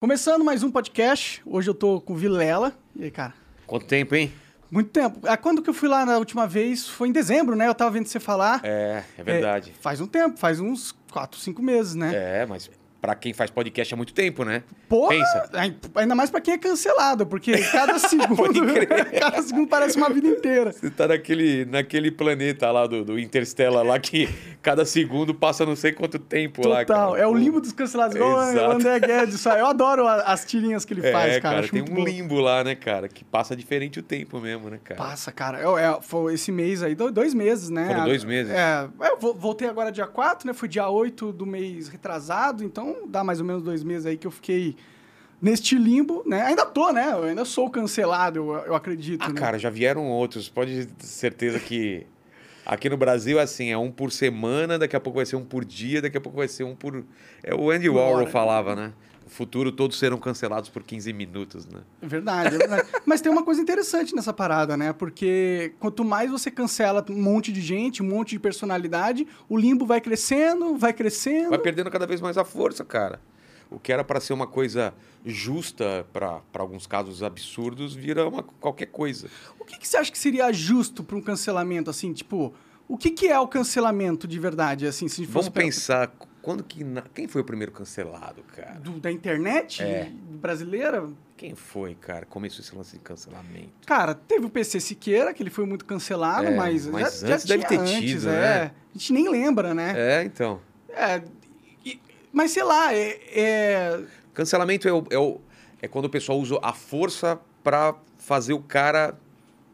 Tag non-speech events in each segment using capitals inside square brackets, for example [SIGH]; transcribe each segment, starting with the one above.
Começando mais um podcast. Hoje eu tô com o Vilela. E aí, cara? Quanto tempo, hein? Muito tempo. Ah, quando que eu fui lá na última vez? Foi em dezembro, né? Eu tava vendo você falar. É, é verdade. É, faz um tempo, faz uns 4, 5 meses, né? É, mas Pra quem faz podcast há muito tempo, né? Porra, Pensa. Ainda mais pra quem é cancelado, porque cada [LAUGHS] segundo, [LAUGHS] cada segundo parece uma vida inteira. Você tá naquele, naquele planeta lá do, do Interstellar lá que cada segundo passa não sei quanto tempo Total. lá, Total, é o limbo dos cancelados, igual o André Guedes. Eu adoro as tirinhas que ele é, faz, cara. cara tem um limbo lá, né, cara, que passa diferente o tempo mesmo, né, cara? Passa, cara. Eu, é, foi esse mês aí, dois meses, né? Foram dois meses. É, eu voltei agora dia 4, né? Foi dia 8 do mês retrasado, então dá mais ou menos dois meses aí que eu fiquei neste limbo, né? Ainda tô, né? Eu ainda sou cancelado, eu, eu acredito. Ah, né? cara, já vieram outros. Pode ter certeza que aqui no Brasil é assim, é um por semana, daqui a pouco vai ser um por dia, daqui a pouco vai ser um por... É o Andy Warhol falava, né? Futuro todos serão cancelados por 15 minutos, né? É verdade, é verdade. [LAUGHS] Mas tem uma coisa interessante nessa parada, né? Porque quanto mais você cancela um monte de gente, um monte de personalidade, o limbo vai crescendo, vai crescendo. Vai perdendo cada vez mais a força, cara o que era para ser uma coisa justa para alguns casos absurdos vira uma, qualquer coisa. O que, que você acha que seria justo para um cancelamento assim, tipo, o que, que é o cancelamento de verdade assim, se Vamos pensar quando que quem foi o primeiro cancelado, cara? Do, da internet é. brasileira? Quem foi, cara? Começou esse lance de cancelamento. Cara, teve o PC Siqueira, que ele foi muito cancelado, é, mas, mas já, antes já deve ter antes, tido, é. né? A gente nem lembra, né? É, então. É, mas sei lá, é. é... Cancelamento é, o, é, o, é quando o pessoal usa a força para fazer o cara.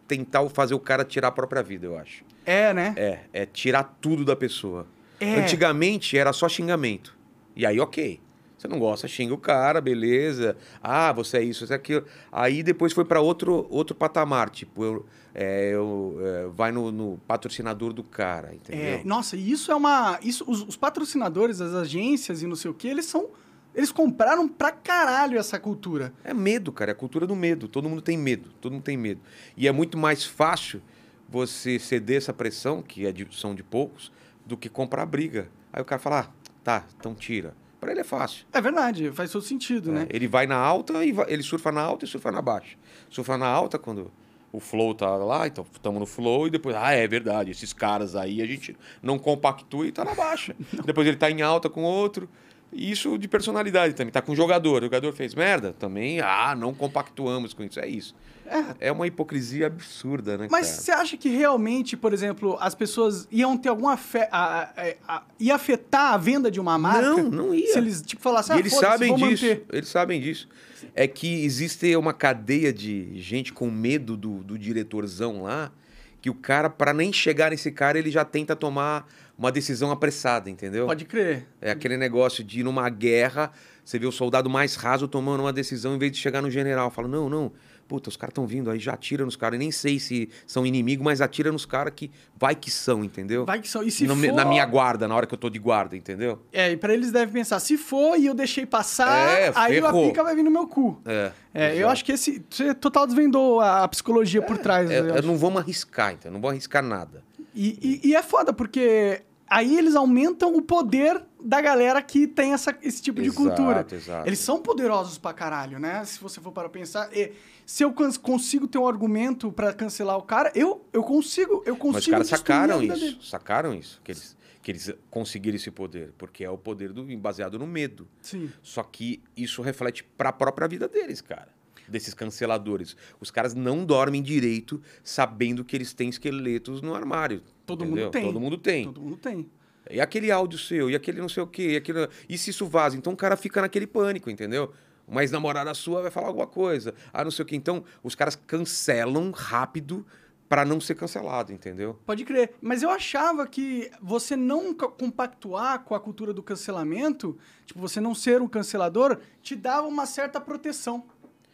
tentar fazer o cara tirar a própria vida, eu acho. É, né? É, é tirar tudo da pessoa. É. Antigamente era só xingamento. E aí, ok. Você não gosta, xinga o cara, beleza. Ah, você é isso, você é aquilo. Aí depois foi para outro, outro patamar. Tipo, eu, é, eu, é, vai no, no, patrocinador do cara, entendeu? É, nossa, isso é uma. Isso, os, os, patrocinadores, as agências e não sei o que, eles são. Eles compraram pra caralho essa cultura. É medo, cara. É a cultura do medo. Todo mundo tem medo. Todo mundo tem medo. E é muito mais fácil você ceder essa pressão, que é de, são de poucos, do que comprar briga. Aí o cara fala, ah, tá, então tira. Para ele é fácil. É verdade, faz todo sentido, é, né? Ele vai na alta e vai, ele surfa na alta e surfa na baixa. Surfa na alta quando o flow tá lá, então estamos no flow e depois, ah, é verdade, esses caras aí a gente não compactua e tá na baixa. [LAUGHS] depois ele tá em alta com outro. Isso de personalidade também. Tá com o jogador. O jogador fez merda? Também, ah, não compactuamos com isso. É isso. É, é uma hipocrisia absurda, né? Mas você acha que realmente, por exemplo, as pessoas iam ter alguma fé. A, a, a, ia afetar a venda de uma marca? Não, não ia. Se eles, tipo, falassem, ah, eles sabem disso. Manter. Eles sabem disso. É que existe uma cadeia de gente com medo do, do diretorzão lá, que o cara, para nem chegar nesse cara, ele já tenta tomar uma decisão apressada, entendeu? Pode crer. É aquele negócio de ir numa guerra, você vê o soldado mais raso tomando uma decisão em vez de chegar no general. Fala, não, não, puta, os caras estão vindo aí, já atira nos caras. Nem sei se são inimigos, mas atira nos caras que vai que são, entendeu? Vai que são. E se no, for... Na minha guarda, na hora que eu tô de guarda, entendeu? É, e pra eles devem pensar, se for e eu deixei passar, é, aí ferrou. a pica vai vir no meu cu. É. É, eu acho que esse. Você total desvendou a, psicologia por é, trás. É, eu, eu não vamos arriscar, então. Não vou arriscar nada. E, e, e é foda, porque aí eles aumentam o poder da galera que tem essa, esse tipo exato, de cultura. Exato. Eles são poderosos pra caralho, né? Se você for para pensar. E, se eu consigo ter um argumento para cancelar o cara, eu, eu consigo. Eu consigo Mas os caras sacaram isso. Dele. Sacaram isso. Que eles, que eles conseguiram esse poder. Porque é o poder do, baseado no medo. Sim. Só que isso reflete para a própria vida deles, cara desses canceladores. Os caras não dormem direito sabendo que eles têm esqueletos no armário. Todo entendeu? mundo tem. Todo mundo tem. Todo mundo tem. E aquele áudio seu, e aquele não sei o quê, e, aquele... e se isso vaza? Então o cara fica naquele pânico, entendeu? Uma ex-namorada sua vai falar alguma coisa. Ah, não sei o quê. Então os caras cancelam rápido para não ser cancelado, entendeu? Pode crer. Mas eu achava que você não compactuar com a cultura do cancelamento, tipo, você não ser um cancelador, te dava uma certa proteção.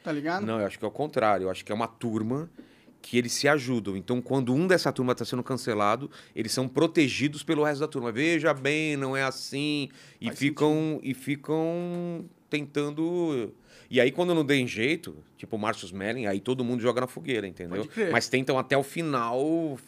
Tá ligado? Não, eu acho que é o contrário. Eu acho que é uma turma que eles se ajudam. Então, quando um dessa turma está sendo cancelado, eles são protegidos pelo resto da turma. Veja bem, não é assim. E ficam e ficam tentando. E aí, quando não tem jeito, tipo o Marcus Melling, aí todo mundo joga na fogueira, entendeu? Mas tentam até o final.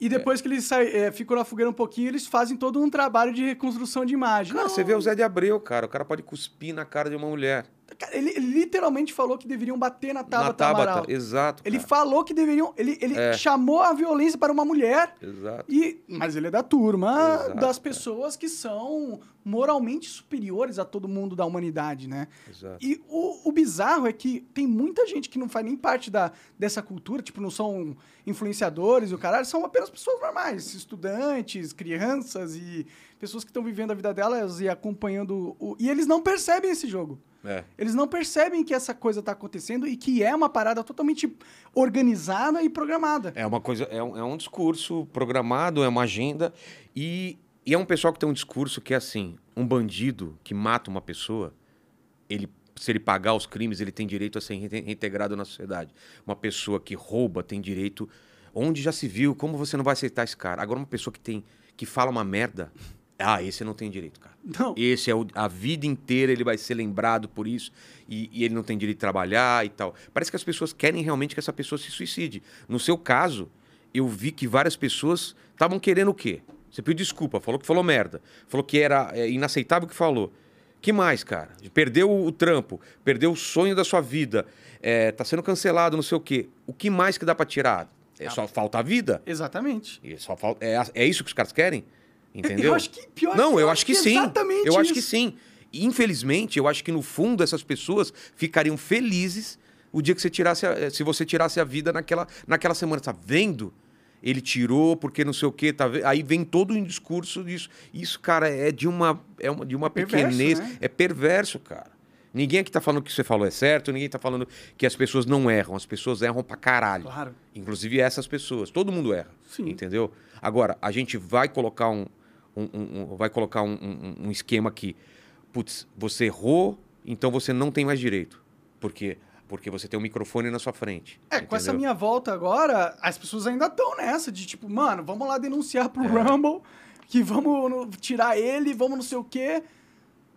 E depois é. que eles saem, é, ficam na fogueira um pouquinho, eles fazem todo um trabalho de reconstrução de imagem. Cara, não. você vê o Zé de Abreu, cara. O cara pode cuspir na cara de uma mulher. Cara, ele, ele literalmente falou que deveriam bater na Tabata, Na Tabata, Amaral. exato. Ele cara. falou que deveriam. Ele, ele É. chamou a violência para uma mulher. Exato. E, mas ele é da turma Exato, das cara. pessoas que são moralmente superiores a todo mundo da humanidade, né? Exato. E o, o bizarro é que tem muita gente que não faz nem parte da, dessa cultura, tipo, não são influenciadores e o caralho, são apenas pessoas normais, estudantes, crianças e pessoas que estão vivendo a vida delas e acompanhando. O, e eles não percebem esse jogo. É. Eles não percebem que essa coisa tá acontecendo e que é uma parada totalmente organizada e programada. É uma coisa, é um, é um discurso programado, é uma agenda e, e é um pessoal que tem um discurso que é assim, um bandido que mata uma pessoa, ele se ele pagar os crimes, ele tem direito a ser reinte- reintegrado na sociedade. Uma pessoa que rouba tem direito, onde já se viu, como você não vai aceitar esse cara? Agora uma pessoa que tem que fala uma merda, ah, esse não tem direito, cara. Não. Esse é o, a vida inteira ele vai ser lembrado por isso e, e ele não tem direito de trabalhar e tal. Parece que as pessoas querem realmente que essa pessoa se suicide. No seu caso, eu vi que várias pessoas estavam querendo o quê? Você pediu desculpa, falou que falou merda, falou que era é, inaceitável o que falou. Que mais, cara? Perdeu o, trampo, perdeu o sonho da sua vida, é, tá sendo cancelado, não sei o quê. O que mais que dá pra tirar? É só falta a vida? Exatamente. E só falta, é, é isso que os caras querem? Entendeu? Eu acho que pior Não, que eu acho que sim. Exatamente Eu acho isso. que sim. Infelizmente, eu acho que no fundo essas pessoas ficariam felizes o dia que você tirasse, a- eh, se você tirasse a vida naquela, naquela semana, tá vendo? Ele tirou porque não sei o quê, tá aí vem todo um discurso disso. Isso, cara, é de uma é uma, de uma perverso, pequenez, né? é perverso, cara. Ninguém aqui tá falando que você falou é certo, ninguém tá falando que as pessoas não erram, as pessoas erram pra caralho. Claro. Inclusive essas pessoas, todo mundo erra. Sim. Entendeu? Agora, a gente vai colocar um, um- um- vai colocar um, um- esquema aqui. Putz, você errou, então você não tem mais direito. Por quê? Porque você tem um microfone na sua frente. É, com essa entendeu? minha volta agora, as pessoas ainda estão nessa de tipo, mano, vamos lá denunciar pro É. Rumble, que vamos tirar ele, vamos não sei o quê.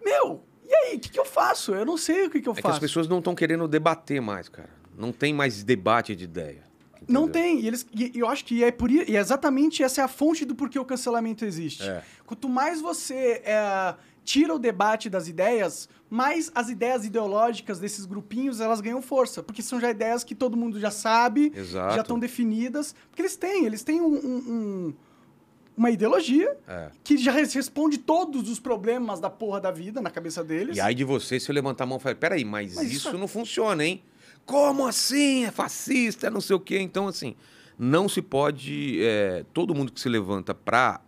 Meu, e aí, o que, que eu faço? Eu não sei o que, que eu É que faço. as pessoas não estão querendo debater mais, cara. Não tem mais debate de ideia. Não entendeu? tem, e, eles, e eu acho que é por e é exatamente essa é a fonte do porquê o cancelamento existe. É. Quanto mais você é, tira o debate das ideias, mais as ideias ideológicas desses grupinhos elas ganham força, porque são já ideias que todo mundo já sabe, Exato. já estão definidas, porque eles têm, eles têm um- um- um- uma ideologia É. que já res- responde todos os problemas da porra da vida na cabeça deles. E aí de você, se eu levantar a mão e falar, peraí, mas, Mas isso, isso é- não funciona, hein? Como assim? É fascista, é não sei o quê. Então, assim, não se pode... é, todo mundo que se levanta pra,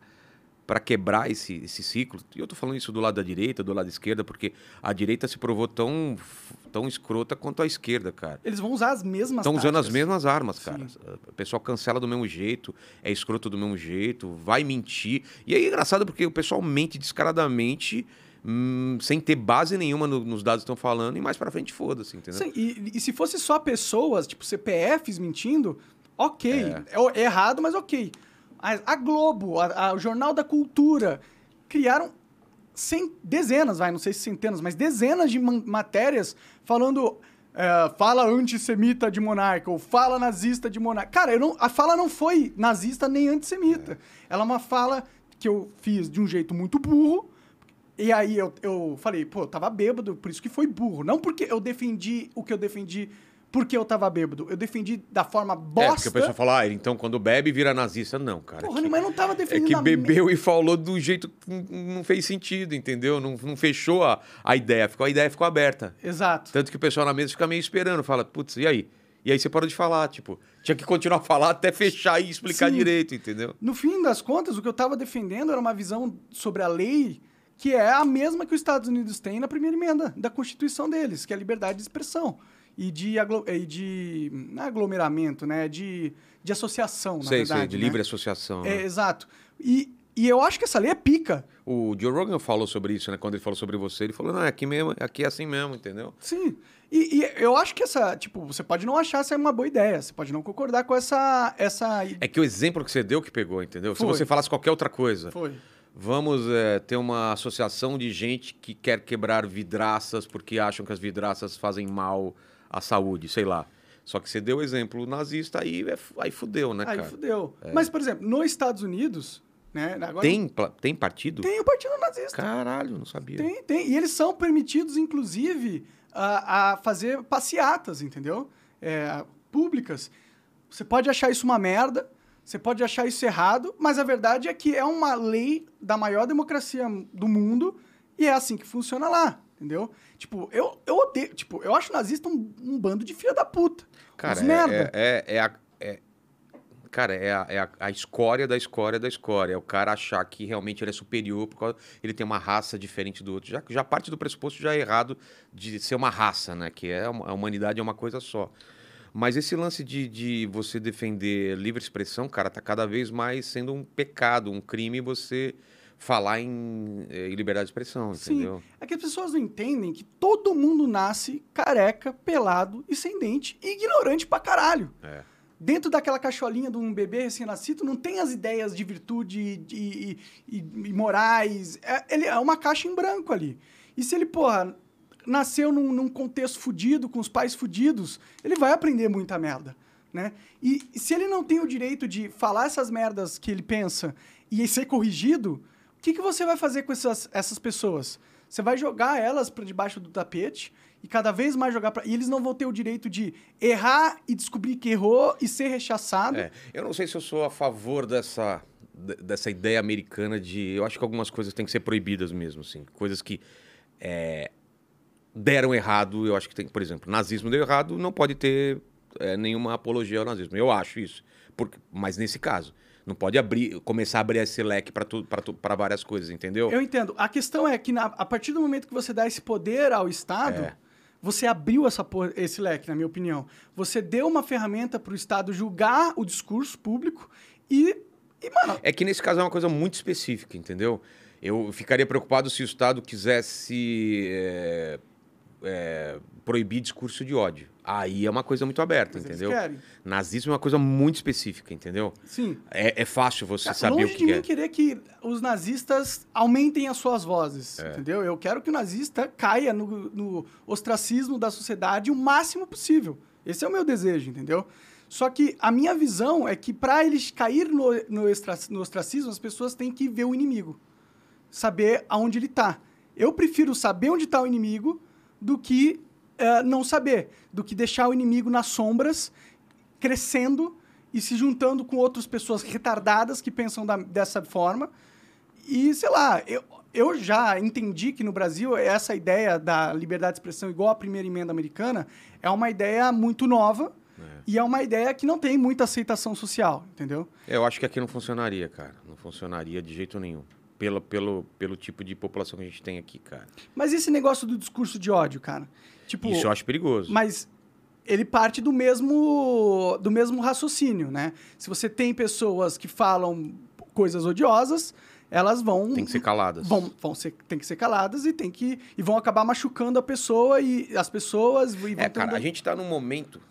pra quebrar esse, esse ciclo... E eu tô falando isso do lado da direita, do lado da esquerda, porque a direita se provou tão, tão escrota quanto a esquerda, cara. Eles vão usar as mesmas Estão usando as mesmas armas, cara. Sim. O pessoal cancela do mesmo jeito, é escroto do mesmo jeito, vai mentir. E aí é engraçado porque o pessoal mente descaradamente, hum, sem ter base nenhuma no- nos dados que estão falando, e mais pra frente foda-se, entendeu? Sim, e, e se fosse só pessoas, tipo CPFs mentindo, ok. É. É, é errado, mas ok. A, a Globo, a- a- o Jornal da Cultura, criaram cen- dezenas, vai, não sei se centenas, mas dezenas de matérias falando. é, fala antissemita de monarca, ou fala nazista de monarca. Cara, eu não, a fala não foi nazista nem antissemita. Ela é uma fala que eu fiz de um jeito muito burro, e aí eu, eu falei, pô, eu tava bêbado, por isso que foi burro. Não porque eu defendi o que eu defendi porque eu tava bêbado. Eu defendi da forma É, bosta. porque o pessoal fala, ah, então quando bebe vira nazista. Não, cara. Porra, que- mas não tava é defendendo que a bebeu e falou do jeito que não- não fez sentido, entendeu? Não, não fechou a, a ideia, ficou, a ideia ficou aberta. Exato. Tanto que o pessoal na mesa fica meio esperando, fala, putz, e aí? E aí você parou de falar, tipo, tinha que continuar a falar até fechar e explicar Sim. direito, entendeu? No fim das contas, o que eu tava defendendo era uma visão sobre a lei que é a mesma que os Estados Unidos têm na primeira emenda da Constituição deles, que é a liberdade de expressão. E de, aglo- e de não é aglomeramento, né? De, de associação, na sei, verdade. sei, de né? livre associação. É, né? exato. E, e eu acho que essa lei é pica. O Joe Rogan falou sobre isso, né? Quando ele falou sobre você, ele falou, não, é aqui mesmo, aqui é assim mesmo, entendeu? Sim. E, e eu acho que essa, tipo, você pode não achar essa uma boa ideia, você pode não concordar com essa. essa... É que o exemplo que você deu que pegou, entendeu? Foi. Se você falasse qualquer outra coisa, Foi. Vamos é, ter uma associação de gente que quer quebrar vidraças porque acham que as vidraças fazem mal à saúde, sei lá. Só que você deu o exemplo nazista, aí, é, aí fudeu, né, Aí cara? fudeu. Mas, por exemplo, nos Estados Unidos, né? Agora Tem, tem partido? tem o Partido Nazista. Caralho, não sabia. Tem, tem. E eles são permitidos, inclusive, a, a fazer passeatas, entendeu? É, públicas. Você pode achar isso uma merda, você pode achar isso errado, mas a verdade é que é uma lei da maior democracia do mundo e é assim que funciona lá, entendeu? Tipo, eu, eu odeio. Tipo, eu acho nazista um, um bando de filha da puta. Cara, é, merda. é, é, é a, é- cara, é, a, é a, a escória da escória da escória. É o cara achar que realmente ele é superior porque ele tem uma raça diferente do outro. Já, já parte do pressuposto já é errado de ser uma raça, né? Que é a humanidade é uma coisa só. Mas esse lance de, de você defender livre expressão, cara, tá cada vez mais sendo um pecado, um crime você falar em, eh, em liberdade de expressão, Sim. entendeu? É que as pessoas não entendem que todo mundo nasce careca, pelado e sem dente e ignorante pra caralho. É. Dentro daquela cacholinha de um bebê recém-nascido não tem as ideias de virtude e, e- e- e morais. É, ele é uma caixa em branco ali. E se ele, porra, nasceu num, num contexto fudido, com os pais fudidos, ele vai aprender muita merda, né? E, e se ele não tem o direito de falar essas merdas que ele pensa e ser corrigido, o que, que você vai fazer com essas, essas pessoas? Você vai jogar elas para debaixo do tapete e cada vez mais jogar para. E eles não vão ter o direito de errar e descobrir que errou e ser rechaçado. É, eu não sei se eu sou a favor dessa, de- dessa ideia americana de. Eu acho que algumas coisas têm que ser proibidas mesmo, assim. Coisas que é, deram errado, eu acho que tem. Por exemplo, nazismo deu errado, não pode ter é, nenhuma apologia ao nazismo. Eu acho isso. Porque, mas nesse caso, não pode abrir, começar a abrir esse leque para várias coisas, entendeu? Eu entendo. A questão é que na- a partir do momento que você dá esse poder ao Estado, É. você abriu essa esse leque, na minha opinião. Você deu uma ferramenta para o Estado julgar o discurso público e, e mano, É que nesse caso é uma coisa muito específica, entendeu? Eu ficaria preocupado se o Estado quisesse é, é, proibir discurso de ódio. Aí é uma coisa muito aberta, mas entendeu? Nazismo é uma coisa muito específica, entendeu? Sim. É, é fácil você saber Longe o que de mim é. querer que os nazistas aumentem as suas vozes, É. entendeu? Eu quero que o nazista caia no, no ostracismo da sociedade o máximo possível. Esse é o meu desejo, entendeu? Só que a minha visão é que para eles cair no, no, extra- no ostracismo, as pessoas têm que ver o inimigo. Saber aonde ele tá. Eu prefiro saber onde está o inimigo do que eh, não saber. Do que deixar o inimigo nas sombras, crescendo e se juntando com outras pessoas retardadas que pensam da- dessa forma. E, sei lá, eu, eu já entendi que no Brasil essa ideia da liberdade de expressão igual à primeira emenda americana é uma ideia muito nova e é uma ideia que não tem muita aceitação social, entendeu? Eu acho que aqui não funcionaria, cara. Não funcionaria de jeito nenhum. Pelo, pelo, pelo tipo de população que a gente tem aqui, cara. Mas esse negócio do discurso de ódio, cara? Tipo, Isso eu acho perigoso. Mas ele parte do mesmo, do mesmo raciocínio, né? Se você tem pessoas que falam coisas odiosas, elas vão Tem que ser caladas. vão, vão ser, tem que ser caladas e tem que e vão acabar machucando a pessoa e as pessoas e vão É, cara, tendo- a gente tá num momento.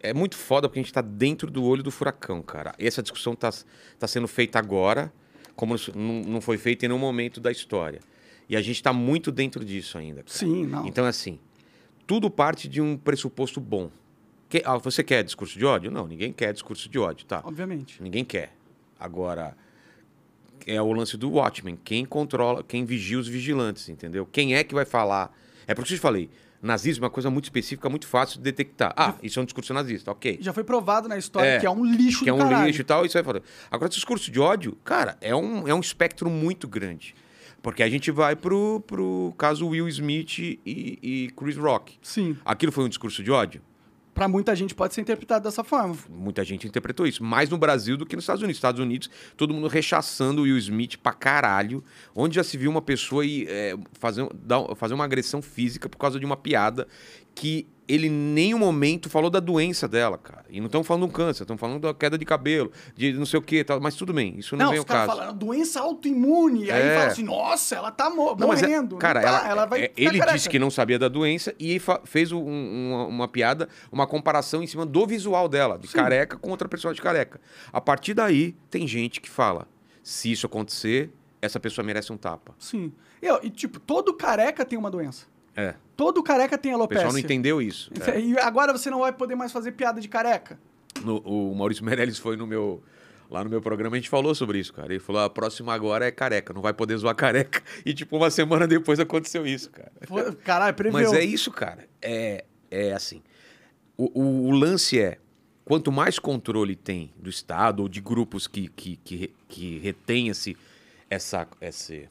É muito foda porque a gente tá dentro do olho do furacão, cara. Essa discussão tá, tá sendo feita agora, como não, foi feita em nenhum momento da história. E a gente tá muito dentro disso ainda. cara. Sim, não. Então, assim, tudo parte de um pressuposto bom. Que- ah, você quer discurso de ódio? Não, ninguém quer discurso de ódio, tá? Obviamente. Ninguém quer. Agora, é o lance do Watchmen. Quem controla, quem vigia os vigilantes, entendeu? Quem é que vai falar? É por isso que eu te falei. Nazismo é uma coisa muito específica, muito fácil de detectar. Ah, isso é um discurso nazista, ok. Já foi provado na história É, que é um lixo Que é um caralho. lixo e tal, isso vai falar. Agora, discurso de ódio, cara, é um, é um espectro muito grande. Porque a gente vai pro, pro caso Will Smith e, e Chris Rock. Sim. Aquilo foi um discurso de ódio? Pra muita gente pode ser interpretado dessa forma. Muita gente interpretou isso. Mais no Brasil do que nos Estados Unidos. Estados Unidos, todo mundo rechaçando o Will Smith pra caralho. Onde já se viu uma pessoa ir, é, fazer, dar- fazer uma agressão física por causa de uma piada que ele em nenhum momento falou da doença dela, cara. E não estamos falando de um câncer, estamos falando da queda de cabelo, de não sei o que, tal. Mas tudo bem, isso não, Não, vem caras caso. falaram doença autoimune. Aí É. fala assim, nossa, ela tá mo Não, é- morrendo. cara, Não tá, ela, vai é, ficar ele careca. disse que não sabia da doença e fez um- uma, uma piada, uma comparação em cima do visual dela, de Sim. careca com outra pessoa de careca. A partir daí, tem gente que fala: se isso acontecer, essa pessoa merece um tapa. Sim. E, ó, e, tipo, todo careca tem uma doença. É. Todo careca tem O alopecia. pessoal não entendeu isso. É. E agora você não vai poder mais fazer piada de careca. No- o Maurício Meirelles foi no meu, Lá no meu programa a gente falou sobre isso, cara. Ele falou: a próxima agora é careca, não vai poder zoar careca. [LAUGHS] E, tipo, uma semana depois aconteceu isso, cara. Caralho, preveu. Mas é isso, cara. É, é assim. O, o- o lance é: quanto mais controle tem do Estado ou de grupos que, que, que, que retém esse, essa, esse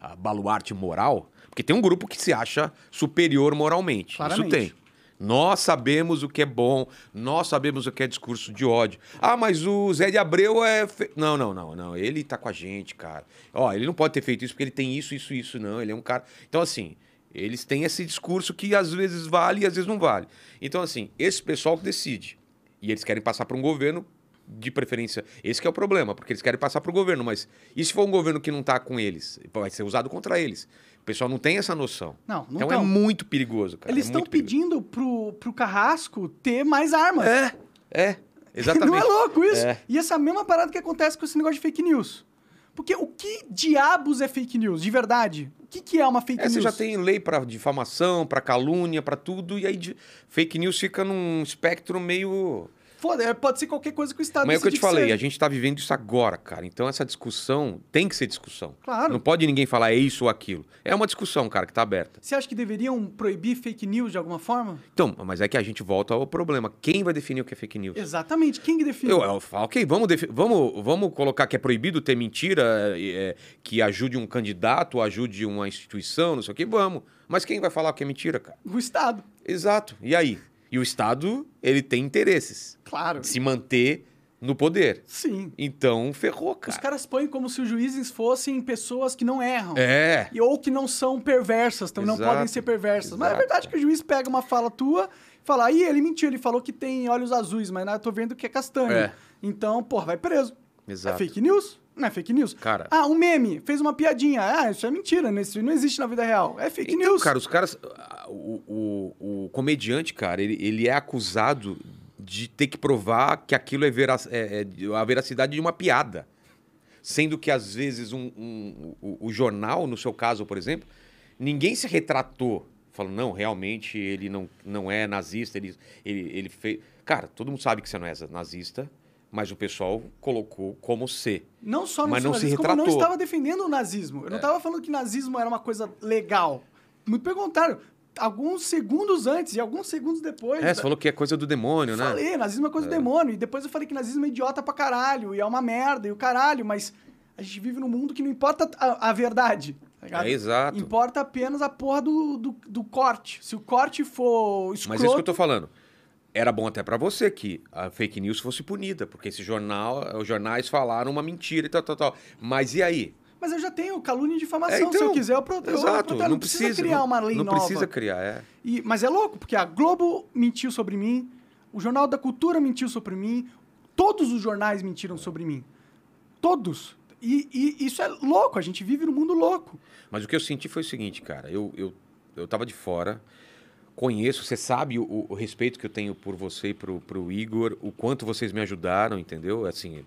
a baluarte moral, porque tem um grupo que se acha superior moralmente. Claramente. Isso tem. Nós sabemos o que é bom, nós sabemos o que é discurso de ódio. Ah, mas o Zé de Abreu é. fe- Não, não, não, não. Ele tá com a gente, cara. Ó, ele não pode ter feito isso porque ele tem isso, isso, isso, não. Ele é um cara. Então, assim, eles têm esse discurso que às vezes vale e às vezes não vale. Então, assim, esse pessoal que decide. E eles querem passar para um governo de preferência. Esse que é o problema, porque eles querem passar para o governo, mas e se for um governo que não está com eles? Vai ser usado contra eles. O pessoal não tem essa noção. Não, não então tão. é muito perigoso, cara. Eles é estão perigoso. pedindo pro, pro Carrasco ter mais armas. É, é, exatamente. [LAUGHS] Não é louco isso? É. E essa mesma parada que acontece com esse negócio de fake news. Porque o que diabos é fake news, de verdade? O que, que é uma fake É, news? você já tem lei para difamação, para calúnia, para tudo, e aí fake news fica num espectro meio. Foda, é, pode ser qualquer coisa que o Estado Mas é o que eu te falei, seja. a gente tá vivendo isso agora, cara. Então essa discussão tem que ser discussão. Claro. Não pode ninguém falar é isso ou aquilo. É uma discussão, cara, que tá aberta. Você acha que deveriam proibir fake news de alguma forma? Então, mas é que a gente volta ao problema. Quem vai definir o que é fake news? Exatamente. Quem que define? Eu, eu falo, ok, vamos, vamos, vamos colocar que é proibido ter mentira é, que ajude um candidato, ajude uma instituição, não sei o que, vamos. Mas quem vai falar que é mentira, cara? O Estado. Exato. E aí? E o Estado, ele tem interesses Claro. de se manter no poder. Sim. Então, ferrou, Os cara. caras põem como se os juízes fossem pessoas que não erram. É. E, ou que não são perversas, também não Exato. podem ser perversas. Mas é Exato, verdade que o juiz pega uma fala tua e fala, aí ele mentiu, ele falou que tem olhos azuis, mas eu tô vendo que é castanho. É. Então, porra, vai preso. Exato. É fake news? Não é fake news? Cara. Ah, um meme, fez uma piadinha. Ah, isso é mentira, né? isso não existe na vida real. É fake Então, news. cara, os caras. O, o, o comediante, cara, ele, ele é acusado de ter que provar que aquilo é, vera, é- é a veracidade de uma piada. Sendo que, às vezes, um, um- o, o jornal, no seu caso, por exemplo, ninguém se retratou. Falando, não, realmente ele não, não é nazista, ele, ele, ele fez. Cara, todo mundo sabe que você não é nazista, mas o pessoal colocou como ser. Não só no Mas não se nacionalismo, como eu não retratou. É. estava defendendo o nazismo. Eu não estava falando que nazismo era uma coisa legal. Muito pelo contrário. Alguns segundos antes e alguns segundos depois. É, você falou que é coisa do demônio, né? Falei, nazismo é coisa do demônio. E depois eu falei que nazismo é idiota pra caralho. E é uma merda, e o caralho. Mas a gente vive num mundo que não importa a, a verdade. tá? É, exato. Importa apenas a porra do, do, do corte. Se o corte for escroto... Mas é isso que eu tô falando. Era bom até pra você que a fake news fosse punida, porque esse jornal, os jornais falaram uma mentira e tal, tal, tal. Mas e aí? Mas eu já tenho calúnia e difamação. É, então, Se eu quiser, eu protejo. Exato, não, não precisa, precisa criar não- uma lei Não nova. precisa criar, é. E- mas é louco, porque a Globo mentiu sobre mim, o Jornal da Cultura mentiu sobre mim, todos os jornais mentiram sobre mim. Todos. E, e isso é louco, a gente vive num mundo louco. Mas o que eu senti foi o seguinte, cara. Eu, eu, eu tava de fora, conheço, você sabe o, o respeito que eu tenho por você e pro, pro Igor, o quanto vocês me ajudaram, entendeu? Assim,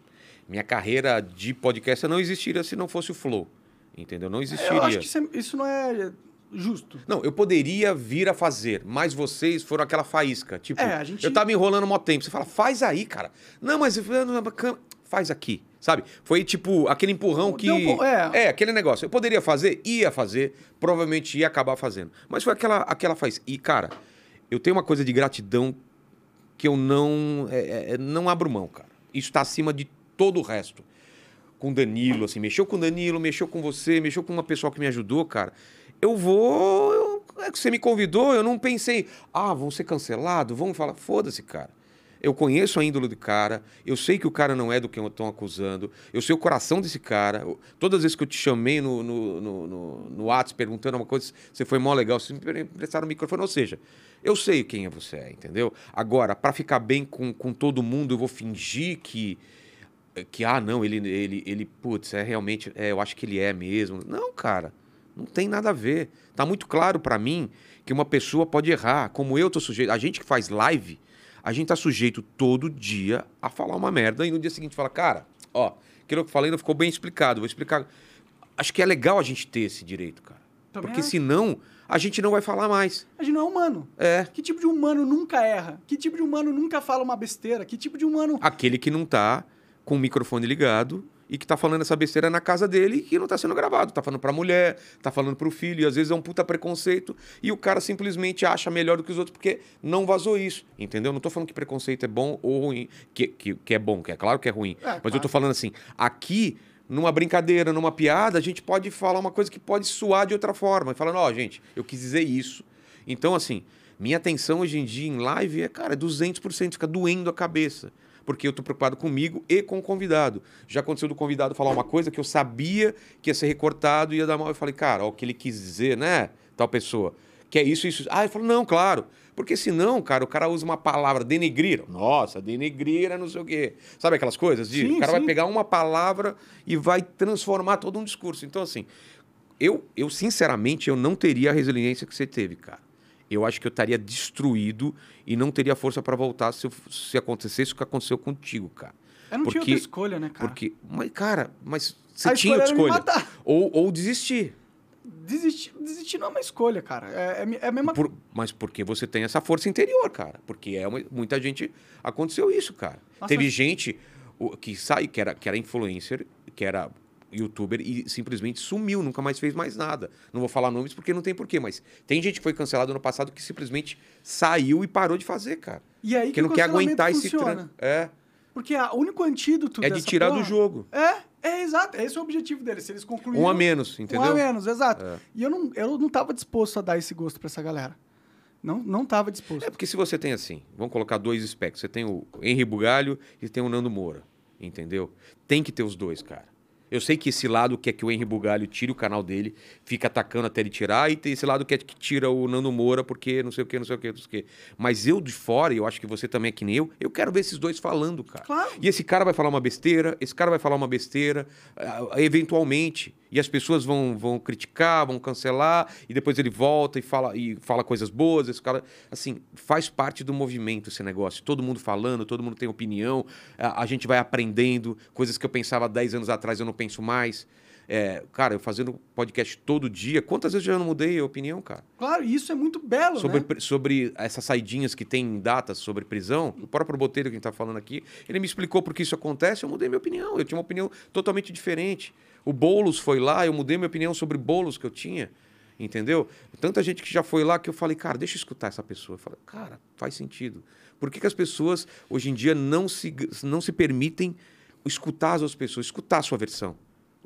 minha carreira de podcast não existiria se não fosse o Flow, entendeu? Não existiria. Eu acho que isso, é- isso não é justo. Não, eu poderia vir a fazer, mas vocês foram aquela faísca. Tipo, É, gente- eu tava enrolando mó tempo. Você fala, faz aí, cara. Não, mas faz aqui, sabe? Foi tipo aquele empurrão que. Um po- é. aquele negócio. Eu poderia fazer, ia fazer, provavelmente ia acabar fazendo. Mas foi aquela, aquela faz. E, cara, eu tenho uma coisa de gratidão que eu não, é, é, não abro mão, cara. Isso tá acima de todo o resto com o Danilo, assim, mexeu com o Danilo, mexeu com você, mexeu com uma pessoa que me ajudou, cara. Eu vou. eu- é que você me convidou, eu não pensei, ah, vão ser cancelados, vamos falar. Foda-se, cara. Eu conheço a índole do cara, eu sei que o cara não é do que estão acusando, eu sei o coração desse cara. Todas as vezes que eu te chamei no, no, no, no, no perguntando uma coisa, você foi mó legal, você me emprestaram o microfone. Ou seja, eu sei quem você, é, entendeu? Agora, para ficar bem com, com todo mundo, eu vou fingir que que ah não ele ele ele putz é realmente é, eu acho que ele é mesmo não cara não tem nada a ver tá muito claro pra mim que uma pessoa pode errar como eu tô sujeito a gente que faz live a gente tá sujeito todo dia a falar uma merda e no dia seguinte fala cara ó aquilo que eu falei não ficou bem explicado vou explicar acho que é legal a gente ter esse direito cara Também porque acho. senão a gente não vai falar mais A gente não é humano. é Que tipo de humano nunca erra? Que tipo de humano nunca fala uma besteira? Que tipo de humano. aquele que não tá com o microfone ligado e que tá falando essa besteira na casa dele e que não tá sendo gravado. Tá falando pra mulher, tá falando pro filho, e às vezes é um puta preconceito e o cara simplesmente acha melhor do que os outros porque não vazou isso, entendeu? Não tô falando que preconceito é bom ou ruim, que, que, que é bom, que é claro que é ruim. É, mas claro. eu tô falando assim, aqui, numa brincadeira, numa piada, a gente pode falar uma coisa que pode soar de outra forma. E falando, ó, gente, eu quis dizer isso. Então, assim, minha atenção hoje em dia em live é, cara, 200%, fica doendo a cabeça. Porque eu tô preocupado comigo e com o convidado. Já aconteceu do convidado falar uma coisa que eu sabia que ia ser recortado e ia dar mal. Eu falei, cara, ó, o que ele quis dizer, né? Tal pessoa. Que é isso, isso. Ah, ele falou, não, claro. Porque senão, cara, o cara usa uma palavra, denegrir. Nossa, denegrir é não sei o quê. Sabe aquelas coisas? De, Sim, o cara vai sim. pegar uma palavra e vai transformar todo um discurso. Então, assim, eu, eu sinceramente, eu não teria a resiliência que você teve, cara. Eu acho que eu estaria destruído e não teria força para voltar se, eu- se acontecesse o que aconteceu contigo, cara. Eu não tinha Porque- outra escolha, né, cara? Porque, mas, cara, mas você A tinha outra escolha. Ou, ou desistir. Desistir, desistir não é uma escolha, cara. É, é é a mesma Por- mas porque você tem essa força interior, cara. Porque é uma- muita gente. Aconteceu isso, cara. Nossa, Teve gente que sai, que era, que era influencer, que era youtuber e simplesmente sumiu, nunca mais fez mais nada. Não vou falar nomes porque não tem porquê, mas tem gente que foi cancelado no passado que simplesmente saiu e parou de fazer, cara. E aí que não quer aguentar esse funciona. tran... É, Porque o único antídoto é de tirar porra- do jogo. É, é exato. Esse é o objetivo deles. Se eles concluírem... Um a menos, entendeu? Um a menos, exato. É. E eu não, eu não tava disposto a dar esse gosto pra essa galera. Não, não tava disposto. É porque se você tem assim, vamos colocar dois espectros. Você tem o Henri Bugalho e tem o Nando Moura, entendeu? Tem que ter os dois, cara. Eu sei que esse lado quer que o Henri Bugalho tire o canal dele, fica atacando até ele tirar, e tem esse lado quer que tira o Nando Moura porque não sei o que, não sei o que, não sei o que. Mas eu de fora, e eu acho que você também é que nem eu, eu quero ver esses dois falando, cara. Claro. E esse cara vai falar uma besteira, esse cara vai falar uma besteira, ah, eventualmente. E as pessoas vão, vão criticar, vão cancelar, e depois ele volta e fala, e fala coisas boas. Esse cara, assim, faz parte do movimento esse negócio. Todo mundo falando, todo mundo tem opinião, a, a gente vai aprendendo. Coisas que eu pensava 10 anos atrás, eu não penso mais. É, cara, eu fazendo podcast todo dia, quantas vezes eu já não mudei a opinião, cara? Claro, e isso é muito belo, sobre, né? sobre essas saidinhas que tem em datas sobre prisão, o próprio Botelho que a gente está falando aqui, ele me explicou por que isso acontece, eu mudei minha opinião. Eu tinha uma opinião totalmente diferente. O Boulos foi lá, eu mudei minha opinião sobre Boulos que eu tinha. Entendeu? Tanta gente que já foi lá que eu falei, cara, deixa eu escutar essa pessoa. Eu falei, cara, faz sentido. Por que, que as pessoas hoje em dia não se, não se permitem escutar as outras pessoas, escutar a sua versão?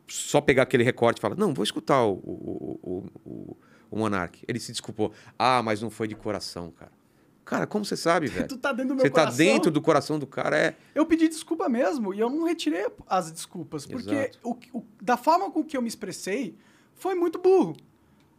Só pegar aquele recorte e falar, não, vou escutar o, o, o, o, o Monark. Ele se desculpou. Ah, mas não foi de coração, cara. Cara, como você sabe, [LAUGHS] velho? Tu tá dentro do meu Você tá coração. dentro do coração do cara, é. Eu pedi desculpa mesmo e eu não retirei as desculpas. Porque o, o- da forma com que eu me expressei, foi muito burro.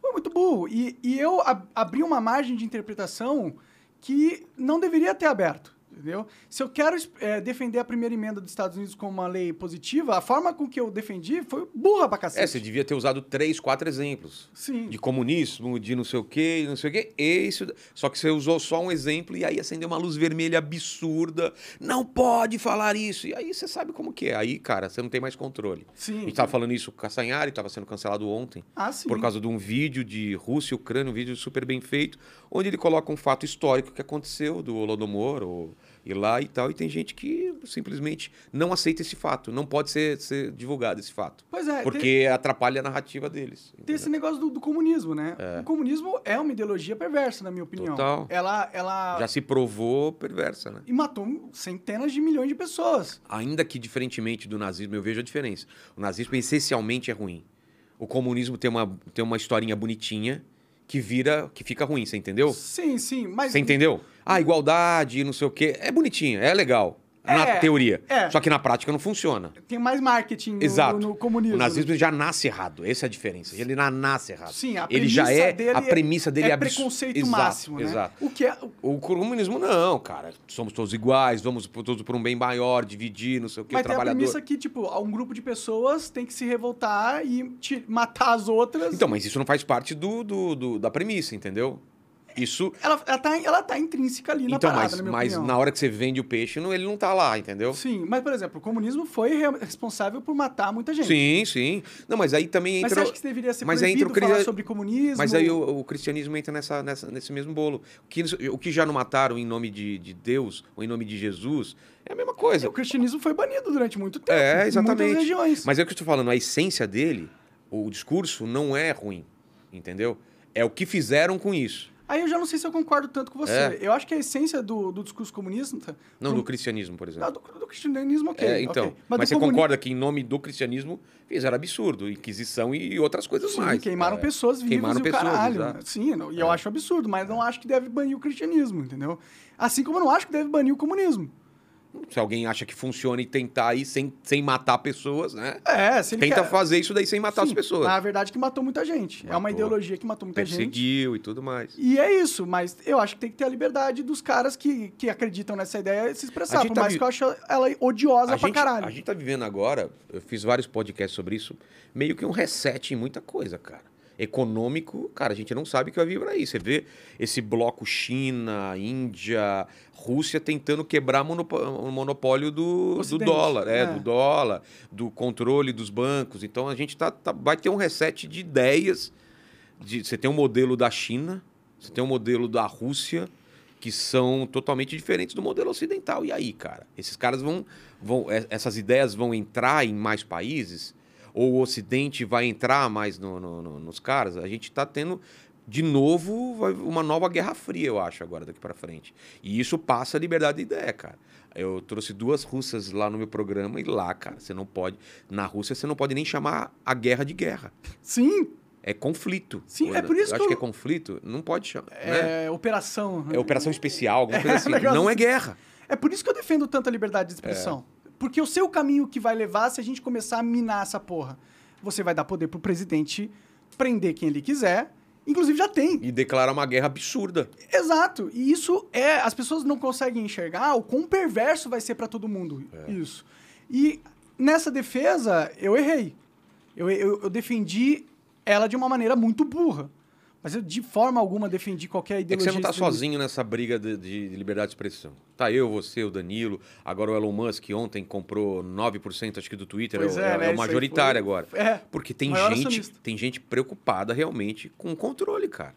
Foi muito burro. E, e eu ab- abri uma margem de interpretação que não deveria ter aberto. Entendeu? Se eu quero eh, defender a primeira emenda dos Estados Unidos como uma lei positiva, a forma com que eu defendi foi burra pra cacete. É, você devia ter usado três, quatro exemplos. Sim. De comunismo, de não sei o quê, não sei o quê. Isso... Só que você usou só um exemplo e aí acendeu uma luz vermelha absurda. Não pode falar isso. E aí você sabe como que é. Aí, cara, você não tem mais controle. Sim. A gente tava falando isso com o Castanhari, tava sendo cancelado ontem. Ah, sim. por causa de um vídeo de Rússia e Ucrânia, um vídeo super bem feito, onde ele coloca um fato histórico que aconteceu do Holodomor ou, e lá e tal, e tem gente que simplesmente não aceita esse fato, não pode ser, ser divulgado esse fato, Pois é, porque atrapalha a narrativa deles. Tem entendeu? esse negócio do, do comunismo, né? O comunismo é uma ideologia perversa, na minha opinião. Total. Ela, ela Já se provou perversa, né? e matou centenas de milhões de pessoas. Ainda que diferentemente do nazismo, eu vejo a diferença. O nazismo essencialmente é ruim. O comunismo tem uma, tem uma historinha bonitinha que vira, que fica ruim, você entendeu? Sim, sim, mas Você entendeu? Ah, igualdade, não sei o quê. É bonitinho, é legal. Na É, teoria. é. Só que na prática não funciona. tem mais marketing no, Exato. no, no comunismo. O nazismo já nasce errado. Essa é a diferença. Ele na- nasce errado. Sim, a Ele já premissa é. dele a premissa dele é, é abs- preconceito Exato, máximo, né? Exato. O que é O comunismo não, cara. Somos todos iguais, vamos todos por um bem maior, dividir, não sei o que, mas tem a trabalhador. premissa que, tipo, um grupo de pessoas tem que se revoltar e matar as outras. Então, mas isso não faz parte do, do- do- da premissa, entendeu? Isso. Ela, ela, tá, ela tá intrínseca ali na Então, parada, mas, na minha mas opinião. na hora que você vende o peixe, não- ele não tá lá, entendeu? Sim, mas, por exemplo, o comunismo foi re- responsável por matar muita gente. Sim, sim. Não, mas aí também Mas entra. você acha que isso deveria ser mas aí proibido entra o falar sobre comunismo? Mas aí o, o cristianismo entra nessa, nessa- nesse mesmo bolo. O que, o que já não mataram em nome de, de Deus ou em nome de Jesus é a mesma coisa. O cristianismo foi banido durante muito tempo. É, Em exatamente. muitas regiões. Mas é o que eu estou falando, a essência dele, o discurso, não é ruim. Entendeu? É o que fizeram com isso. Aí eu já não sei se eu concordo tanto com você. É. Eu acho que a essência do, do discurso comunista. Não do, do cristianismo, por exemplo. do, do cristianismo, ok. É, então, ok. mas, do você comuni- concorda que em nome do cristianismo fizeram absurdo, inquisição e outras coisas Sim, mais. queimaram É. pessoas vivas Queimaram e o pessoas, caralho. exato. Sim, não- e eu acho absurdo, mas não acho que deve banir o cristianismo, entendeu? Assim como eu não acho que deve banir o comunismo. Se alguém acha que funciona e tentar aí sem, sem matar pessoas, né? É, se Tenta quer... fazer isso daí sem matar as Sim, pessoas. mas a verdade é que matou muita gente. É uma Matou. ideologia que matou muita gente. Perseguiu e tudo mais. E é isso, mas eu acho que tem que ter a liberdade dos caras que, que acreditam nessa ideia se expressar. Por tá mais vi- que eu acho ela odiosa A pra gente, caralho. a gente tá vivendo agora, eu fiz vários podcasts sobre isso, meio que um reset em muita coisa, cara. Econômico, cara, a gente não sabe o que vai vir por aí. Você vê esse bloco China, Índia, Rússia tentando quebrar o monopo- o monopólio do, do dólar, é, é. do dólar, do controle dos bancos. Então a gente tá, tá- vai ter um reset de ideias. De, você tem um modelo da China, você tem um modelo da Rússia, que são totalmente diferentes do modelo ocidental. E aí, cara? Esses caras vão. vão é- essas ideias vão entrar em mais países? Ou o Ocidente vai entrar mais no- no- no- nos caras? A gente está tendo, de novo, uma nova Guerra Fria, eu acho, agora, daqui para frente. E isso passa a liberdade de ideia, cara. Eu trouxe duas russas lá no meu programa e lá, cara, você não pode. Na Rússia, você não pode nem chamar a guerra de guerra. Sim, É conflito. Sim, é por isso acho que que eu- é conflito. Não pode chamar. né? é operação. É operação especial, alguma [LAUGHS] coisa assim. um negócio Não é assim. guerra. É por isso que eu defendo tanto a liberdade de expressão. Porque eu sei o caminho que vai levar se a gente começar a minar essa porra. Você vai dar poder pro presidente prender quem ele quiser. Inclusive já tem. E declarar uma guerra absurda. Exato. E isso é. As pessoas não conseguem enxergar o quão perverso vai ser pra todo mundo. É. Isso. E nessa defesa, eu errei. Eu, eu, eu defendi ela de uma maneira muito burra. Mas eu, de forma alguma, defendi qualquer É que ideologia. você não tá extremista. sozinho nessa briga de, de liberdade de expressão. Tá eu, você, o Danilo. Agora o Elon Musk ontem comprou 9% acho que do Twitter. Pois é, é, é, né? é o majoritário foi- agora. É. Porque tem gente, acionista. tem gente preocupada realmente com o controle, cara.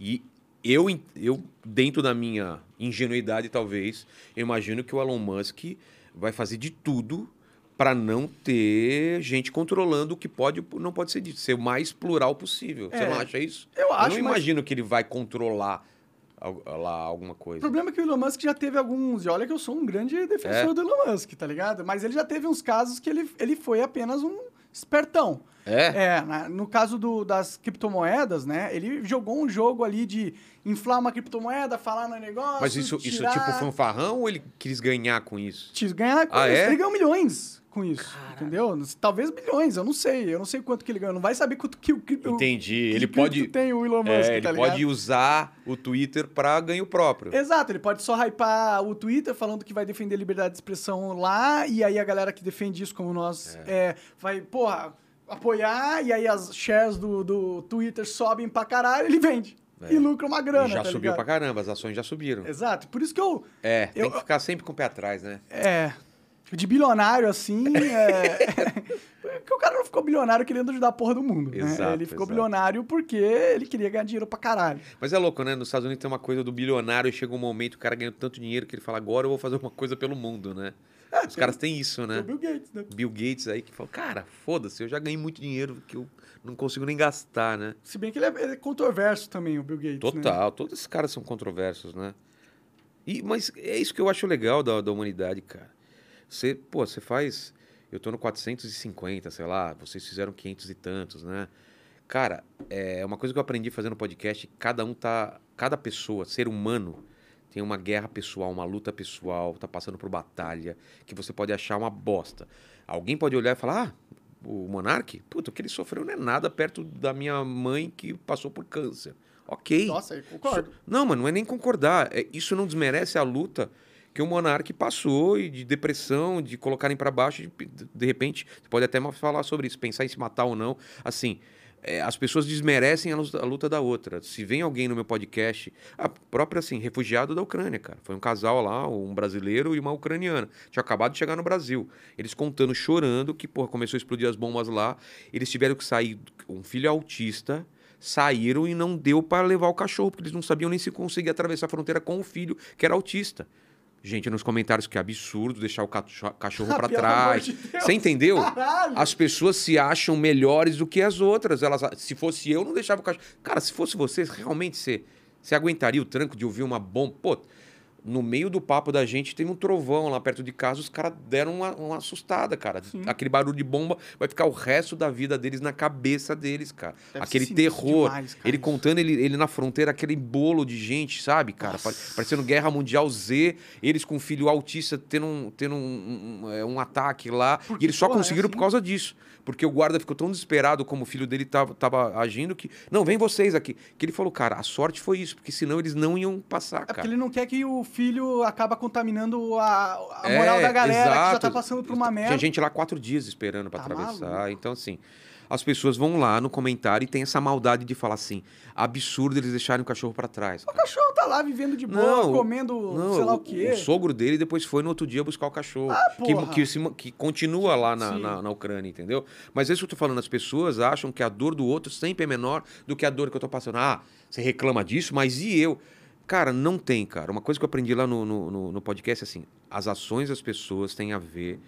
E eu, eu, dentro da minha ingenuidade, talvez, eu imagino que o Elon Musk vai fazer de tudo para não ter gente controlando o que pode e não pode ser dito. Ser o mais plural possível. Você É. não acha isso? Eu acho, não mas- imagino que ele vai controlar lá alguma O coisa. problema é que o Elon Musk já teve alguns. E olha que eu sou um grande defensor É. do Elon Musk, tá ligado? Mas ele já teve uns casos que ele, ele foi apenas um espertão. É? É, na- no caso do- das criptomoedas, né? Ele jogou um jogo ali de inflar uma criptomoeda, falar no negócio. Mas isso, isso tirar, tipo fanfarrão ou ele quis ganhar com isso? te ganhar com Ah, isso. é? Ele ganhou milhões com isso, entendeu? Talvez bilhões, eu não sei. Eu não sei quanto que ele ganhou. Não vai saber quanto que o cripto. Entendi. que Ele pode. tem o Elon Musk, É, ele tá pode usar o Twitter para ganho próprio. Exato, ele pode só hypar o Twitter falando que vai defender a liberdade de expressão lá, e aí a galera que defende isso, como nós, é, vai, porra, apoiar, e aí as shares do, do Twitter sobem pra caralho, ele vende. É. E lucra uma grana. E já tá subiu ligado? pra caramba, as ações já subiram. Exato, por isso que eu. É, tem Eu- que ficar sempre com o pé atrás, né? É. De bilionário, assim. [LAUGHS] É, porque o cara não ficou bilionário querendo ajudar a porra do mundo. né? Exato, Ele ficou exato. bilionário porque ele queria ganhar dinheiro pra caralho. Mas é louco, né? Nos Estados Unidos tem uma coisa do bilionário e chega um momento o cara ganha tanto dinheiro que ele fala, agora eu vou fazer uma coisa pelo mundo, né? Os caras têm isso, É né? o Bill Gates, né? Bill Gates aí que fala, cara, foda-se, eu já ganhei muito dinheiro que eu não consigo nem gastar, né? Se bem que ele é, ele é controverso também, o Bill Gates. né? Total, todos esses caras são controversos, né? E, mas é isso que eu acho legal da, da humanidade, cara. Você, pô, você faz. Eu tô no 450, sei lá, vocês fizeram 500 e tantos, né? Cara, é uma coisa que eu aprendi fazendo podcast, cada um tá. Cada pessoa, ser humano, tem uma guerra pessoal, uma luta pessoal, tá passando por batalha, que você pode achar uma bosta. Alguém pode olhar e falar, ah, o Monark, puta, o que ele sofreu não é nada perto da minha mãe que passou por câncer. Ok. Nossa, eu concordo. Não, mas não é nem concordar. É, isso não desmerece a luta que o monarca passou e de depressão, de colocarem para baixo, de, de repente, você pode até falar sobre isso, pensar em se matar ou não. Assim, é, as pessoas desmerecem a luta, a luta da outra. Se vem alguém no meu podcast, a própria assim, refugiado da Ucrânia, cara. Foi um casal lá, um brasileiro e uma ucraniana. Tinha acabado de chegar no Brasil. Eles contando, chorando, que porra, começou a explodir as bombas lá. Eles tiveram que sair, um filho autista, saíram e não deu para levar o cachorro, porque eles não sabiam nem se conseguir atravessar a fronteira com o filho, que era autista. Gente, nos comentários que é absurdo deixar o cacho- cachorro para Pelo trás. de. Você entendeu? Caralho. As pessoas se acham melhores do que as outras. Elas, se fosse eu, não deixava o cachorro. Cara, se fosse você, realmente você, você aguentaria o tranco de ouvir uma bomba? Pô, no meio do papo da gente tem um trovão lá perto de casa, os caras deram uma, uma assustada, cara. Aquele barulho de bomba vai ficar o resto da vida deles na cabeça deles, cara. Deve aquele terror. demais, cara, ele isso. contando ele, ele na fronteira, aquele bolo de gente, sabe, cara? Nossa. Pare- Parecendo Guerra Mundial Z, eles com um filho autista tendo um, tendo um, um, é, um ataque lá. Por e eles só porra é conseguiram assim? por causa disso. Porque o guarda ficou tão desesperado como o filho dele tava, tava agindo que. Não, vem vocês aqui. Que ele falou, cara, a sorte foi isso, porque senão eles não iam passar, É porque cara. ele não quer que o filho acaba contaminando a, a É, moral da galera que já exato. tá passando por uma merda. Tinha gente lá quatro dias esperando pra Tá atravessar. maluco. Então, assim, as pessoas vão lá no comentário e tem essa maldade de falar assim: absurdo eles deixarem o cachorro pra trás. O cachorro tá lá vivendo de boa, Não, comendo Não, sei lá o quê. o sogro dele depois foi no outro dia buscar o cachorro. Ah, que, porra. que, se- que continua lá na, na, na Ucrânia, entendeu? Mas isso que eu tô falando. As pessoas acham que a dor do outro sempre é menor do que a dor que eu tô passando. Ah, você reclama disso, mas e eu? Cara, não tem, cara. Uma coisa que eu aprendi lá no, no, no- no podcast é assim: as ações das pessoas têm a ver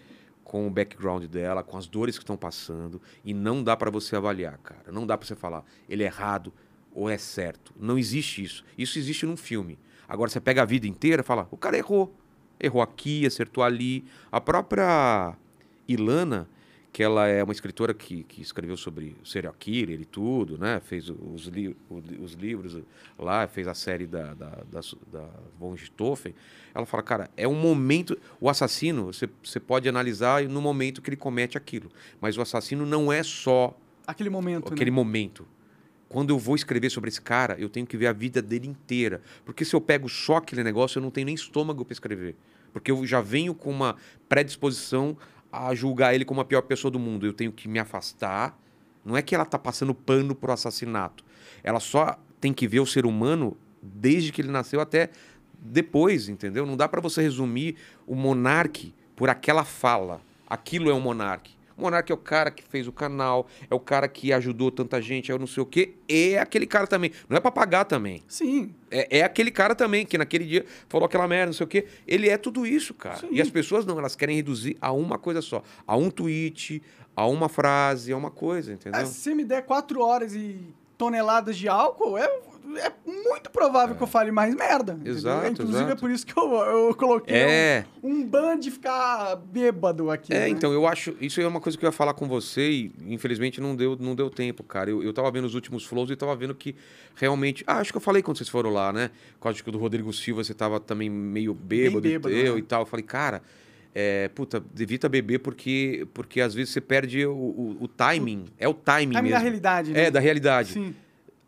com o background dela, com as dores que estão passando, e não dá pra você avaliar, cara. Não dá pra você falar, ele é errado ou é certo. Não existe isso. Isso existe num filme. Agora você pega a vida inteira e fala, o cara errou. Errou aqui, acertou ali. A própria Ilana, que ela é uma escritora que, que escreveu sobre o serial killer e tudo, né? Fez os, li os livros lá, fez a série da, da, da, da von Richthofen. Ela fala, cara, é um momento... O assassino, você, você pode analisar no momento que ele comete aquilo. Mas o assassino não é só Aquele momento, aquele né? momento. Quando eu vou escrever sobre esse cara, eu tenho que ver a vida dele inteira. Porque se eu pego só aquele negócio, eu não tenho nem estômago para escrever. Porque eu já venho com uma predisposição a julgar ele como a pior pessoa do mundo. Eu tenho que me afastar. Não é que ela tá passando pano pro assassinato. Ela só tem que ver o ser humano desde que ele nasceu até depois, entendeu? Não dá para você resumir o monarque por aquela fala. Aquilo é um monarque. O monarque é o cara que fez o canal, é o cara que ajudou tanta gente, é o não sei o quê, e é aquele cara também. Não é pra pagar também. Sim. É, é aquele cara também que naquele dia falou aquela merda, não sei o quê. Ele é tudo isso, cara. Sim. E as pessoas não, elas querem reduzir a uma coisa só. A um tweet, a uma frase, a uma coisa, entendeu? É, se você me der quatro horas e toneladas de álcool, é, é muito provável que eu fale mais merda. entendeu? Exato, Inclusive exato. é por isso que eu, eu coloquei É. um, um ban de ficar bêbado aqui. É, né? então, eu acho. Isso é uma coisa que eu ia falar com você e, infelizmente, não deu, não deu tempo, cara. Eu, eu tava vendo os últimos flows e tava vendo que realmente. Ah, acho que eu falei quando vocês foram lá, né? Com acho que o do Rodrigo Silva você tava também meio bêbado, bêbado, e eu né? e tal. Eu falei, cara. É, puta, evita beber porque, porque às vezes você perde o, o, o timing. É o timing Time mesmo. da realidade, né? É, da realidade. Sim.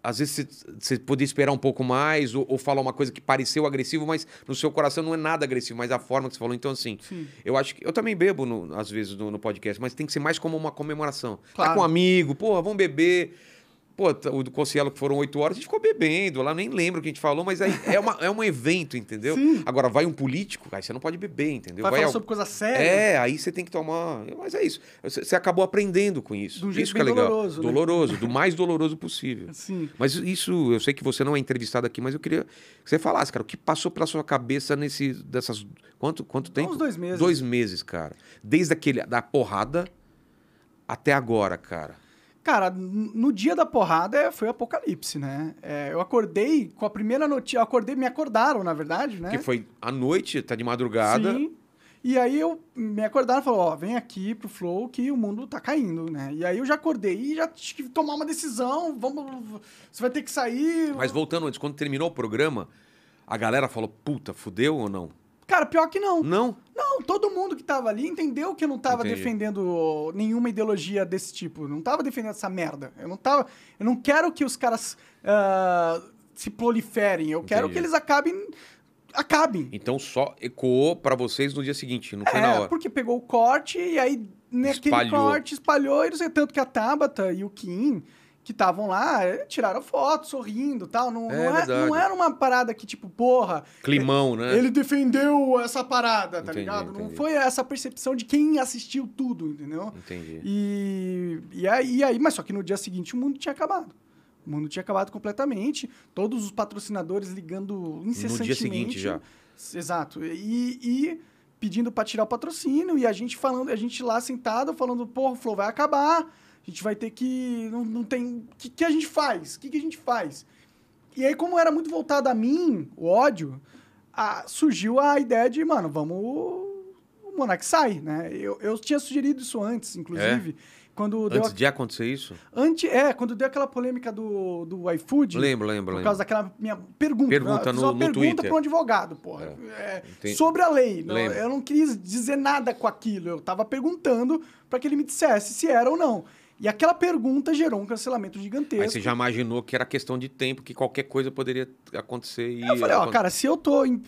Às vezes você- podia esperar um pouco mais ou, ou falar uma coisa que pareceu agressivo, mas no seu coração não é nada agressivo, mas a forma que você falou. Então, assim, Sim. eu acho que. Eu também bebo, no- às vezes, no, no podcast, mas tem que ser mais como uma comemoração. Claro. Tá com um amigo, porra, vamos beber. Pô, tá- o do Concielo que foram oito horas, a gente ficou bebendo lá, nem lembro o que a gente falou, mas aí é, uma, é um evento, entendeu? Sim. Agora, vai um político, aí você não pode beber, entendeu? Vai, Vai falar al- sobre coisa séria. é, aí você tem que tomar. Mas é isso. Você acabou aprendendo com isso. Um jeito isso que é legal. doloroso, né? Doloroso, do mais doloroso possível. [LAUGHS] Sim. Mas isso, eu sei que você não é entrevistado aqui, mas eu queria que você falasse, cara, o que passou pela sua cabeça nesse dessas quanto quanto tempo? Uns dois meses. Dois meses, cara. Desde aquele da porrada até agora, cara. Cara, no dia da porrada é, foi apocalipse, né? É, eu acordei com a primeira notícia. Eu acordei, me acordaram, na verdade, né? Que foi à noite, tá de madrugada. Sim. E aí eu me acordaram e falaram, ó, vem aqui pro Flow que o mundo tá caindo, né? E aí eu já acordei e já tive que tomar uma decisão, vamos. Você vai ter que sair. Mas voltando antes, quando terminou o programa, a galera falou: "Puta, fudeu ou não?" Cara, pior que não. Não. Não, todo mundo que tava ali entendeu que eu não tava Entendi. defendendo nenhuma ideologia desse tipo. Não tava defendendo essa merda. Eu não tava. Eu não quero que os caras ah, se proliferem. Eu quero Entendi. que eles acabem. Acabem. Então só ecoou pra vocês no dia seguinte, não foi na É, hora. porque pegou o corte e aí naquele Espalhou. corte espalhou e não sei tanto que a Tabata e o Kim que estavam lá, eh, tiraram foto, sorrindo tal. Não, É não, é- não era uma parada que, tipo, porra, Climão, né? ele defendeu essa parada, tá Entendi, ligado? Não entendi. foi essa percepção de quem assistiu tudo, entendeu? Entendi. E, e, aí, e aí, mas só que no dia seguinte o mundo tinha acabado. O mundo tinha acabado completamente. Todos os patrocinadores ligando incessantemente. seguinte já. Exato. E, e pedindo para tirar o patrocínio e a gente falando, a gente lá sentado falando, porra, o Flow vai acabar, a gente vai ter que. Não, não tem. O que, que a gente faz? O que, que a gente faz? E aí, como era muito voltado a mim, o ódio, a- surgiu a ideia de, mano, vamos. O Monark sai, né? Eu, eu tinha sugerido isso antes, inclusive. Quando deu Antes a- de acontecer isso? Ante, é, quando deu aquela polêmica do, do iFood. Lembro, lembro, Por lembro. causa daquela minha pergunta. Pergunta fiz no- uma no pergunta Twitter. para um advogado, porra. É, Entendi. sobre a lei. Não, eu não quis dizer nada com aquilo. Eu tava perguntando para que ele me dissesse se era ou não. E aquela pergunta gerou um cancelamento gigantesco. Aí você já imaginou que era questão de tempo, que qualquer coisa poderia acontecer e... Eu falei, ó, cara, se eu tô. em-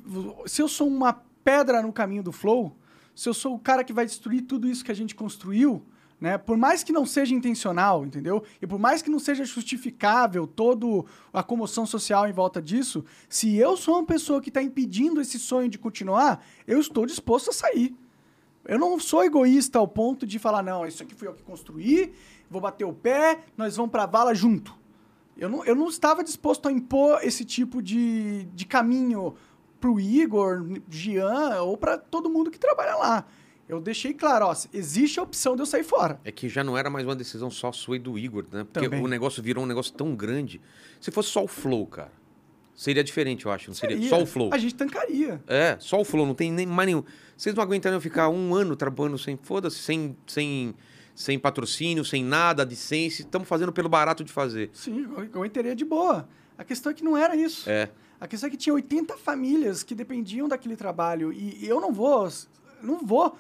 se eu sou uma pedra no caminho do flow, se eu sou o cara que vai destruir tudo isso que a gente construiu, né? Por mais que não seja intencional, entendeu? E por mais que não seja justificável toda a comoção social em volta disso, se eu sou uma pessoa que está impedindo esse sonho de continuar, eu estou disposto a sair. Eu não sou egoísta ao ponto de falar, não, isso aqui fui eu que construí, vou bater o pé, nós vamos pra vala junto. Eu não, eu não estava disposto a impor esse tipo de, de caminho pro Igor, Gian ou para todo mundo que trabalha lá. Eu deixei claro, ó, existe a opção de eu sair fora. É que já não era mais uma decisão só sua e do Igor, né? Porque Também. o negócio virou um negócio tão grande. Se fosse só o Flow, cara, seria diferente, eu acho. Não seria Seria. só o Flow. A gente tancaria. É, só o Flow, não tem nem mais nenhum. Vocês não aguentariam ficar um ano trabalhando sem, foda-se, sem, sem, sem patrocínio, sem nada, de sense. Estamos fazendo pelo barato de fazer. Sim, eu, enteria de boa. A questão é que não era isso. É. A questão é que tinha 80 famílias que dependiam daquele trabalho e eu não vou, não vou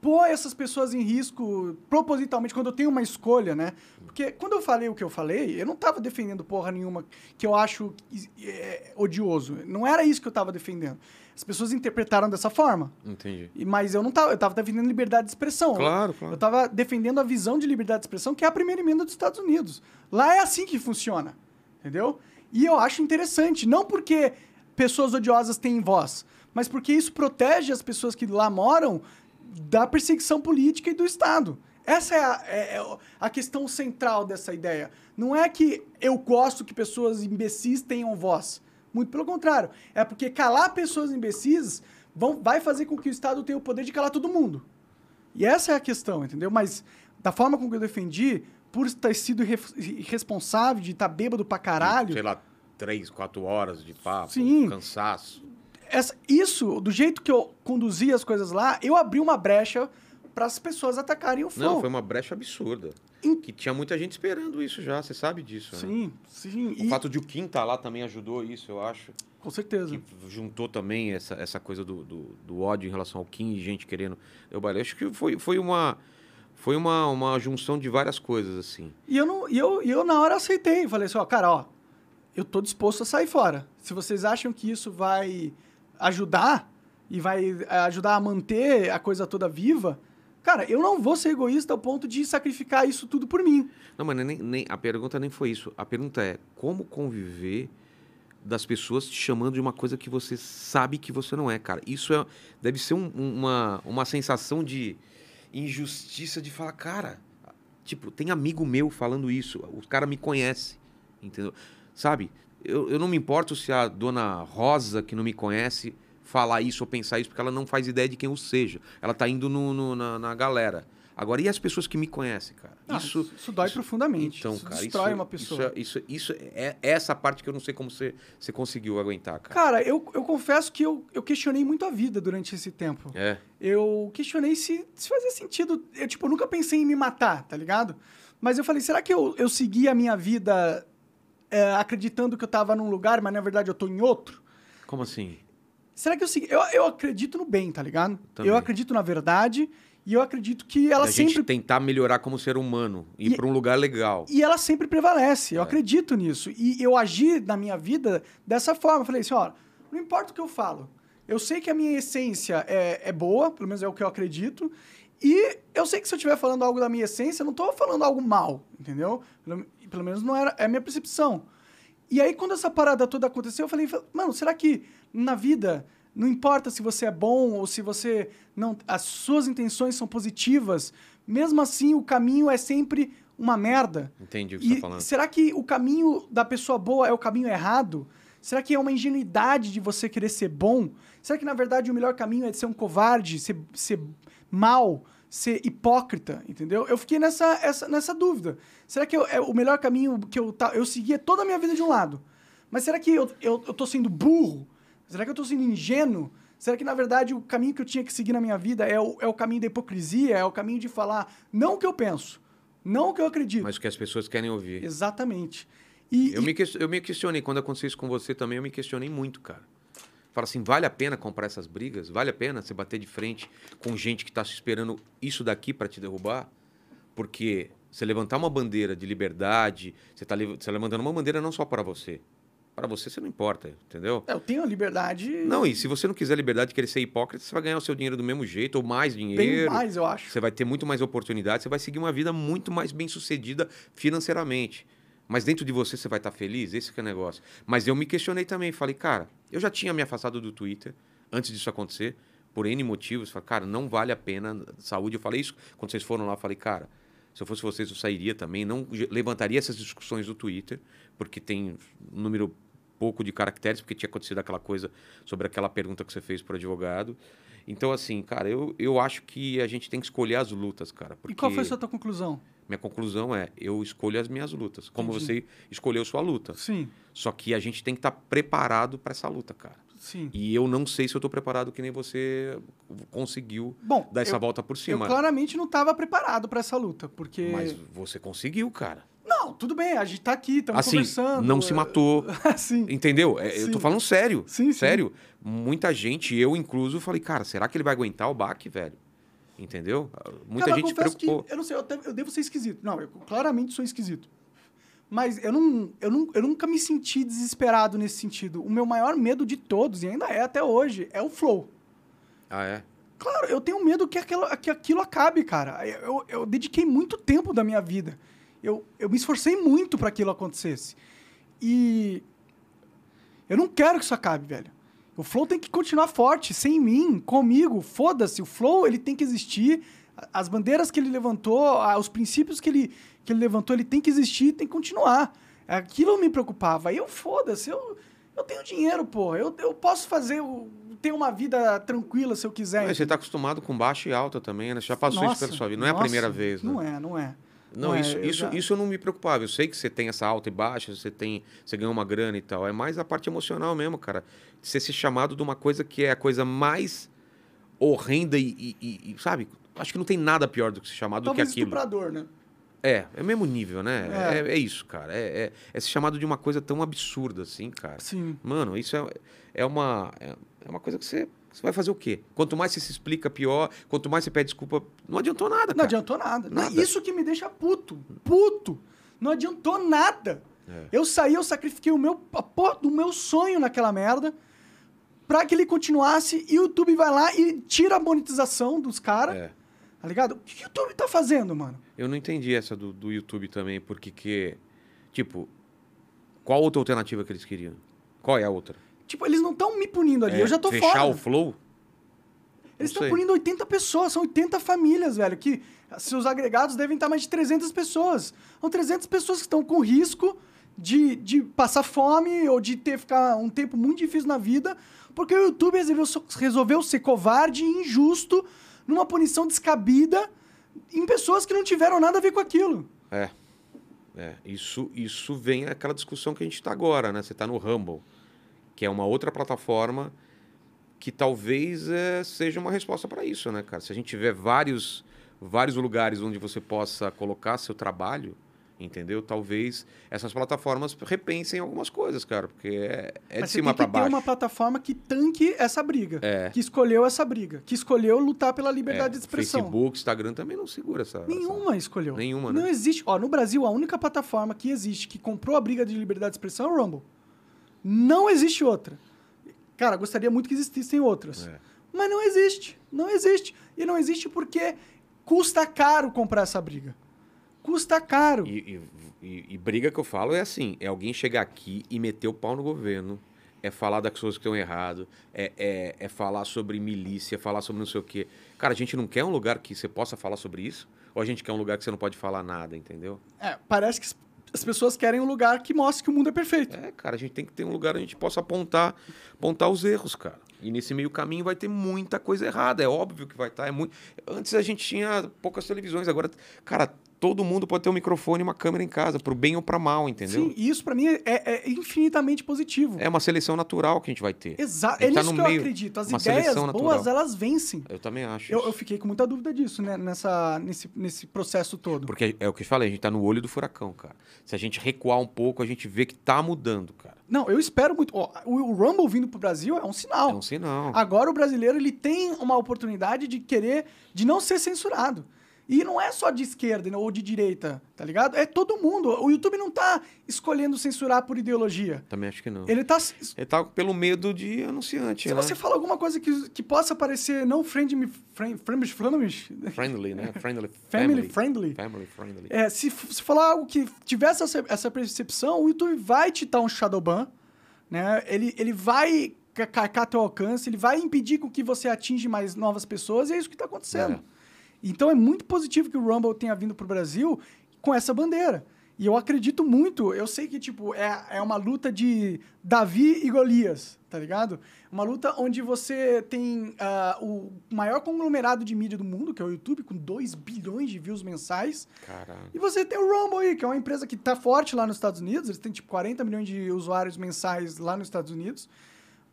pôr essas pessoas em risco propositalmente quando eu tenho uma escolha, né? Porque quando eu falei o que eu falei, eu não estava defendendo porra nenhuma que eu acho é, odioso. Não era isso que eu estava defendendo. As pessoas interpretaram dessa forma. Entendi. E- Mas eu não tava, eu tava defendendo liberdade de expressão. Claro, Eu claro. tava defendendo a visão de liberdade de expressão, que é a primeira emenda dos Estados Unidos. Lá é assim que funciona. Entendeu? E eu acho interessante, não porque pessoas odiosas têm voz, mas porque isso protege as pessoas que lá moram da perseguição política e do Estado. Essa é a, é- é a questão central dessa ideia. Não é que eu gosto que pessoas imbecis tenham voz. Muito pelo contrário. É porque calar pessoas imbecis vão, vai fazer com que o Estado tenha o poder de calar todo mundo. E essa é a questão, entendeu? Mas da forma com que eu defendi, por ter sido irre- irresponsável, de estar bêbado pra caralho, Sei lá, três, quatro horas de papo, Sim. cansaço. essa- isso, do jeito que eu conduzi as coisas lá, eu abri uma brecha para as pessoas atacarem o flow. Não, foi uma brecha absurda. Que tinha muita gente esperando isso já, você sabe disso. né? Sim, sim. O e- fato de o Kim estar lá também ajudou isso, eu acho. Com certeza. Que juntou também essa, essa coisa do, do, do ódio em relação ao Kim e gente querendo. Eu. Acho que foi, foi uma. Foi uma, uma junção de várias coisas, assim. E eu, não, e eu, e eu na hora aceitei. Falei assim, ó, cara, ó, eu tô disposto a sair fora. Se vocês acham que isso vai ajudar e vai eh, ajudar a manter a coisa toda viva, cara, eu não vou ser egoísta ao ponto de sacrificar isso tudo por mim. Não, mas nem, nem, a pergunta nem foi isso. A pergunta é como conviver das pessoas te chamando de uma coisa que você sabe que você não é, cara. Isso é, deve ser um- uma, uma sensação de injustiça de falar, cara, tipo, tem amigo meu falando isso, o cara me conhece, entendeu? Sabe? Eu, eu não me importo se a dona Rosa, que não me conhece, falar isso ou pensar isso, porque ela não faz ideia de quem eu seja. Ela tá indo no, no- na, na galera. Agora, e as pessoas que me conhecem, cara? Ah, isso, isso dói profundamente. Então, isso cara, destrói isso, uma pessoa. Isso, é- isso, isso é essa parte que eu não sei como você, você conseguiu aguentar, cara. Cara, eu, eu confesso que eu, eu questionei muito a vida durante esse tempo. É. Eu questionei se, se fazia sentido. Eu, tipo, eu nunca pensei em me matar, tá ligado? Mas eu falei, será que eu, eu segui a minha vida é, acreditando que eu tava num lugar, mas na verdade eu tô em outro? Como assim? Será que eu? Eu, eu acredito no bem, tá ligado? Também. Eu acredito na verdade e eu acredito que ela a sempre. gente tentar melhorar como ser humano, ir E- pra um lugar legal. E ela sempre prevalece. Eu É. acredito nisso. E eu agi na minha vida dessa forma. Eu falei assim, ó, não importa o que eu falo. Eu sei que a minha essência é, é boa, pelo menos é o que eu acredito. E eu sei que se eu estiver falando algo da minha essência, eu não estou falando algo mal, entendeu? Pelo menos não era é a minha percepção. E aí, quando essa parada toda aconteceu, eu falei, mano, será que na vida não importa se você é bom ou se você não. As suas intenções são positivas, mesmo assim o caminho é sempre uma merda. Entendi o que E você tá falando. será que o caminho da pessoa boa é o caminho errado? Será que é uma ingenuidade de você querer ser bom? Será que, na verdade, o melhor caminho é de ser um covarde, ser, ser mal, ser hipócrita, entendeu? Eu fiquei nessa, essa, nessa dúvida. Será que eu- é o melhor caminho que eu... ta- Eu seguia toda a minha vida de um lado. Mas será que eu, eu, eu tô sendo burro? Será que eu tô sendo ingênuo? Será que, na verdade, o caminho que eu tinha que seguir na minha vida é o, é o caminho da hipocrisia? É o caminho de falar não o que eu penso, não o que eu acredito? Mas o que as pessoas querem ouvir. Exatamente. E, Eu e- me, ques- eu me questionei, quando aconteceu isso com você também, eu me questionei muito, cara. Fala assim, vale a pena comprar essas brigas? Vale a pena você bater de frente com gente que está esperando isso daqui para te derrubar? Porque você levantar uma bandeira de liberdade, você está levantando uma bandeira não só para você. Para você, você não importa, entendeu? eu tenho a liberdade Não, e se você não quiser liberdade de querer ser hipócrita, você vai ganhar o seu dinheiro do mesmo jeito, ou mais bem dinheiro. mais, eu acho. Você vai ter muito mais oportunidades, você vai seguir uma vida muito mais bem sucedida financeiramente. Mas dentro de você você vai estar feliz? Esse que é o negócio. Mas eu me questionei também, falei, cara, eu já tinha me afastado do Twitter antes disso acontecer, por N motivos. Falei, cara, não vale a pena saúde. Eu falei isso quando vocês foram lá, falei, cara, se eu fosse vocês, eu sairia também, não levantaria essas discussões do Twitter, porque tem um número pouco de caracteres, porque tinha acontecido aquela coisa sobre aquela pergunta que você fez para o advogado. Então, assim, cara, eu, eu acho que a gente tem que escolher as lutas, cara. Porque E qual foi a sua tua conclusão? minha conclusão é, eu escolho as minhas lutas, como Entendi. você escolheu sua luta. Sim, Só que a gente tem que estar preparado para essa luta, cara. sim. E eu não sei se eu estou preparado que nem você conseguiu Bom, dar essa eu, volta por eu cima. claramente não estava preparado para essa luta, porque... Mas você conseguiu, cara. Não, tudo bem, a gente tá aqui, estamos Assim, conversando. não se matou. [LAUGHS] Sim. Entendeu? É, Eu tô Sim. falando sério. Sim, sim. sério. Muita gente, eu incluso, falei, cara, será que ele vai aguentar o baque, velho? Entendeu? Muita Cara, gente preocupou. Que, eu não sei, eu, te- eu devo ser esquisito. Não, eu claramente sou esquisito. Mas eu, não, eu, não, eu nunca me senti desesperado nesse sentido. O meu maior medo de todos, e ainda é até hoje, é o flow. Ah, é? Claro, eu tenho medo que aquilo, que aquilo acabe, cara. Eu, eu dediquei muito tempo da minha vida. Eu, eu me esforcei muito para aquilo acontecesse. E eu não quero que isso acabe, velho. O Flow tem que continuar forte, sem mim, comigo. Foda-se, o Flow ele tem que existir. As bandeiras que ele levantou, os princípios que ele, que ele levantou, ele tem que existir, tem que continuar. Aquilo me preocupava. Eu, foda-se, eu, eu tenho dinheiro, pô. Eu, eu posso fazer, ter uma vida tranquila se eu quiser. Mas você tá acostumado com baixa e alta também, né? Você já passou Nossa, isso pela sua vida. Não é a primeira vez, né? Não é, não é. Não, é, isso, eu isso, já- isso eu não me preocupava. Eu sei que você tem essa alta e baixa, você tem, você ganha uma grana e tal. É mais a parte emocional mesmo, cara. De Você ser chamado de uma coisa que é a coisa mais horrenda e, e- e- e, sabe? Acho que não tem nada pior do que ser chamado Talvez do que aquilo. estuprador, né? É, é o mesmo nível, né? É. É, é isso, cara. É, é, é ser chamado de uma coisa tão absurda assim, cara. Sim. Mano, isso é, é, uma, é, é uma coisa que você, você vai fazer o quê? Quanto mais você se explica, pior. Quanto mais você pede desculpa, não adiantou nada, Não cara. adiantou nada. Nada. Isso que me deixa puto. Puto. Não adiantou nada. É. Eu saí, eu sacrifiquei o meu, a porra do meu sonho naquela merda pra que ele continuasse e o YouTube vai lá e tira a monetização dos caras. É. Tá ligado? O que o YouTube tá fazendo, mano? Eu não entendi essa do, do YouTube também, porque que. Tipo, qual outra alternativa que eles queriam? Qual é a outra? Tipo, eles não estão me punindo ali. É eu já tô fechar fora. o flow? Eles estão punindo 80 pessoas, são 80 famílias, velho, que seus agregados devem estar mais de 300 pessoas. São 300 pessoas que estão com risco de, de passar fome ou de ter ficar um tempo muito difícil na vida, porque o YouTube resolveu, resolveu ser covarde e injusto numa punição descabida em pessoas que não tiveram nada a ver com aquilo. É. É, isso, isso vem aquela discussão que a gente está agora, né? Você está no Rumble, que é uma outra plataforma que talvez é, seja uma resposta para isso, né, cara? Se a gente tiver vários, vários lugares onde você possa colocar seu trabalho, entendeu? Talvez essas plataformas repensem algumas coisas, cara, porque é, é de cima para tem que ter baixo. uma plataforma que tanque essa briga, É. que escolheu essa briga, que escolheu lutar pela liberdade É, de expressão. Facebook, Instagram também não segura essa. essa- Nenhuma escolheu. Nenhuma, Não né? existe. Ó, no Brasil, a única plataforma que existe que comprou a briga de liberdade de expressão é o Rumble. Não existe outra. Cara, gostaria muito que existissem outras. É. Mas não existe. Não existe. E não existe porque custa caro comprar essa briga. Custa caro. E, e E, e briga que eu falo é assim: é alguém chegar aqui e meter o pau no governo. É falar das pessoas que estão errado, é, é, é falar sobre milícia, falar sobre não sei o quê. Cara, a gente não quer um lugar que você possa falar sobre isso, ou a gente quer um lugar que você não pode falar nada, entendeu? É, parece que as- as pessoas querem um lugar que mostre que o mundo é perfeito. É, cara, a gente tem que ter um lugar onde a gente possa apontar, apontar os erros, cara. E nesse meio caminho vai ter muita coisa errada, é óbvio que vai estar. É muito... Antes a gente tinha poucas televisões, agora, cara, todo mundo pode ter um microfone e uma câmera em casa, pro bem ou pra mal, entendeu? Sim, e isso pra mim é, é infinitamente positivo. É uma seleção natural que a gente vai ter. Exato. É tá nisso no que eu meio- acredito. As ideias boas, natural. elas vencem. Eu também acho. Eu, eu fiquei com muita dúvida disso, né? Nessa, nesse, nesse processo todo. Porque é o que eu falei, a gente tá no olho do furacão, cara. Se a gente recuar um pouco, a gente vê que tá mudando, cara. Não, eu espero muito. Ó, o, o Rumble vindo pro Brasil é um sinal. É um sinal. Agora o brasileiro ele tem uma oportunidade de querer, de não ser censurado. E não é só de esquerda ou de direita, tá ligado? É todo mundo. O YouTube não tá escolhendo censurar por ideologia. Também acho que não. Ele tá. Ele tá pelo medo de anunciante, Se né? você fala alguma coisa que, que possa parecer não friendly, friend, friendly, friendly, Friendly, né? Friendly. [LAUGHS] family friendly, Family friendly. É, se, se falar algo que tivesse essa, essa percepção, o YouTube vai te dar um shadowban, né? Ele, ele vai ca- carcar teu alcance, ele vai impedir com que você atinja mais novas pessoas, e é isso que está acontecendo. É. Então é muito positivo que o Rumble tenha vindo pro Brasil com essa bandeira. E eu acredito muito, eu sei que, tipo, é, é uma luta de Davi e Golias, tá ligado? Uma luta onde você tem ah, o maior conglomerado de mídia do mundo, que é o YouTube, com 2 bilhões de views mensais. Caralho. E você tem o Rumble aí, que é uma empresa que tá forte lá nos Estados Unidos. Eles têm, tipo, 40 milhões de usuários mensais lá nos Estados Unidos.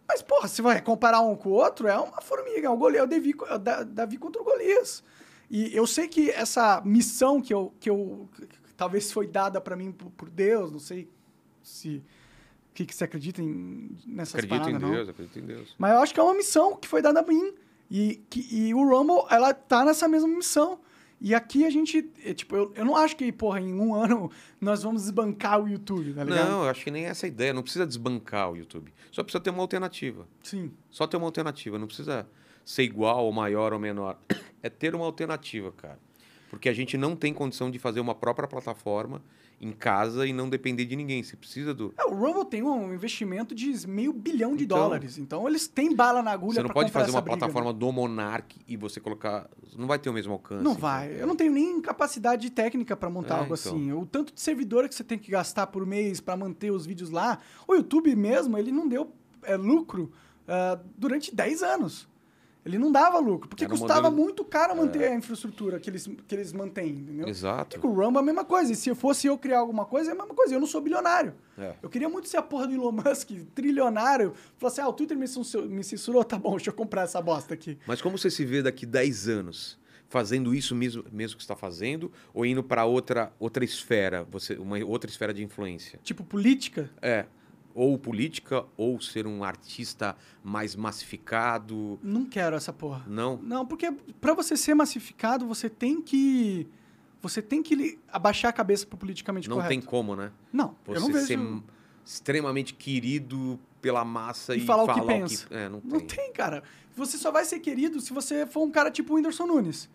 Mas, porra, se vai comparar um com o outro, é uma formiga. É o, Golias, é o Davi, é o Da- Davi contra o Golias. E eu sei que essa missão que eu... Que eu que talvez foi dada pra mim por, por Deus, não sei se... O que, que você acredita em, nessas Acredito paradas, em não? Deus, acredito em Deus. Mas eu acho que é uma missão que foi dada a mim. E, que, e o Rumble, ela tá nessa mesma missão. E aqui a gente, é, tipo, eu, eu não acho que, porra, em um [LAUGHS] ano nós vamos desbancar o YouTube, tá ligado? Não, eu acho que nem essa é a ideia. Não precisa desbancar o YouTube. Só precisa ter uma alternativa. Sim. Só ter uma alternativa. Não precisa ser igual ou maior ou menor. É ter uma alternativa, cara. Porque a gente não tem condição de fazer uma própria plataforma em casa e não depender de ninguém. Você precisa do. É, o Rumble tem um investimento de meio bilhão de Então- dólares. Então eles têm bala na agulha Você não pode fazer uma briga, plataforma do Monark e você colocar. Não vai ter o mesmo alcance. Não vai. entendeu? Eu não tenho nem capacidade técnica pra montar É, algo então. assim. O tanto de servidor que você tem que gastar por mês pra manter os vídeos lá. O YouTube mesmo, ele não deu é, lucro ah, durante 10 anos. Ele não dava lucro, porque Era um custava modelo- muito caro manter a infraestrutura que eles, que eles mantêm, entendeu? Exato. E com o Rumble é a mesma coisa. E se fosse eu criar alguma coisa, é a mesma coisa. Eu não sou bilionário. É. Eu queria muito ser a porra do Elon Musk, trilionário. Falar assim, ah, o Twitter me censurou, me censurou, tá bom, deixa eu comprar essa bosta aqui. Mas como você se vê daqui 10 anos? Fazendo isso mesmo, mesmo que está fazendo? Ou indo para outra, outra esfera? Você, uma outra esfera de influência? Tipo, política. É. Ou política, ou ser um artista mais massificado. Não quero essa porra. Não. Não, porque pra você ser massificado, você tem que. Você tem que abaixar a cabeça pro politicamente Não correto. tem como, né? Não, Você eu não vejo. ser extremamente querido pela massa E e, falar o que pensa. É, não tem. Não tem, cara. Você só vai ser querido se você for um cara tipo o Whindersson Nunes.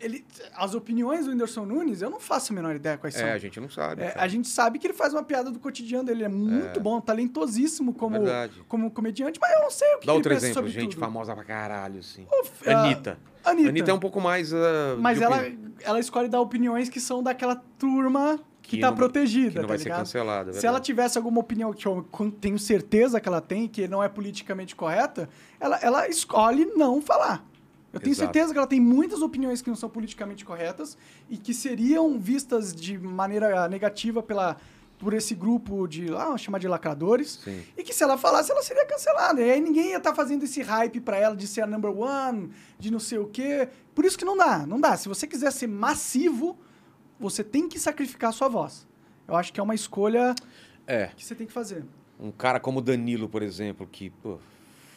Ele, as opiniões do Whindersson Nunes, eu não faço a menor ideia quais são. É, a gente não sabe. É, a gente sabe que ele faz uma piada do cotidiano dele, é muito bom, talentosíssimo como, Verdade. como comediante, mas eu não sei o que, Dá que outro ele exemplo, sobre gente tudo. famosa pra caralho, assim. Uf, ah, Anitta. Anitta. Anitta é um pouco mais. ah, Mas ela, opinião. ela escolhe dar opiniões que são daquela turma que, Que tá não- protegida, que não tá vai ser ligado? cancelada. é Se ela tivesse alguma opinião que eu tenho certeza que ela tem, que não é politicamente correta, ela, ela escolhe não falar. Eu tenho Exato. certeza que ela tem muitas opiniões que não são politicamente corretas e que seriam vistas de maneira negativa pela, por esse grupo de, ah, chamar de lacradores. Sim. E que se ela falasse, ela seria cancelada. E aí ninguém ia estar fazendo esse hype pra ela de ser a number one, de não sei o quê. Por isso que não dá, não dá. Se você quiser ser massivo, você tem que sacrificar a sua voz. Eu acho que é uma escolha É. que você tem que fazer. Um cara como o Danilo, por exemplo, que pô,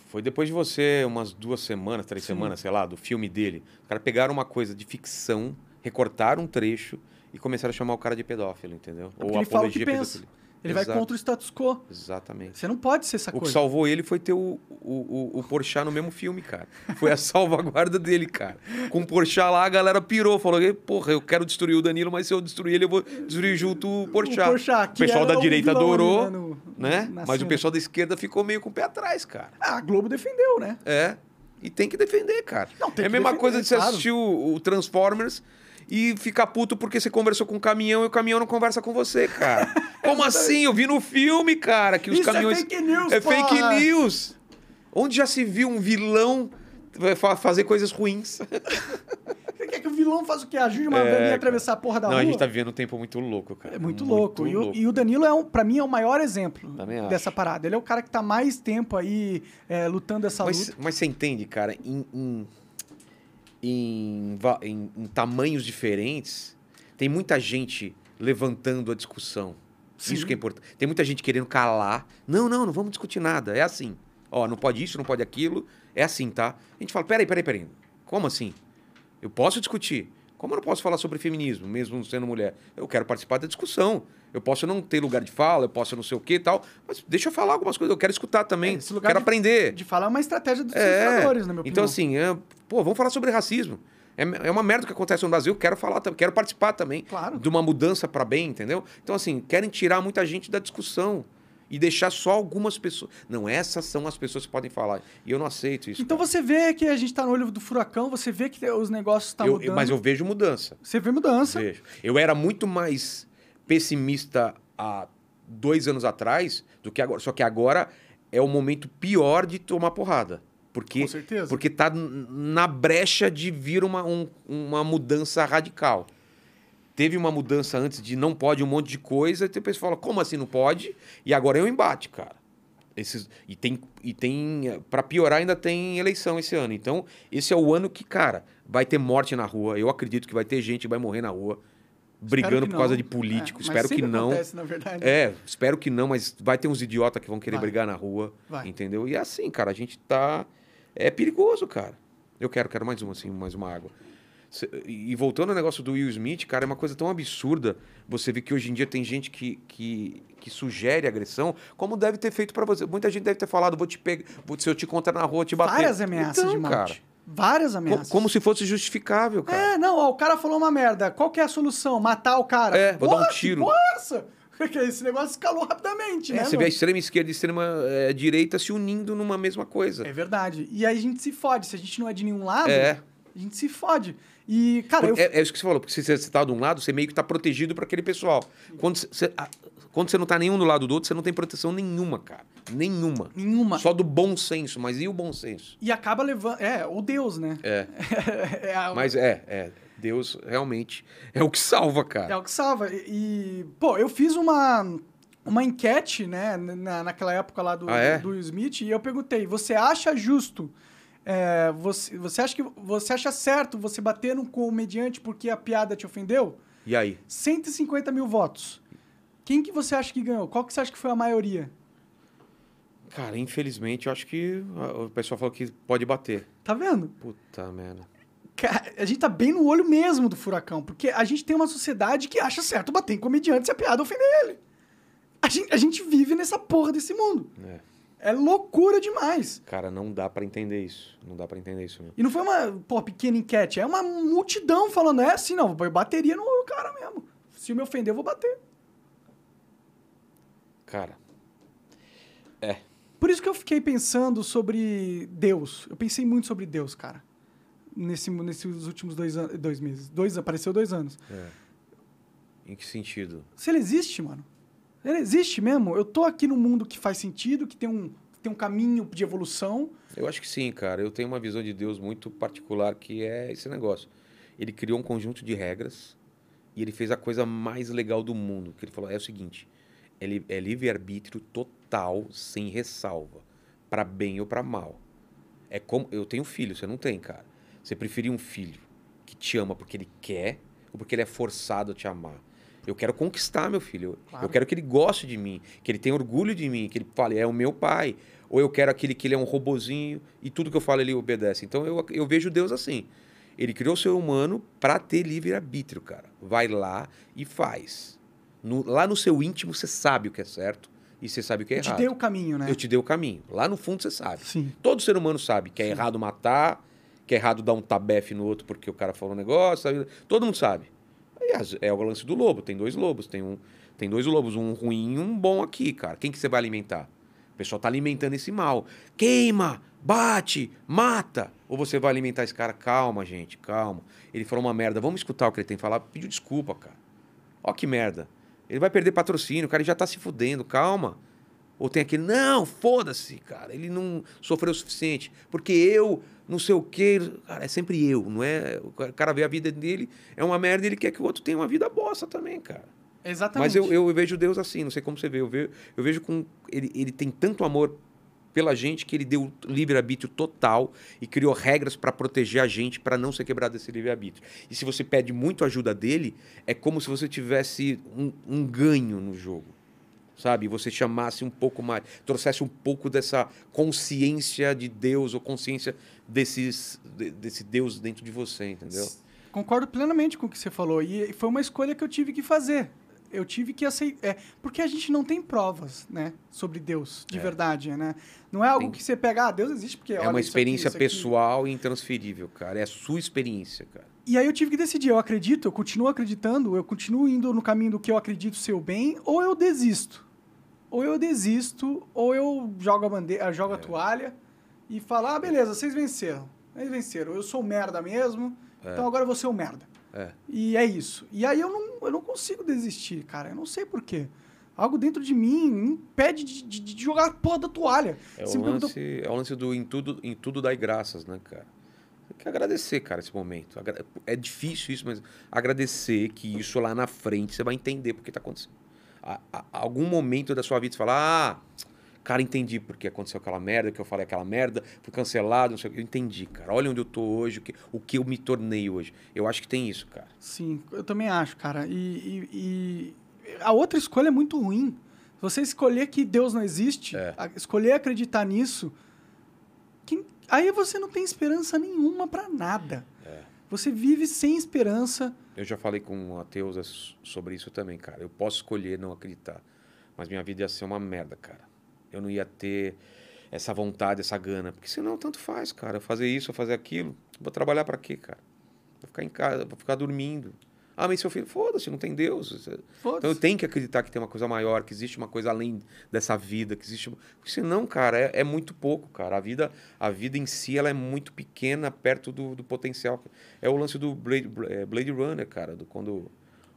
foi depois de você umas duas semanas, três Sim. semanas, sei lá, do filme dele. Os caras pegaram uma coisa de ficção, recortaram um trecho e começaram a chamar o cara de pedófilo, entendeu? porque ele fala o que apologia pedofilia. Ele vai Exato. contra o status quo. Exatamente. Você não pode ser essa O que coisa. salvou ele foi ter o, o, o, o Porchat no mesmo filme, cara. Foi a [LAUGHS] salvaguarda dele, cara. Com o Porchat lá, a galera pirou. Falou, porra, eu quero destruir o Danilo, mas se eu destruir ele, eu vou destruir junto o Porchat. O Porchat, O que pessoal da o direita adorou, né, no- né? Mas o cena. pessoal da esquerda ficou meio com o pé atrás, cara. Ah, a Globo defendeu, né? É. E tem que defender, cara. Não, tem é a que mesma defender, coisa de você claro. assistir o, o Transformers e ficar puto porque você conversou com um caminhão e o caminhão não conversa com você, cara. [LAUGHS] Como assim? Eu vi no filme, cara, que os Isso é caminhões. fake news, É fake porra! news! Onde já se viu um vilão fa- fazer coisas ruins? [LAUGHS] Você quer que o vilão faça o quê? Ajude uma É, velhinha a atravessar a porra da não, rua? a gente tá vivendo um tempo muito louco, cara. É muito, louco. E, o, e o Danilo, é um, pra mim, é o maior exemplo Também acho. dessa parada. Ele é o cara que tá mais tempo aí é, lutando essa Mas, luta. mas você entende, cara, em, em, em, em- em tamanhos diferentes, tem muita gente levantando a discussão. Sim. Isso que é importante. Tem muita gente querendo calar. Não, não, não vamos discutir nada. É assim. Ó, não pode isso, não pode aquilo. É assim, tá? A gente fala, peraí, peraí, peraí. Como assim? Eu posso discutir. Como eu não posso falar sobre feminismo, mesmo sendo mulher? Eu quero participar da discussão. Eu posso não ter lugar de fala, eu posso não sei o que e tal, mas deixa eu falar algumas coisas. Eu quero escutar também. É, esse lugar quero de- aprender. De falar é uma estratégia dos É. na minha opinião. Então, assim, é, pô, vamos falar sobre racismo. É, é uma merda que acontece no Brasil, quero falar, quero participar também Claro. de uma mudança para bem, entendeu? Então, assim, querem tirar muita gente da discussão e deixar só algumas pessoas. Não, essas são as pessoas que podem falar. E eu não aceito isso. Então cara. você vê que a gente tá no olho do furacão, você vê que os negócios estão Eu- mudando. mas eu vejo mudança. Você vê mudança. Vejo. Eu era muito mais pessimista há dois anos atrás do que agora. Só que agora é o momento pior de tomar porrada. Porque Com certeza. Porque tá n- na brecha de vir uma, um- uma mudança radical. Teve uma mudança antes de não pode um monte de coisa, e depois fala, como assim não pode? E agora é um embate, cara. Esses, e tem, e tem para piorar, ainda tem eleição esse ano. Então, esse é o ano que, cara, vai ter morte na rua. Eu acredito que vai ter gente que vai morrer na rua, brigando por causa não. de político. É, espero que não. Acontece, na verdade. É, espero que não, mas vai ter uns idiotas que vão querer Vai. brigar na rua. Vai. Entendeu? E é assim, cara, a gente tá. É perigoso, cara. Eu quero, quero mais uma, assim, mais uma água. E voltando ao negócio do Will Smith, cara, é uma coisa tão absurda você ver que hoje em dia tem gente que, que, que sugere agressão, como deve ter feito pra você. Muita gente deve ter falado, vou te pegar, se eu te encontrar na rua, te bater. Várias ameaças Então, de morte. cara, Várias co- ameaças. como se fosse justificável, cara. É, não, ó, o cara falou uma merda. Qual que é a solução? Matar o cara? É, vou dar um Porra, que tiro. porra é essa? [LAUGHS] Porque esse negócio escalou rapidamente, É, né? você vê a extrema esquerda e a extrema eh, direita se unindo numa mesma coisa. É verdade. E aí a gente se fode. Se a gente não é de nenhum lado, É. a gente se fode. E, cara, eu... É, é isso que você falou, porque se você está de um lado, você meio que está protegido para aquele pessoal. Quando você, quando você não está nenhum do lado do outro, você não tem proteção nenhuma, cara. Nenhuma. Nenhuma. Só do bom senso, mas e o bom senso? E acaba levando... É, o Deus, né? É. [LAUGHS] é, a- Mas é, é. Deus realmente é o que salva, É cara. o que salva. E, pô, eu fiz uma, uma enquete, né, na, naquela época lá do, Ah, é? do Smith, e eu perguntei: você acha justo? é, você, você acha que você acha certo você bater num comediante porque a piada te ofendeu? E aí? 150 mil votos. Quem que você acha que ganhou? Qual que você acha que foi a maioria? Cara, infelizmente, eu acho que o pessoal falou que pode bater. Tá vendo? Puta merda. Cara, a gente tá bem no olho mesmo do furacão, porque a gente tem uma sociedade que acha certo bater em comediante se a piada ofender ele. A gente, a gente vive nessa porra desse mundo. É. É loucura demais. Cara, não dá para entender isso. Não dá para entender isso mesmo. E não foi uma, pô, pequena enquete, é uma multidão falando, é assim, não, eu bateria no cara mesmo. Se me ofender, eu vou bater. Cara, Por isso que eu fiquei pensando sobre Deus. Eu pensei muito sobre Deus, cara. Nesse, nesses últimos dois, dois meses. Dois, apareceu dois anos. é. Em que sentido? Se ele existe, mano. Ele existe mesmo. Eu tô aqui num mundo que faz sentido, que tem um, que tem um caminho de evolução. Eu acho que sim, cara. Eu tenho uma visão de Deus muito particular que é esse negócio. Ele criou um conjunto de regras e ele fez a coisa mais legal do mundo. Que ele falou é o seguinte: é, li- é livre-arbítrio total, sem ressalva, para bem ou para mal. É como eu tenho filho, você não tem, cara. Você preferir um filho que te ama porque ele quer ou porque ele é forçado a te amar? Eu quero conquistar meu filho. Eu- Claro. Eu quero que ele goste de mim, que ele tenha orgulho de mim, que ele fale, é o meu pai. Ou eu quero aquele que ele é um robozinho e tudo que eu falo ele obedece. Então eu, eu vejo Deus assim. Ele criou o ser humano para ter livre-arbítrio, cara. Vai lá e faz. No- lá no seu íntimo você sabe o que é certo e você sabe o que é Te errado. dei o caminho, né? Eu te dei o caminho. Lá no fundo você sabe. Sim. Todo ser humano sabe que é errado matar, que é errado dar um tabefe no outro porque o cara falou um negócio. sabe? Todo mundo sabe. É o lance do lobo. Tem dois lobos. Tem, um, tem dois lobos, um ruim e um bom aqui, cara. Quem que você vai alimentar? O pessoal tá alimentando esse mal. Queima, bate, mata. Ou você vai alimentar esse cara? Calma, gente, calma. Ele falou uma merda. Vamos escutar o que ele tem que falar. Pediu desculpa, cara. Ó que merda. Ele vai perder patrocínio, o cara já tá se fudendo, calma. Ou tem aquele, não, foda-se, cara, ele não sofreu o suficiente, porque eu, não sei o quê. Cara, é sempre eu, não é? O cara vê a vida dele, é uma merda, ele quer que o outro tenha uma vida bosta também, cara. Exatamente. Mas eu, eu vejo Deus assim, não sei como você vê. Eu vejo, eu vejo com. Ele, ele tem tanto amor pela gente que ele deu livre-arbítrio total e criou regras para proteger a gente para não ser quebrado esse livre-arbítrio. E se você pede muito ajuda dele, é como se você tivesse um, um ganho no jogo. Sabe? Você chamasse um pouco mais, trouxesse um pouco dessa consciência de Deus ou consciência desses, de- desse Deus dentro de você, entendeu? Concordo plenamente com o que você falou. E foi uma escolha que eu tive que fazer. Eu tive que aceitar. É, porque a gente não tem provas, né? Sobre Deus, de É. verdade, né? Não é algo Tem- que você pega, ah, Deus existe porque. É uma isso aqui, experiência aqui. pessoal e intransferível, cara. É a sua experiência, cara. E aí eu tive que decidir, eu acredito, eu continuo acreditando, eu continuo indo no caminho do que eu acredito ser o bem, ou eu desisto. Ou eu desisto, ou eu jogo a bandeira, jogo a É. toalha e falo, ah, beleza, vocês venceram. Vocês venceram. Eu sou merda mesmo, então agora eu vou ser um merda. É. E é isso. E aí eu não, eu não consigo desistir, cara. Eu não sei porquê. Algo dentro de mim me impede de, de- de jogar a porra da toalha. É o, perguntou- lance, é o lance do em tudo, em tudo dai graças, né, cara? Tem que agradecer, cara, esse momento. É difícil isso, mas agradecer que isso lá na frente você vai entender porque tá acontecendo. A, a- algum momento da sua vida você fala, ah, cara, entendi porque aconteceu aquela merda, que eu falei aquela merda, fui cancelado, não sei o que. Eu entendi, cara. Olha onde eu tô hoje, o que, o que eu me tornei hoje. Eu acho que tem isso, cara. Sim, eu também acho, cara. E, e- e a outra escolha é muito ruim. Você escolher que Deus não existe, É. escolher acreditar nisso, quem- aí você não tem esperança nenhuma pra nada. É. Você vive sem esperança. Eu já falei com ateus sobre isso também, cara. Eu posso escolher não acreditar, mas minha vida ia ser uma merda, cara. Eu não ia ter essa vontade, essa gana, porque senão tanto faz, cara. Eu fazer isso, eu fazer aquilo, vou trabalhar pra quê, cara? Vou ficar em casa, vou ficar dormindo. Ah, mas seu filho, foda-se, não tem Deus. Então eu tenho que acreditar que tem uma coisa maior, que existe uma coisa além dessa vida, que existe. Porque senão, cara, é, é muito pouco, cara. A vida, a vida em si ela é muito pequena perto do, do potencial. É o lance do Blade, é, Blade Runner, cara, do, quando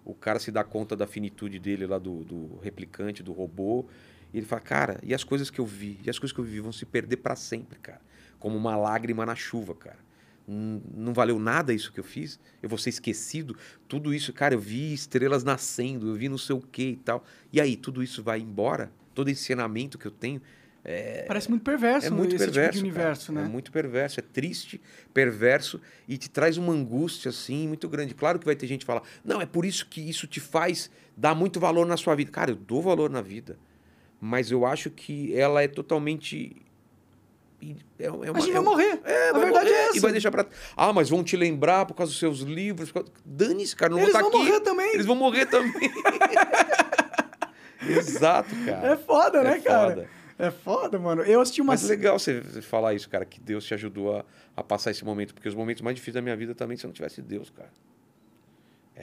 o cara se dá conta da finitude dele lá do, do replicante, do robô. E ele fala, cara, e as coisas que eu vi, e as coisas que eu vivi vão se perder para sempre, cara. Como uma lágrima na chuva, cara. Não valeu nada isso que eu fiz? Eu vou ser esquecido? Tudo isso, cara, eu vi estrelas nascendo, eu vi não sei o que e tal. E aí, tudo isso vai embora? Todo esse ensinamento que eu tenho Parece muito perverso é muito esse perverso. tipo de universo, né? É muito perverso, é triste, perverso e te traz uma angústia assim muito grande. Claro que vai ter gente que fala: "Não, é por isso que isso te faz dar muito valor na sua vida". Cara, eu dou valor na vida, mas eu acho que ela é totalmente é, é uma, a gente é vai morrer. É, a vai verdade morrer é essa. E vai deixar pra. Ah, mas vão te lembrar por causa dos seus livros. causa- Dane-se, cara, não Eles vou vão estar aqui. morrer também. Eles vão morrer também. [LAUGHS] Exato, cara. É foda, É né, cara? foda. É foda, mano. Eu assisti uma Mas é legal você falar isso, cara, que Deus te ajudou a, a passar esse momento, porque os momentos mais difíceis da minha vida também se eu não tivesse Deus, cara.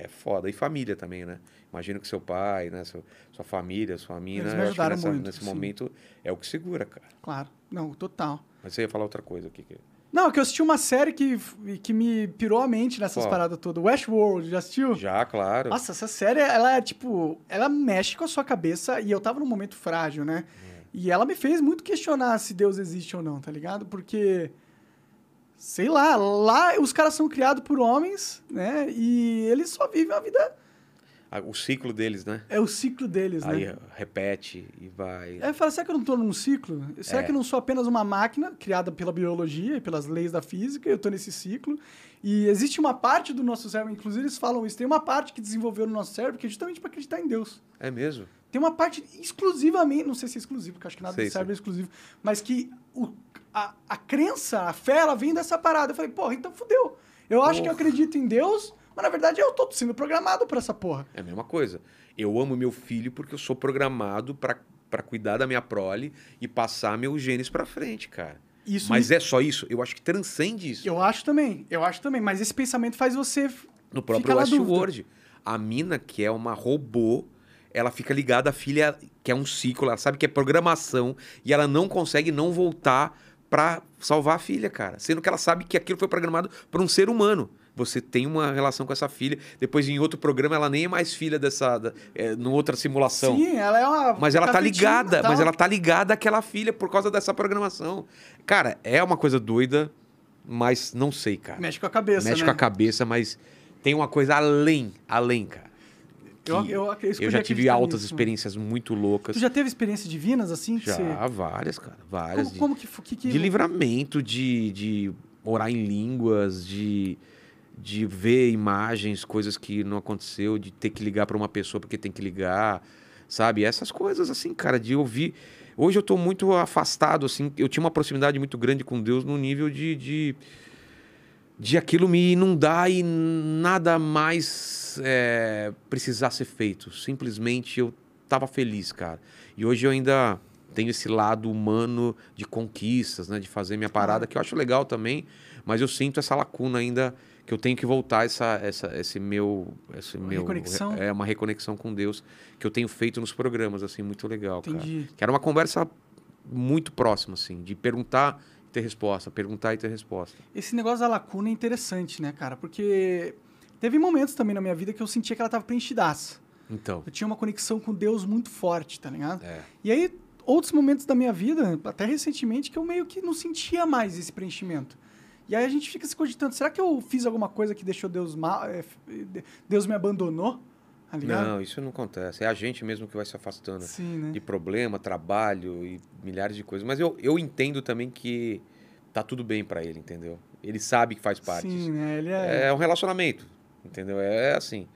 É foda. E família também, né? Imagino que seu pai, né? Seu, sua família, sua mina, Eles me ajudaram nessa- muito, nesse sim. momento é o que segura, cara. Claro. Não, total. Mas você ia falar outra coisa aqui. Que... Não, é que eu assisti uma série que, que me pirou a mente nessas Qual? paradas todas. Westworld, já assistiu? Já, claro. Nossa, essa série, ela é tipo. Ela mexe com a sua cabeça e eu tava num momento frágil, né? E ela me fez muito questionar se Deus existe ou não, tá ligado? Porque. Sei lá, lá os caras são criados por homens, né? E eles só vivem a vida. O ciclo deles, né? É o ciclo deles, Aí né? repete e vai. Aí eu falo, será que eu não tô num ciclo? Será É. que eu não sou apenas uma máquina criada pela biologia e pelas leis da física? Eu tô nesse ciclo. E existe uma parte do nosso cérebro, inclusive eles falam isso, tem uma parte que desenvolveu no nosso cérebro que é justamente para acreditar em Deus. É mesmo? Tem uma parte exclusivamente, não sei se é exclusivo, porque acho que nada Sei, do cérebro é exclusivo, mas que o- a, a crença, a fé, ela vem dessa parada. Eu falei, porra, então fudeu. Eu acho que eu Porra. acredito em Deus, mas na verdade eu tô sendo programado por essa porra. É a mesma coisa. Eu amo meu filho porque eu sou programado para cuidar da minha prole e passar meus genes para frente, cara. Isso Mas me- é só isso? Eu acho que transcende isso. Eu acho também, eu acho também. Mas esse pensamento faz você. No próprio. Westworld. A mina, que é uma robô, ela fica ligada à filha, que é um ciclo, ela sabe que é programação, e ela não consegue não voltar pra salvar a filha, cara. Sendo que ela sabe que aquilo foi programado por um ser humano. Você tem uma relação com essa filha. Depois, em outro programa, ela nem é mais filha dessa. Da, é, numa outra simulação. Sim, ela é uma. Mas ela tá ligada, tal. mas ela tá ligada àquela filha por causa dessa programação. Cara, é uma coisa doida, mas não sei, cara. Mexe com a cabeça. Mexe né? com a cabeça, mas tem uma coisa além, além, cara. Eu, eu, eu, já tive altas nisso. experiências muito loucas. Tu já teve experiências divinas assim? Já, você- várias, cara. Várias. Como, de, como que, que, que de livramento, de, de orar em línguas, de, de ver imagens, coisas que não aconteceu, de ter que ligar para uma pessoa porque tem que ligar, sabe? Essas coisas assim, cara, de ouvir. Hoje eu tô muito afastado, assim. Eu tinha uma proximidade muito grande com Deus no nível de. de de aquilo me inundar e nada mais é, precisar ser feito. Simplesmente eu tava feliz, cara. E hoje eu ainda tenho esse lado humano de conquistas, né? De fazer minha parada, que eu acho legal também. Mas eu sinto essa lacuna ainda que eu tenho que voltar essa, essa, esse meu, esse Uma meu reconexão? é uma reconexão com Deus que eu tenho feito nos programas assim muito legal, cara. Entendi. Que era uma conversa muito próxima assim, de perguntar e ter resposta, perguntar e ter resposta. Esse negócio da lacuna é interessante, né, cara? Porque teve momentos também na minha vida que eu sentia que ela tava preenchidaça. Então, Eu tinha uma conexão com Deus muito forte, tá ligado? é. E aí, outros momentos da minha vida, até recentemente, que eu meio que não sentia mais esse preenchimento. E aí a gente fica se cogitando, será que eu fiz alguma coisa que deixou Deus mal? é, f- Deus me abandonou? Tá? Não, isso não acontece. É a gente mesmo que vai se afastando Sim, né? de problema, trabalho e milhares de coisas. Mas eu, eu entendo também que tá tudo bem pra ele, entendeu? Ele sabe que faz parte. Sim, né? Ele é... É um relacionamento, entendeu? É assim.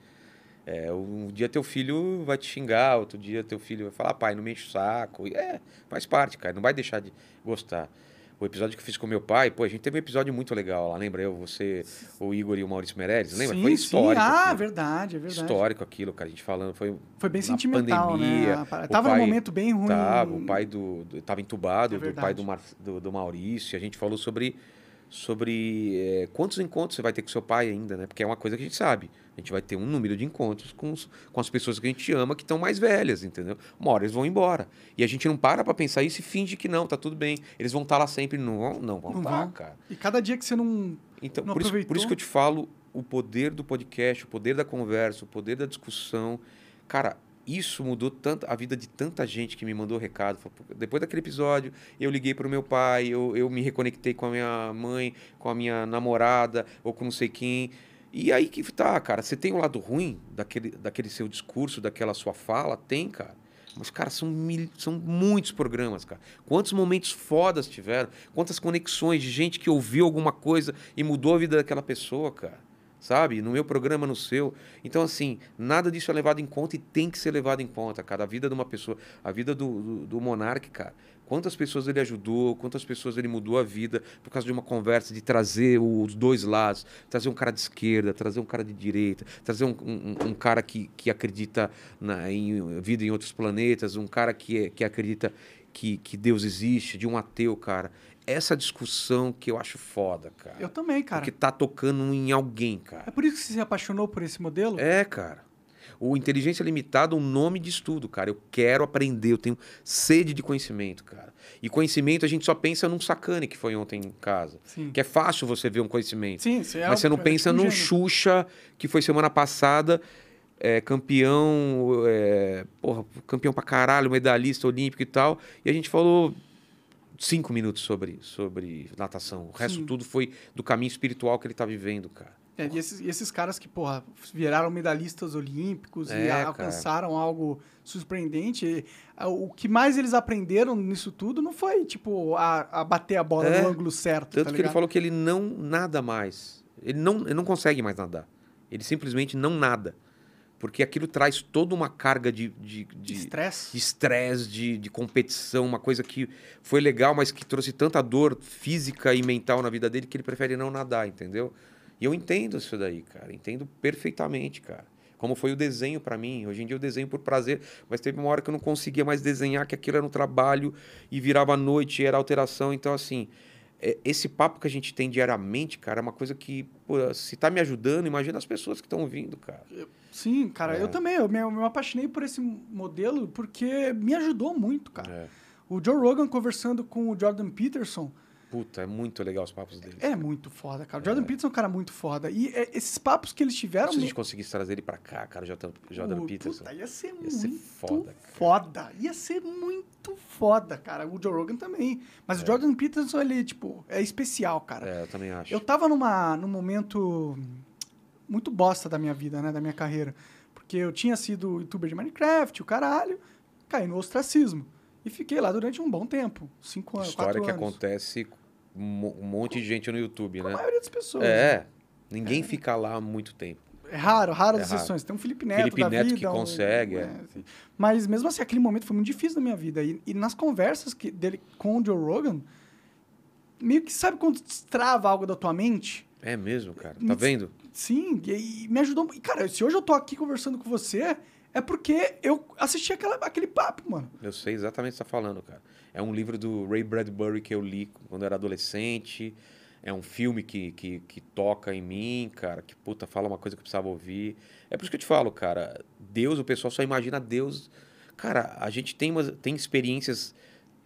É, um dia teu filho vai te xingar, outro dia teu filho vai falar, "Ah, pai, não me enche o saco. E É, faz parte, cara. Não vai deixar de gostar. O episódio que eu fiz com meu pai, pô, a gente teve um episódio muito legal lá, lembra? Eu, você, o Igor e o Maurício Meirelles, lembra? Sim, foi sim. histórico. Ah, aquilo. verdade, é verdade. Histórico aquilo, cara. A gente falando, foi Foi bem sentimental, pandemia, né? A parada- o Tava pai num momento bem ruim. Tava, o pai do, do tava entubado, É do pai do, Mar, do, do Maurício, a gente falou sobre sobre é, quantos encontros você vai ter com seu pai ainda, né? Porque é uma coisa que a gente sabe. A gente vai ter um número de encontros com, os- com as pessoas que a gente ama que estão mais velhas, entendeu? Uma hora eles vão embora. E a gente não para pra pensar isso e finge que não, tá tudo bem. Eles vão estar lá sempre. Não vão, não vão Não tá, cara. E cada dia que você não. Então, Não por isso, por isso que eu te falo o poder do podcast, o poder da conversa, o poder da discussão. Cara, isso mudou tanto a vida de tanta gente que me mandou recado. Falou, "Pô, Depois daquele episódio, eu liguei pro meu pai, eu, eu me reconectei com a minha mãe, com a minha namorada, ou com não sei quem. E aí que tá, cara. Você tem o lado ruim daquele, daquele seu discurso, daquela sua fala? Tem, cara. Mas, cara, são, mil, são muitos programas, cara. Quantos momentos fodas tiveram? Quantas conexões de gente que ouviu alguma coisa e mudou a vida daquela pessoa, cara. Sabe? No meu programa, no seu. Então, assim, nada disso é levado em conta e tem que ser levado em conta, cara. A vida de uma pessoa, a vida do, do, do monarca, cara. Quantas pessoas ele ajudou, quantas pessoas ele mudou a vida por causa de uma conversa, de trazer os dois lados, trazer um cara de esquerda, trazer um cara de direita, trazer um, um, um cara que, que acredita na, em vida em outros planetas, um cara que, é, que acredita que, que Deus existe, de um ateu, cara. Essa discussão que eu acho foda, cara. Eu também, cara. Porque tá tocando em alguém, É cara. por isso que você se apaixonou por esse modelo? É, cara. O Inteligência Limitada é um nome de estudo, cara. Eu quero aprender, eu tenho sede de conhecimento, cara. E conhecimento a gente só pensa num sacane que foi ontem em casa. Sim. Que é fácil você ver um conhecimento. Sim, você é Mas você não é pensa num. Xuxa que foi semana passada, é, campeão, é, porra, campeão pra caralho, medalhista olímpico e tal. E a gente falou cinco minutos sobre, sobre natação. O resto Sim. tudo foi do caminho espiritual que ele tá vivendo, cara. É, e, esses, e esses caras que, porra, viraram medalhistas olímpicos É, e a- alcançaram algo surpreendente. e, a- o que mais eles aprenderam nisso tudo não foi, tipo, a, a bater a bola É. no ângulo certo. Tanto tá que ele falou que ele não nada mais. Ele não, ele não consegue mais nadar. Ele simplesmente não nada. Porque aquilo traz toda uma carga de, de, De de, estresse. de estresse, de, de competição, uma coisa que foi legal, mas que trouxe tanta dor física e mental na vida dele que ele prefere não nadar, entendeu? E eu entendo isso daí, cara. Entendo perfeitamente, cara. Como foi o desenho pra mim. Hoje em dia eu desenho por prazer, mas teve uma hora que eu não conseguia mais desenhar, que aquilo era um trabalho e virava noite, era alteração. Então, assim, esse papo que a gente tem diariamente, cara, é uma coisa que, pô, se tá me ajudando, imagina as pessoas que estão ouvindo, cara. Sim, cara, É. eu também. Eu me, eu me apaixonei por esse modelo porque me ajudou muito, cara. É. O Joe Rogan conversando com o Jordan Peterson Puta, é muito legal os papos dele. é muito foda, cara. O Jordan Peterson é um cara muito foda. E é, esses papos que eles tiveram. Se a me- gente conseguisse trazer ele pra cá, cara, o Jordan, Jordan Peterson. ia ser Ia muito ser foda, cara. foda. Ia ser muito foda, cara. O Joe Rogan também. Mas o Jordan Peterson, ele, tipo, é especial, cara. É, eu também acho. Eu tava numa, num momento muito bosta da minha vida, né? Da minha carreira. Porque eu tinha sido youtuber de Minecraft, o caralho, caí no ostracismo. E fiquei lá durante um bom tempo. Cinco anos, História que anos. acontece um mo- monte de gente no YouTube, Com a né? maioria das pessoas. né? É. Ninguém fica lá há muito tempo. É raro, raras É raro. exceções. Tem um Felipe Neto Felipe da Neto vida. que um- consegue, é. assim. Mas mesmo assim, aquele momento foi muito difícil na minha vida. E, e nas conversas que, dele com o Joe Rogan, meio que sabe quando destrava algo da tua mente? É mesmo, cara. Tá Me- vendo? Sim, e, e me ajudou. E, cara, se hoje eu tô aqui conversando com você, é porque eu assisti aquela, aquele papo, mano. Eu sei exatamente o que você tá falando, cara. É um livro do Ray Bradbury que eu li quando eu era adolescente. É um filme que, que, que toca em mim, cara. Que, puta, fala uma coisa que eu precisava ouvir. É por isso que eu te falo, cara. Deus, o pessoal só imagina Deus. Cara, a gente tem, umas, tem experiências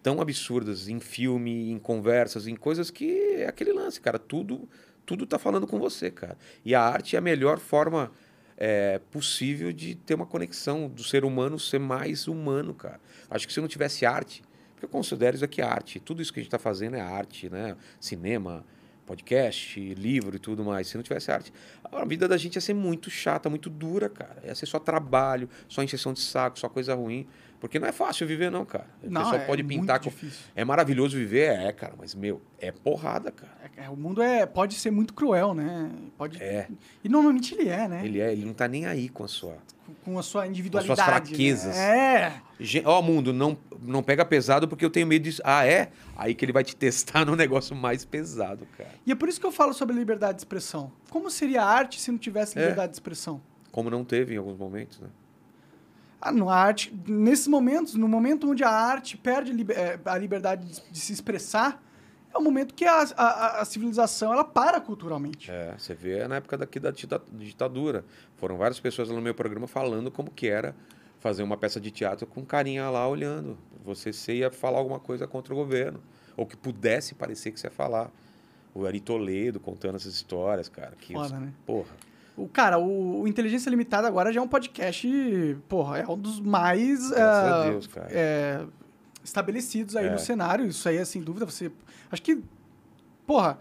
tão absurdas em filme, em conversas, em coisas que é aquele lance, cara. Tudo, tudo tá falando com você, cara. E a arte é a melhor forma é, possível de ter uma conexão do ser humano ser mais humano, cara. Acho que se não tivesse arte, porque eu considero isso aqui arte. Tudo isso que a gente está fazendo é arte, né? Cinema, podcast, livro e tudo mais. Se não tivesse arte, a vida da gente ia ser muito chata, muito dura, cara. Ia ser só trabalho, só encheção de saco, só coisa ruim. Porque não é fácil viver, não, cara. O Não, pessoal é pode pintar com. difícil. É maravilhoso viver, é, cara, mas, meu, é porrada, cara. É, é, o mundo é, pode ser muito cruel, né? Pode, É. E normalmente ele é, né? Ele é, ele não tá nem aí com a sua. Com, com a sua individualidade. fraquezas. Né? É. Ó, mundo, não, não pega pesado porque eu tenho medo disso. Ah, é? Aí que ele vai te testar [LAUGHS] no negócio mais pesado, cara. E é por isso que eu falo sobre liberdade de expressão. Como seria a arte se não tivesse É. liberdade de expressão? Como não teve em alguns momentos, né? Ah, no arte, nesses momentos, no momento onde a arte perde liber- eh, a liberdade de, de se expressar, é o momento que a, a- a civilização ela para culturalmente. É, você vê na época daqui da dita- ditadura. Foram várias pessoas lá no meu programa falando como que era fazer uma peça de teatro com carinha lá olhando. Você se ia falar alguma coisa contra o governo. Ou que pudesse parecer que você ia falar. O Ari Toledo contando essas histórias, cara. Que Foda, os- né? Porra. O cara, o, o Inteligência Limitada agora já é um podcast, porra, é um dos mais ah, Deus, cara. é, estabelecidos aí É. no cenário. Isso aí é sem dúvida. Você, acho que, porra,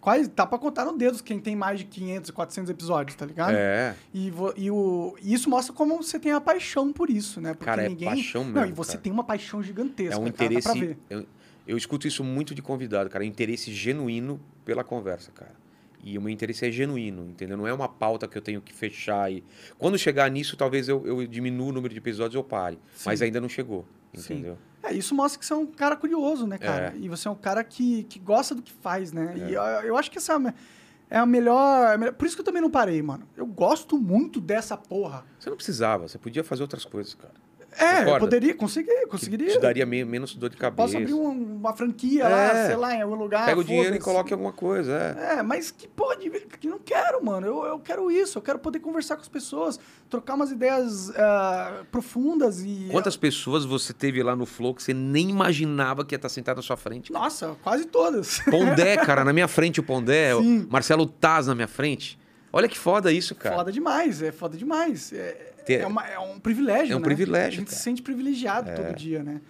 quase tá pra contar no dedo quem tem mais de 500, 400 episódios, tá ligado? É. E, vo- e o, e isso mostra como você tem a paixão por isso, né? Porque Cara, é ninguém. paixão Não, e mesmo, você cara. tem uma paixão gigantesca. É um cara, dá interesse. pra ver. Eu, eu escuto isso muito de convidado, cara. É interesse genuíno pela conversa, cara. E o meu interesse é genuíno, entendeu? Não é uma pauta que eu tenho que fechar e. Quando chegar nisso, talvez eu, eu diminua o número de episódios ou pare. Mas Sim. ainda não chegou, Sim. entendeu? É, isso mostra que você é um cara curioso, né, cara? É. E você é um cara que, que gosta do que faz, né? E eu, eu acho que essa é a é melhor, é a melhor- Por isso que eu também não parei, mano. Eu gosto muito dessa porra. Você não precisava, você podia fazer outras coisas, cara. É, eu poderia, conseguir, Que conseguiria. te daria me- menos dor de cabeça. Posso abrir um- uma franquia lá, É. sei lá, em algum lugar. Pega o dinheiro e coloca em alguma coisa, é. É, mas que pode, que não quero, mano. Eu, eu quero isso, eu quero poder conversar com as pessoas, trocar umas ideias ah, profundas e. Quantas pessoas você teve lá no Flow que você nem imaginava que ia estar sentado na sua frente? Nossa, quase todas. [LAUGHS] Pondé, cara, na minha frente o Pondé, Sim. Marcelo Taz na minha frente. Olha que foda isso, cara. Foda demais, é foda demais. É, Ter- é, uma- é um privilégio, É um né? privilégio, A gente cara. se sente privilegiado todo dia, né?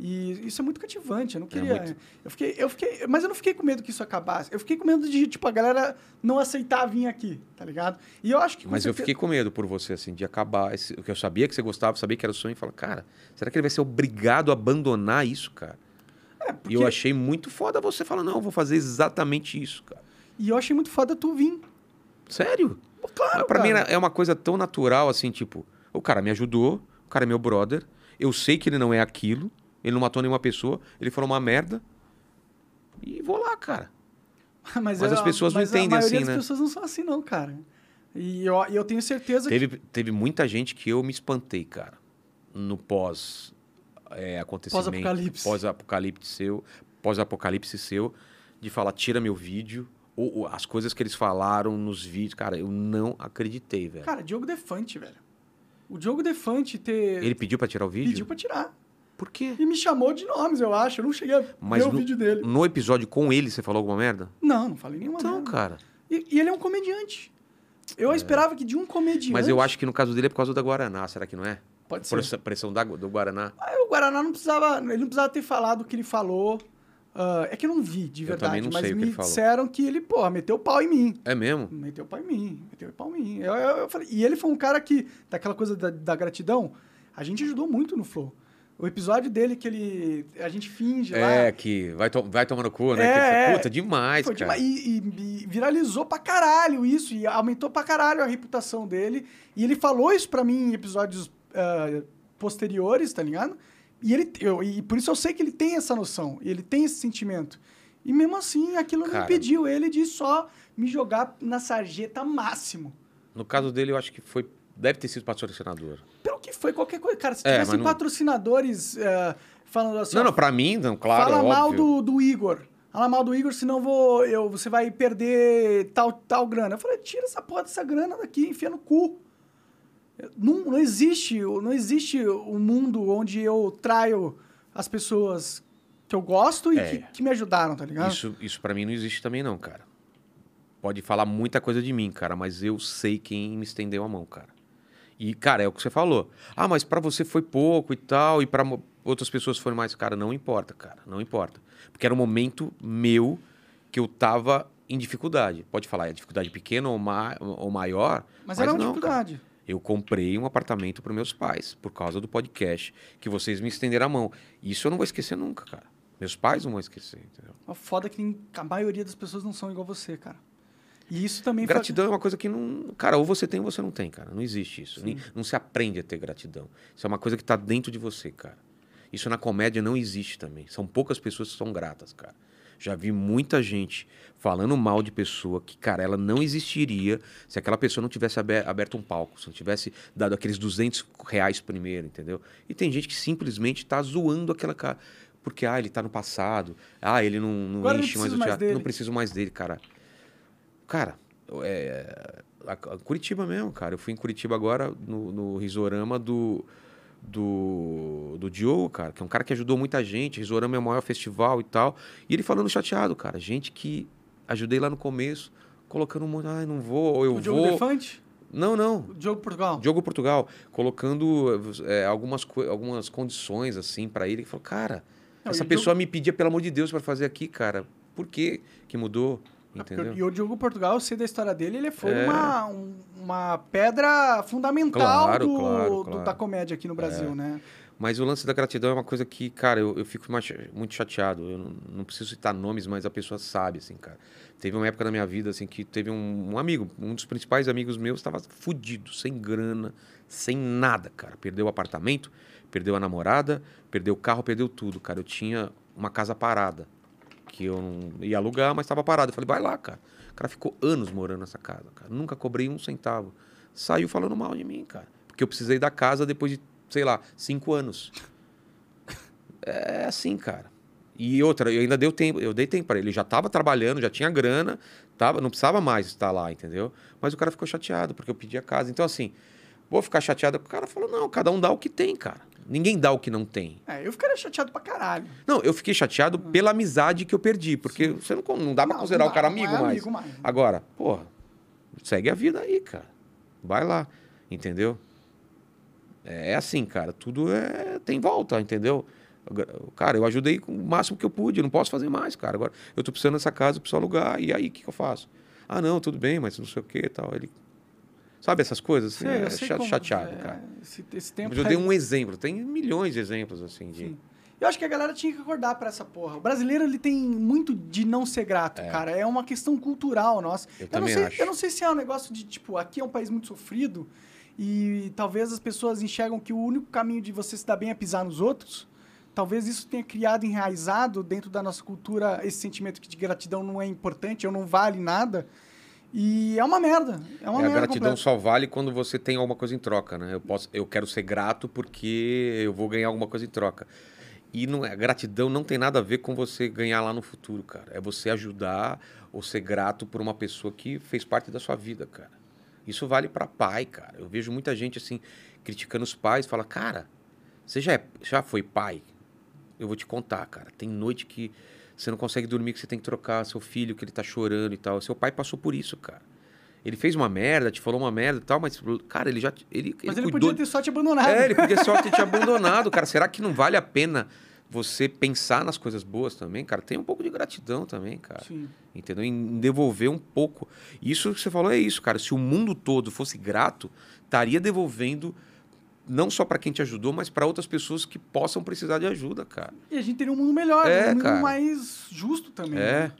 E isso é muito cativante. Eu não queria. muito. Eu fiquei, eu fiquei, mas eu não fiquei com medo que isso acabasse. Eu fiquei com medo de tipo a galera não aceitar vir aqui, tá ligado? E eu acho que Mas eu fiquei com medo por você, assim, de acabar. Esse, o que eu sabia que você gostava, sabia que era o sonho, e falar, cara, será que ele vai ser obrigado a abandonar isso, cara? É, E porque- eu achei muito foda você falar, não, eu vou fazer exatamente isso, cara. E eu achei muito foda tu vir. Sério? Claro, Mas pra mim é uma coisa tão natural, assim, tipo, o cara me ajudou, o cara é meu brother, eu sei que ele não é aquilo, ele não matou nenhuma pessoa, ele falou uma merda. E vou lá, cara. [LAUGHS] Mas, Mas é- as pessoas não mas entendem a maioria assim, das né? pessoas não são assim, não, cara. E eu, eu tenho certeza teve, que... Teve muita gente que eu me espantei, cara, no pós é, acontecimento. Pós-apocalipse. Pós-apocalipse seu, pós-apocalipse seu, de falar, tira meu vídeo, ou, ou, as coisas que eles falaram nos vídeos, cara, eu não acreditei, velho. Cara, Diogo Defante, velho. O Diogo Defante ter... Ele pediu para tirar o vídeo? Pediu para tirar. Por quê? E me chamou de nomes, eu acho. Eu não cheguei a Mas ver no, o vídeo dele. No episódio com ele, você falou alguma merda? Não, não falei nenhuma então, merda. cara. E, e, ele é um comediante. Eu é. esperava que de um comediante... Mas eu acho que no caso dele é por causa da Guaraná, será que não é? Pode ser. ser. Pressão da, do Guaraná. Ah, o Guaraná não precisava... Ele não precisava ter falado o que ele falou. Uh, é que eu não vi, de verdade. mas me que disseram que ele, porra, meteu pau em mim. É mesmo? Meteu o pau em mim. Meteu o pau em mim. Eu, eu, eu falei, e ele foi um cara que, daquela coisa da, da gratidão, a gente ajudou muito no Flow. O episódio dele que ele. A gente finge lá. É, que vai, to vai tomando cu, né? É, que, puta, demais, foi cara. Demais. E, e, e, viralizou pra caralho isso. E aumentou pra caralho a reputação dele. E ele falou isso pra mim em episódios uh, posteriores, tá ligado? E, ele, eu, e por isso eu sei que ele tem essa noção. Ele tem esse sentimento. E mesmo assim, aquilo Cara. não impediu ele de só me jogar na sarjeta máximo. No caso dele, eu acho que foi. Deve ter sido patrocinador. Pelo que foi, qualquer coisa. Cara, se É, não- patrocinadores uh, falando assim. não, não, pra mim, não, claro, Fala mal do, do Igor. Fala mal do Igor, senão vou, eu, você vai perder tal, tal grana. Eu falei, tira essa porra dessa grana daqui, enfia no cu. Não, não existe não existe um mundo onde eu traio as pessoas que eu gosto e É. que, que me ajudaram, tá ligado? Isso, isso para mim não existe também, não, cara. Pode falar muita coisa de mim, cara, mas eu sei quem me estendeu a mão, cara. E, cara, é o que você falou. Ah, mas pra você foi pouco e tal, e pra mo- outras pessoas foram mais. Cara, não importa, cara, não importa. Porque era um momento meu que eu tava em dificuldade. Pode falar, é dificuldade pequena ou, ma ou maior. Mas, era uma não, cara. Eu comprei um apartamento para meus pais por causa do podcast que vocês me estenderam a mão. Isso eu não vou esquecer nunca, cara. Meus pais não vão esquecer, entendeu? A foda é que a maioria das pessoas não são igual você, cara. E isso também Gratidão é uma coisa que não. Cara, ou você tem ou você não tem, cara. Não existe isso. Nem- Não se aprende a ter gratidão. Isso é uma coisa que tá dentro de você, cara. Isso na comédia não existe também. São poucas pessoas que são gratas, cara. Já vi muita gente falando mal de pessoa que, cara, ela não existiria se aquela pessoa não tivesse abe- aberto um palco, se não tivesse dado aqueles 200 reais primeiro, entendeu? E tem gente que simplesmente tá zoando aquela cara. Porque, ah, ele tá no passado. Ah, ele não, não Agora enche mais o mais teatro. dele. Não preciso mais dele, cara. Cara, é, Curitiba mesmo, cara. Eu fui em Curitiba agora no, no Risorama do, do, do Diogo, cara, que é um cara que ajudou muita gente. Risorama é o maior festival e tal. E ele falando chateado, cara. Gente que ajudei lá no começo, colocando um monte, ah, não vou, ou eu o Diogo vou. Defante, Não, não. o Diogo Portugal. Diogo Portugal, colocando é, algumas, algumas condições assim pra ele. Ele falou, cara, Não, essa pessoa me pedia, pelo amor de Deus, pra fazer aqui, cara. Por que que mudou? É, Entendeu? E o Diogo Portugal, eu sei da história dele, ele foi É. uma, um- uma pedra fundamental Claro, do, claro, do- claro. É. da comédia aqui no Brasil, né? Mas o lance da gratidão é uma coisa que, cara, eu, eu fico muito chateado. Eu não, não preciso citar nomes, mas a pessoa sabe, assim, cara. Teve uma época da minha vida, assim, que teve um, um amigo, um dos principais amigos meus, estava fudido, sem grana, sem nada, cara. Perdeu o apartamento, perdeu a namorada, perdeu o carro, perdeu tudo, cara. Eu tinha uma casa parada, que eu não ia alugar, mas estava parada. Eu falei, vai lá, cara. O cara ficou anos morando nessa casa, cara. Nunca cobrei um centavo. Saiu falando mal de mim, cara. Porque eu precisei da casa depois de, sei lá, cinco anos. É assim, cara. E outra, eu ainda dei tempo, eu dei tempo para ele. Ele já estava trabalhando, já tinha grana, tava, não precisava mais estar lá, entendeu? Mas o cara ficou chateado porque eu pedi a casa. Então, assim, vou ficar chateado. O cara falou: não, cada um dá o que tem, cara. Ninguém dá o que não tem. É, eu ficaria chateado pra caralho. Não, eu fiquei chateado pela amizade que eu perdi, porque você não, não dá pra Não, considerar não o cara dá, não amigo é mais. amigo mais. Agora, porra, segue a vida aí, cara. Vai lá, entendeu? É assim, cara, tudo é tem volta, entendeu? Cara, eu ajudei com o máximo que eu pude, eu não posso fazer mais, cara. Agora, eu tô precisando dessa casa, eu preciso alugar, e aí, o que, que eu faço? Ah, não, tudo bem, mas não sei o que e tal. Ele... Sabe essas coisas? Eu é sei cha- como- chateado, é, cara. Esse, esse tempo Mas eu dei um exemplo, tem milhões de exemplos, assim, de... Sim. Eu acho que a galera tinha que acordar pra essa porra. O brasileiro, ele tem muito de não ser grato, cara. É uma questão cultural nossa. Eu não também sei, acho. Eu não sei se é um negócio de, tipo, aqui é um país muito sofrido e talvez as pessoas enxergam que o único caminho de você se dar bem é pisar nos outros. Talvez isso tenha criado, enraizado dentro da nossa cultura esse sentimento que de gratidão não é importante, ou não vale nada. E é uma merda. É uma É, a merda. gratidão completa. só vale quando você tem alguma coisa em troca, né? Eu, posso, eu quero ser grato porque eu vou ganhar alguma coisa em troca. E não é, gratidão não tem nada a ver com você ganhar lá no futuro, cara. É você ajudar ou ser grato por uma pessoa que fez parte da sua vida, cara. Isso vale pra pai, cara. Eu vejo muita gente assim criticando os pais, fala: "Cara, você já, é- já foi pai? Eu vou te contar, cara. Tem noite que você não consegue dormir, que você tem que trocar seu filho, que ele tá chorando e tal. Seu pai passou por isso, cara. Ele fez uma merda, te falou uma merda e tal, mas, cara, ele já. Ele, Mas ele, cuidou podia ter só te abandonado. é, ele podia só ter te [LAUGHS] abandonado, cara. Será que não vale a pena você pensar nas coisas boas também, cara? Tem um pouco de gratidão também, cara. Sim. Entendeu? Em devolver um pouco. Isso que você falou é isso, cara. Se o mundo todo fosse grato, estaria devolvendo não só para quem te ajudou, mas para outras pessoas que possam precisar de ajuda, cara. E a gente teria um mundo melhor, É, um mundo cara. mais justo também. É.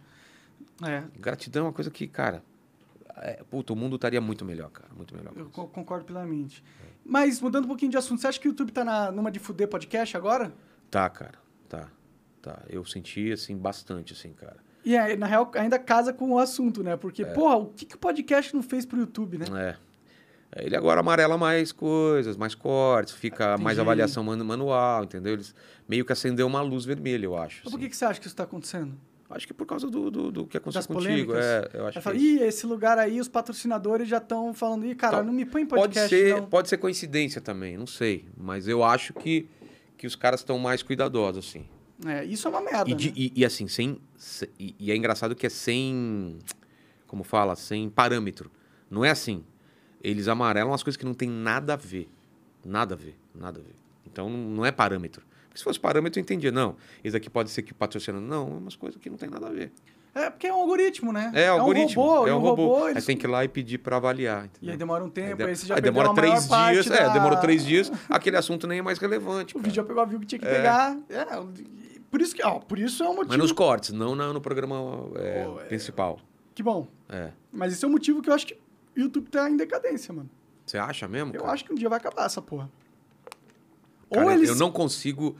né? Gratidão é uma coisa que, cara. É, puta, o mundo estaria muito melhor, cara. Muito melhor. É, eu co- concordo plenamente. Mas, mudando um pouquinho de assunto, você acha que o YouTube tá na, numa de fuder podcast agora? Tá, cara. Tá. Tá. Eu senti, assim, bastante, assim, cara. E aí, na real, ainda casa com o assunto, né? Porque, porra, o que, que o podcast não fez pro YouTube, né? É. Ele agora amarela mais coisas, mais cortes, fica mais Entendi. avaliação manu- manual, entendeu? Eles meio que acendeu uma luz vermelha, eu acho. Mas por assim. que, que você acha que isso tá acontecendo? Acho que por causa do, do, do que aconteceu Das contigo. polêmicas? É, eu acho que fala, é ih, esse lugar aí, os patrocinadores já estão falando, ih, cara, Então, não me põe em pode podcast, ser, não. pode ser coincidência também, não sei. Mas eu acho que, que os caras estão mais cuidadosos, assim. É, isso é uma merda, E, de- né? e- e assim, sem. se- E, e é engraçado que é sem. Como fala? Sem parâmetro. Não é assim. Eles amarelam as coisas que não tem nada a ver. Nada a ver. Nada a ver. Então não é parâmetro. Porque se fosse parâmetro, eu entendia. Não, esse aqui pode ser que patrocina. Não, é umas coisas que não tem nada a ver. É porque é um algoritmo, né? É, algoritmo. um robô, é e um o robô. eles- Aí tem que ir lá e pedir para avaliar. E entendeu? aí demora um tempo, Aí aí, de- você já aí demora três dias. da- É, demorou três dias. Aquele assunto nem é mais relevante. [LAUGHS] O cara. vídeo já pegou a view que tinha que É. pegar. É, por isso que, ó, por isso é um motivo. Mas nos cortes, não na- no programa é, é- principal. Que bom. É. Mas esse é o motivo que eu acho que YouTube tá em decadência, mano. Você acha mesmo? Eu cara? acho que um dia vai acabar essa porra. Cara, Ou eu- eles. Eu não consigo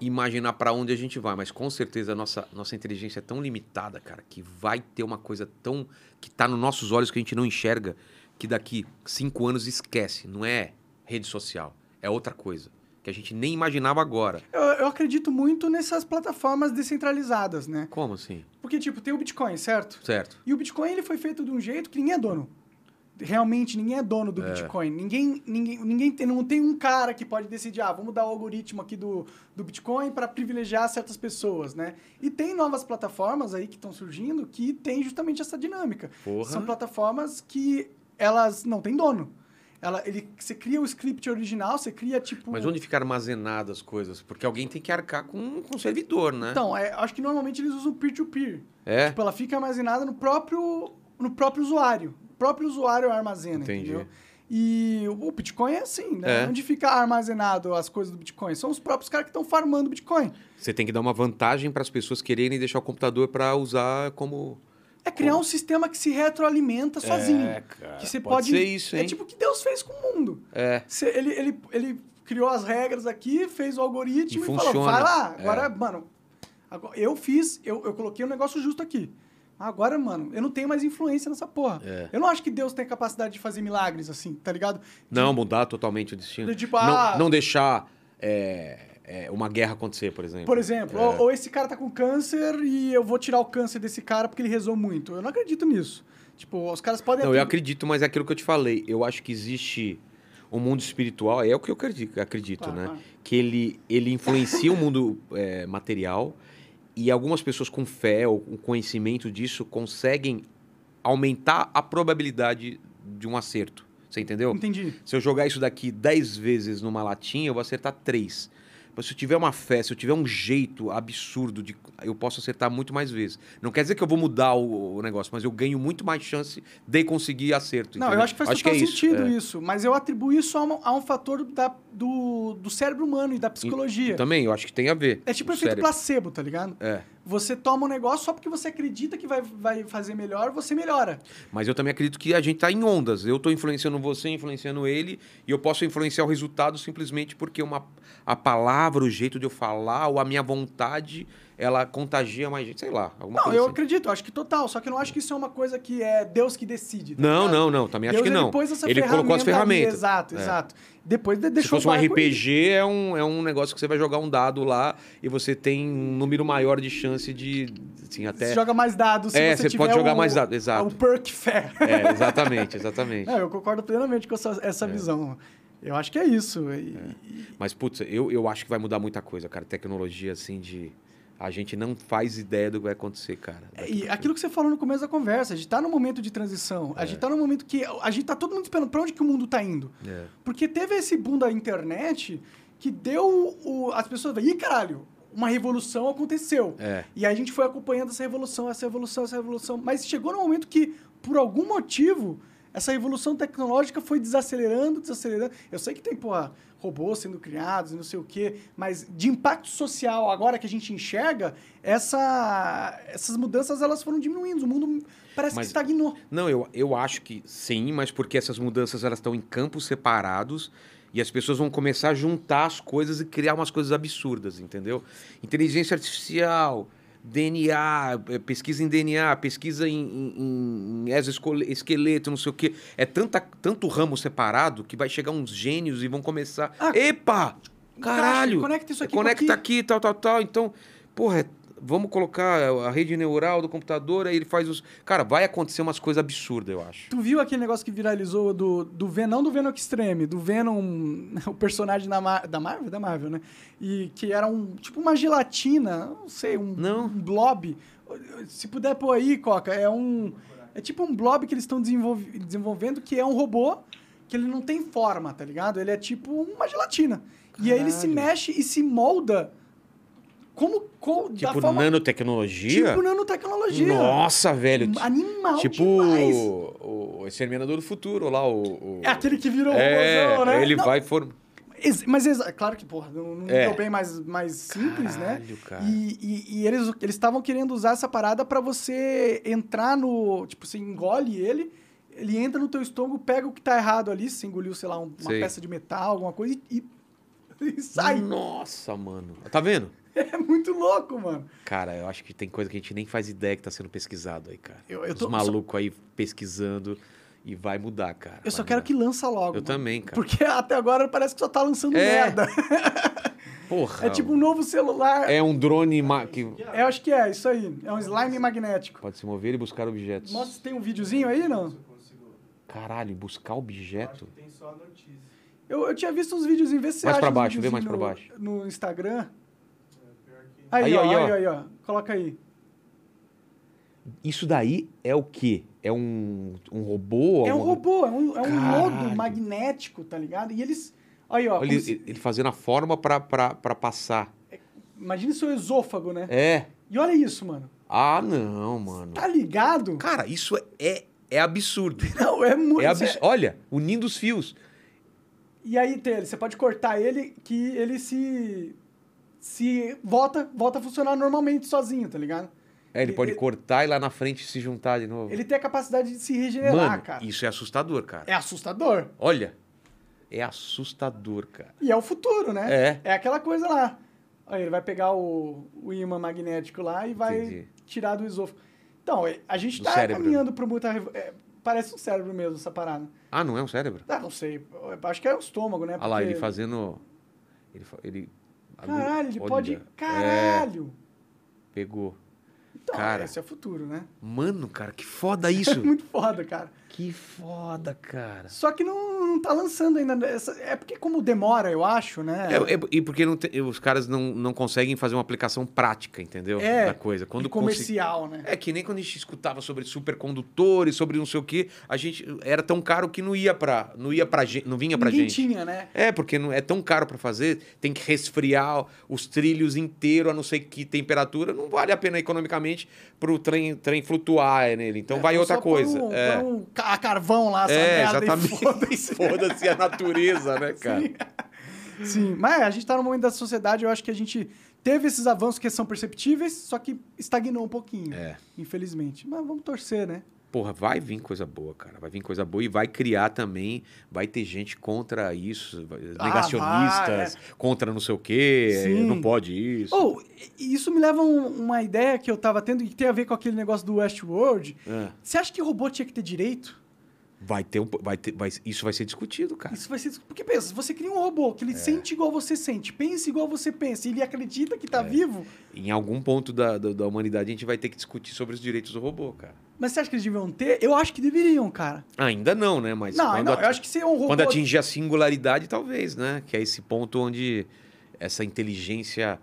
imaginar pra onde a gente vai, mas com certeza a nossa, nossa inteligência é tão limitada, cara, que vai ter uma coisa tão. que tá nos nossos olhos que a gente não enxerga, que daqui cinco anos esquece. Não é rede social, é outra coisa. Que a gente nem imaginava agora. Eu, eu acredito muito nessas plataformas descentralizadas, né? Como assim? Porque, tipo, tem o Bitcoin, certo? Certo. E o Bitcoin ele foi feito de um jeito que ninguém é dono. Realmente, ninguém é dono do É. Bitcoin. Ninguém, ninguém, ninguém tem, não tem um cara que pode decidir, ah, vamos mudar o algoritmo aqui do, do Bitcoin para privilegiar certas pessoas, né? E tem novas plataformas aí que estão surgindo que tem justamente essa dinâmica. Porra. São plataformas que elas não têm dono. Ela, ele, você cria o script original, você cria tipo. Mas onde fica armazenado as coisas? Porque alguém tem que arcar com, com o servidor, né? Então, é, acho que normalmente eles usam peer-to-peer. é. Tipo, ela fica armazenada no próprio, no próprio usuário. O próprio usuário armazena, Entendi. entendeu? E o Bitcoin é assim, né? É. Onde fica armazenado as coisas do Bitcoin? São os próprios caras que estão farmando Bitcoin. Você tem que dar uma vantagem para as pessoas quererem deixar o computador para usar como. É criar um sistema que se retroalimenta sozinho. É, cara, que você pode pode. ser isso, É hein? tipo o que Deus fez com o mundo. É. Você- ele, ele, ele criou as regras aqui, fez o algoritmo E e, falou: vai lá. É. Agora, mano, agora- eu fiz, eu, eu coloquei um negócio justo aqui. Agora, mano, eu não tenho mais influência nessa porra. É. Eu não acho que Deus tem a capacidade de fazer milagres assim, tá ligado? De- Não, mudar totalmente o destino. De tipo, ah- não, não deixar é, é, uma guerra acontecer, por exemplo. Por exemplo, É. ou, ou esse cara tá com câncer e eu vou tirar o câncer desse cara porque ele rezou muito. Eu não acredito nisso. Tipo, os caras podem. Não, eu acredito, mas é aquilo que eu te falei. Eu acho que existe um mundo espiritual, é o que eu acredito, acredito Claro, né? claro. Que ele, ele influencia o mundo é, material e algumas pessoas com fé ou com conhecimento disso conseguem aumentar a probabilidade de um acerto. Você entendeu? Entendi. Se eu jogar isso daqui 10 vezes numa latinha, eu vou acertar 3. Mas se eu tiver uma fé, se eu tiver um jeito absurdo, de, eu posso acertar muito mais vezes. Não quer dizer que eu vou mudar o, o negócio, mas eu ganho muito mais chance de conseguir acerto. Não, entendeu? eu acho que faz total é isso, sentido é. isso. Mas eu atribuo isso a um, a um fator da- do, do cérebro humano e da psicologia. Também, eu acho que tem a ver. é tipo o efeito cérebro. placebo, tá ligado? É. Você toma um negócio só porque você acredita que vai, vai fazer melhor, você melhora. Mas eu também acredito que a gente tá em ondas. Eu tô influenciando você, influenciando ele, e eu posso influenciar o resultado simplesmente porque uma, a palavra, o jeito de eu falar, ou a minha vontade ela contagia mais gente, sei lá, alguma Não, coisa eu assim. acredito, acho que total. Só que eu não acho que isso é uma coisa que é Deus que decide. tá Não, ligado? não, não, também acho Deus, que não. Ele, colocou as ferramenta ali, ferramentas. exato, É. exato. Depois de- Se deixou fosse o um ir. RPG, é um, é um negócio que você vai jogar um dado lá e você tem um número maior de chance de, assim, até... Você joga mais dados se É, você você pode jogar mais dados, exato. O perk fair. É, exatamente, exatamente. [LAUGHS] Não, eu concordo plenamente com essa, É. essa visão. Eu acho que é isso. E- Mas, putz, eu, eu acho que vai mudar muita coisa, cara. Tecnologia, assim, de... A gente não faz ideia do que vai acontecer, cara. E aquilo que você falou no começo da conversa, a gente tá num momento de transição. A gente tá num momento que a gente tá todo mundo esperando pra onde que o mundo tá indo. É. Porque teve esse boom da internet que deu o, as pessoas, ih, caralho, uma revolução aconteceu. É. E a gente foi acompanhando essa revolução, essa revolução, essa revolução. Mas chegou no momento que, por algum motivo, essa revolução tecnológica foi desacelerando, desacelerando. Eu sei que tem, porra, robôs sendo criados não sei o quê, mas de impacto social, agora que a gente enxerga, essa, essas mudanças elas foram diminuindo. O mundo parece Mas- que estagnou. Não, eu, eu acho que sim, mas porque essas mudanças elas estão em campos separados e as pessoas vão começar a juntar as coisas e criar umas coisas absurdas, entendeu? Inteligência artificial, DNA, eh, pesquisa em DNA, pesquisa em, em, em exoesqueleto, não sei o quê. É tanta, tanto ramo separado que vai chegar uns gênios e vão começar. Ah, Epa! Caralho! conecta isso aqui Conecta aqui. aqui, tal, tal, tal. Então, porra, é- vamos colocar a rede neural do computador, aí ele faz os. Cara, vai acontecer umas coisas absurdas, eu acho. Tu viu aquele negócio que viralizou do, do Venom, não do Venom Extreme, do Venom, [LAUGHS] o personagem da, Mar- da Marvel, da Marvel, né? E que era um, tipo uma gelatina, não sei, um, Não. um blob. Se puder pôr aí, Coca, é um... É tipo um blob que eles estão desenvolve- desenvolvendo, que é um robô que ele não tem forma, tá ligado? Ele é tipo uma gelatina. E aí ele se Caralho. mexe e se molda como... como Tipo forma, nanotecnologia? Tipo nanotecnologia. Nossa, velho. Animal tipo demais. o, o Exterminador do Futuro lá, o. o- É aquele que virou É, robôzão, né? ele Não, vai for. Mas, exa- claro que, porra, num É. nível bem mais, mais simples, né? Caralho, cara. E, e, e eles eles estavam querendo usar essa parada pra você entrar no... Tipo, você engole ele, ele entra no teu estômago, pega o que tá errado ali, se engoliu, sei lá, um- uma peça de metal, alguma coisa, e, [LAUGHS] e sai. Nossa, mano. Tá vendo? [LAUGHS] É muito louco, mano. Cara, eu acho que tem coisa que a gente nem faz ideia que tá sendo pesquisado aí, cara. Eu- eu Os tô- malucos aí pesquisando e vai mudar, cara. Eu só vai quero mudar. que lança logo. Eu mano. também, cara. Porque [LAUGHS] até agora parece que só tá lançando É. merda. [LAUGHS] Porra. É tipo um novo celular. É um drone ma- que É, eu acho que é, isso aí. É um slime magnético. pode se mover e buscar objetos. Mostra se tem um videozinho aí, não? Caralho, buscar objeto? Tem só a notícia. Eu, eu tinha visto uns vídeos, vê se você Mais pra baixo, vê mais pra no- baixo. No Instagram. É. Aí, Aí, ó, aí, aí, ó. aí, ó. Coloca aí. Isso daí é o quê? É um, um robô? É um robô, é um, é um lodo magnético, tá ligado? E eles... Aí, ó. Ele, se- ele fazendo a forma pra passar. Imagina seu esôfago, né? É. E olha isso, mano. Ah, não, mano. Tá ligado? Cara, isso é, é absurdo. [LAUGHS] Não, é muito... É absurdo. Olha, unindo os fios. E aí, tem você pode cortar ele que ele se... Se volta, volta a funcionar normalmente sozinho, tá ligado? É, ele Ele- pode ele- cortar e lá na frente se juntar de novo. Ele tem a capacidade de se regenerar, Mano, cara. isso é assustador, cara. É assustador. Olha, é assustador, cara. E é o futuro, né? É. É aquela coisa lá. Aí ele vai pegar o, o imã magnético lá e vai Entendi. tirar do esôfago. Então, é, a gente Do tá cérebro. caminhando para muita. é, parece um cérebro mesmo, essa parada. Ah, não é um cérebro? Ah, não sei. eu Acho que é o estômago, né? Olha lá, Porque- ele fazendo. Ele. ele Caralho, ele pode. é, Caralho! pegou. Então, Cara. esse é o futuro, né? Mano, cara, que foda [LAUGHS] É isso. muito foda, cara. que foda, cara. Só que não, não tá lançando ainda. Essa, é porque, como demora, eu acho, né? É, é- e porque tem- os caras não, não conseguem fazer uma aplicação prática, entendeu? É, da coisa. Quando comercial, né? É que nem quando a gente escutava sobre supercondutores, sobre não sei o quê, a gente era tão caro que não ia pra, não ia pra gente, não vinha pra Ninguém gente. tinha, né? É, porque não é tão caro pra fazer, tem que resfriar os trilhos inteiros a não sei que temperatura, não vale a pena economicamente pro trem, trem flutuar nele. Então É, vai então outra coisa. Um, é, um ca- carvão lá, essa é merda, e exatamente. [LAUGHS] foda-se. A natureza, né, cara? [LAUGHS] Sim, mas a gente tá no momento da sociedade, eu acho que a gente teve esses avanços que são perceptíveis, só que estagnou um pouquinho. É. Infelizmente. Mas vamos torcer, né? Porra, vai vir coisa boa, cara. Vai vir coisa boa e vai criar também. Vai ter gente contra isso, vai- Ah, negacionistas, contra não sei o quê, Sim. não pode isso. Ou, e- isso me leva a um- uma ideia que eu tava tendo e que tem a ver com aquele negócio do Westworld. É. Você acha que robô tinha que ter direito? Vai ter um. Vai ter, vai, isso vai ser discutido, cara. Isso vai ser. Porque pensa, você cria um robô que ele É. sente igual você sente, pensa igual você pensa, e ele acredita que tá É. vivo. Em algum ponto da, da, da humanidade a gente vai ter que discutir sobre os direitos do robô, cara. Mas você acha que eles deviam ter? Eu acho que deveriam, cara. Ainda não, né? Mas não, quando, não, eu acho que ser um robô. quando atingir a singularidade, talvez, né? Que é esse ponto onde essa inteligência.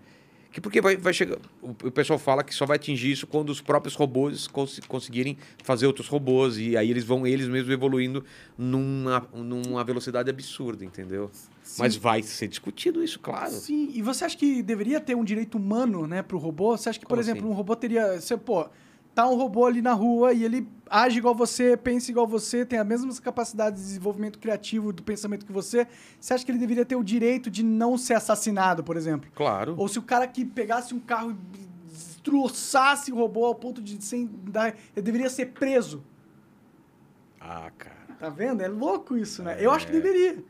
Que porque vai, vai chegar. O, o pessoal fala que só vai atingir isso quando os próprios robôs cons- conseguirem fazer outros robôs. E aí eles vão eles mesmos evoluindo numa, numa velocidade absurda, entendeu? Mas vai ser discutido isso, claro. Sim, e você acha que deveria ter um direito humano, né, pro robô? Você acha que, por Como exemplo, assim? um robô teria. Você, pô, tá um robô ali na rua e ele age igual você, pensa igual você, tem as mesmas capacidades de desenvolvimento criativo do pensamento que você. Você acha que ele deveria ter o direito de não ser assassinado, por exemplo? Claro. Ou se o cara que pegasse um carro e destroçasse o robô ao ponto de sem dar, ele deveria ser preso. Ah, cara. Tá vendo? É louco isso, né? Eu acho que deveria.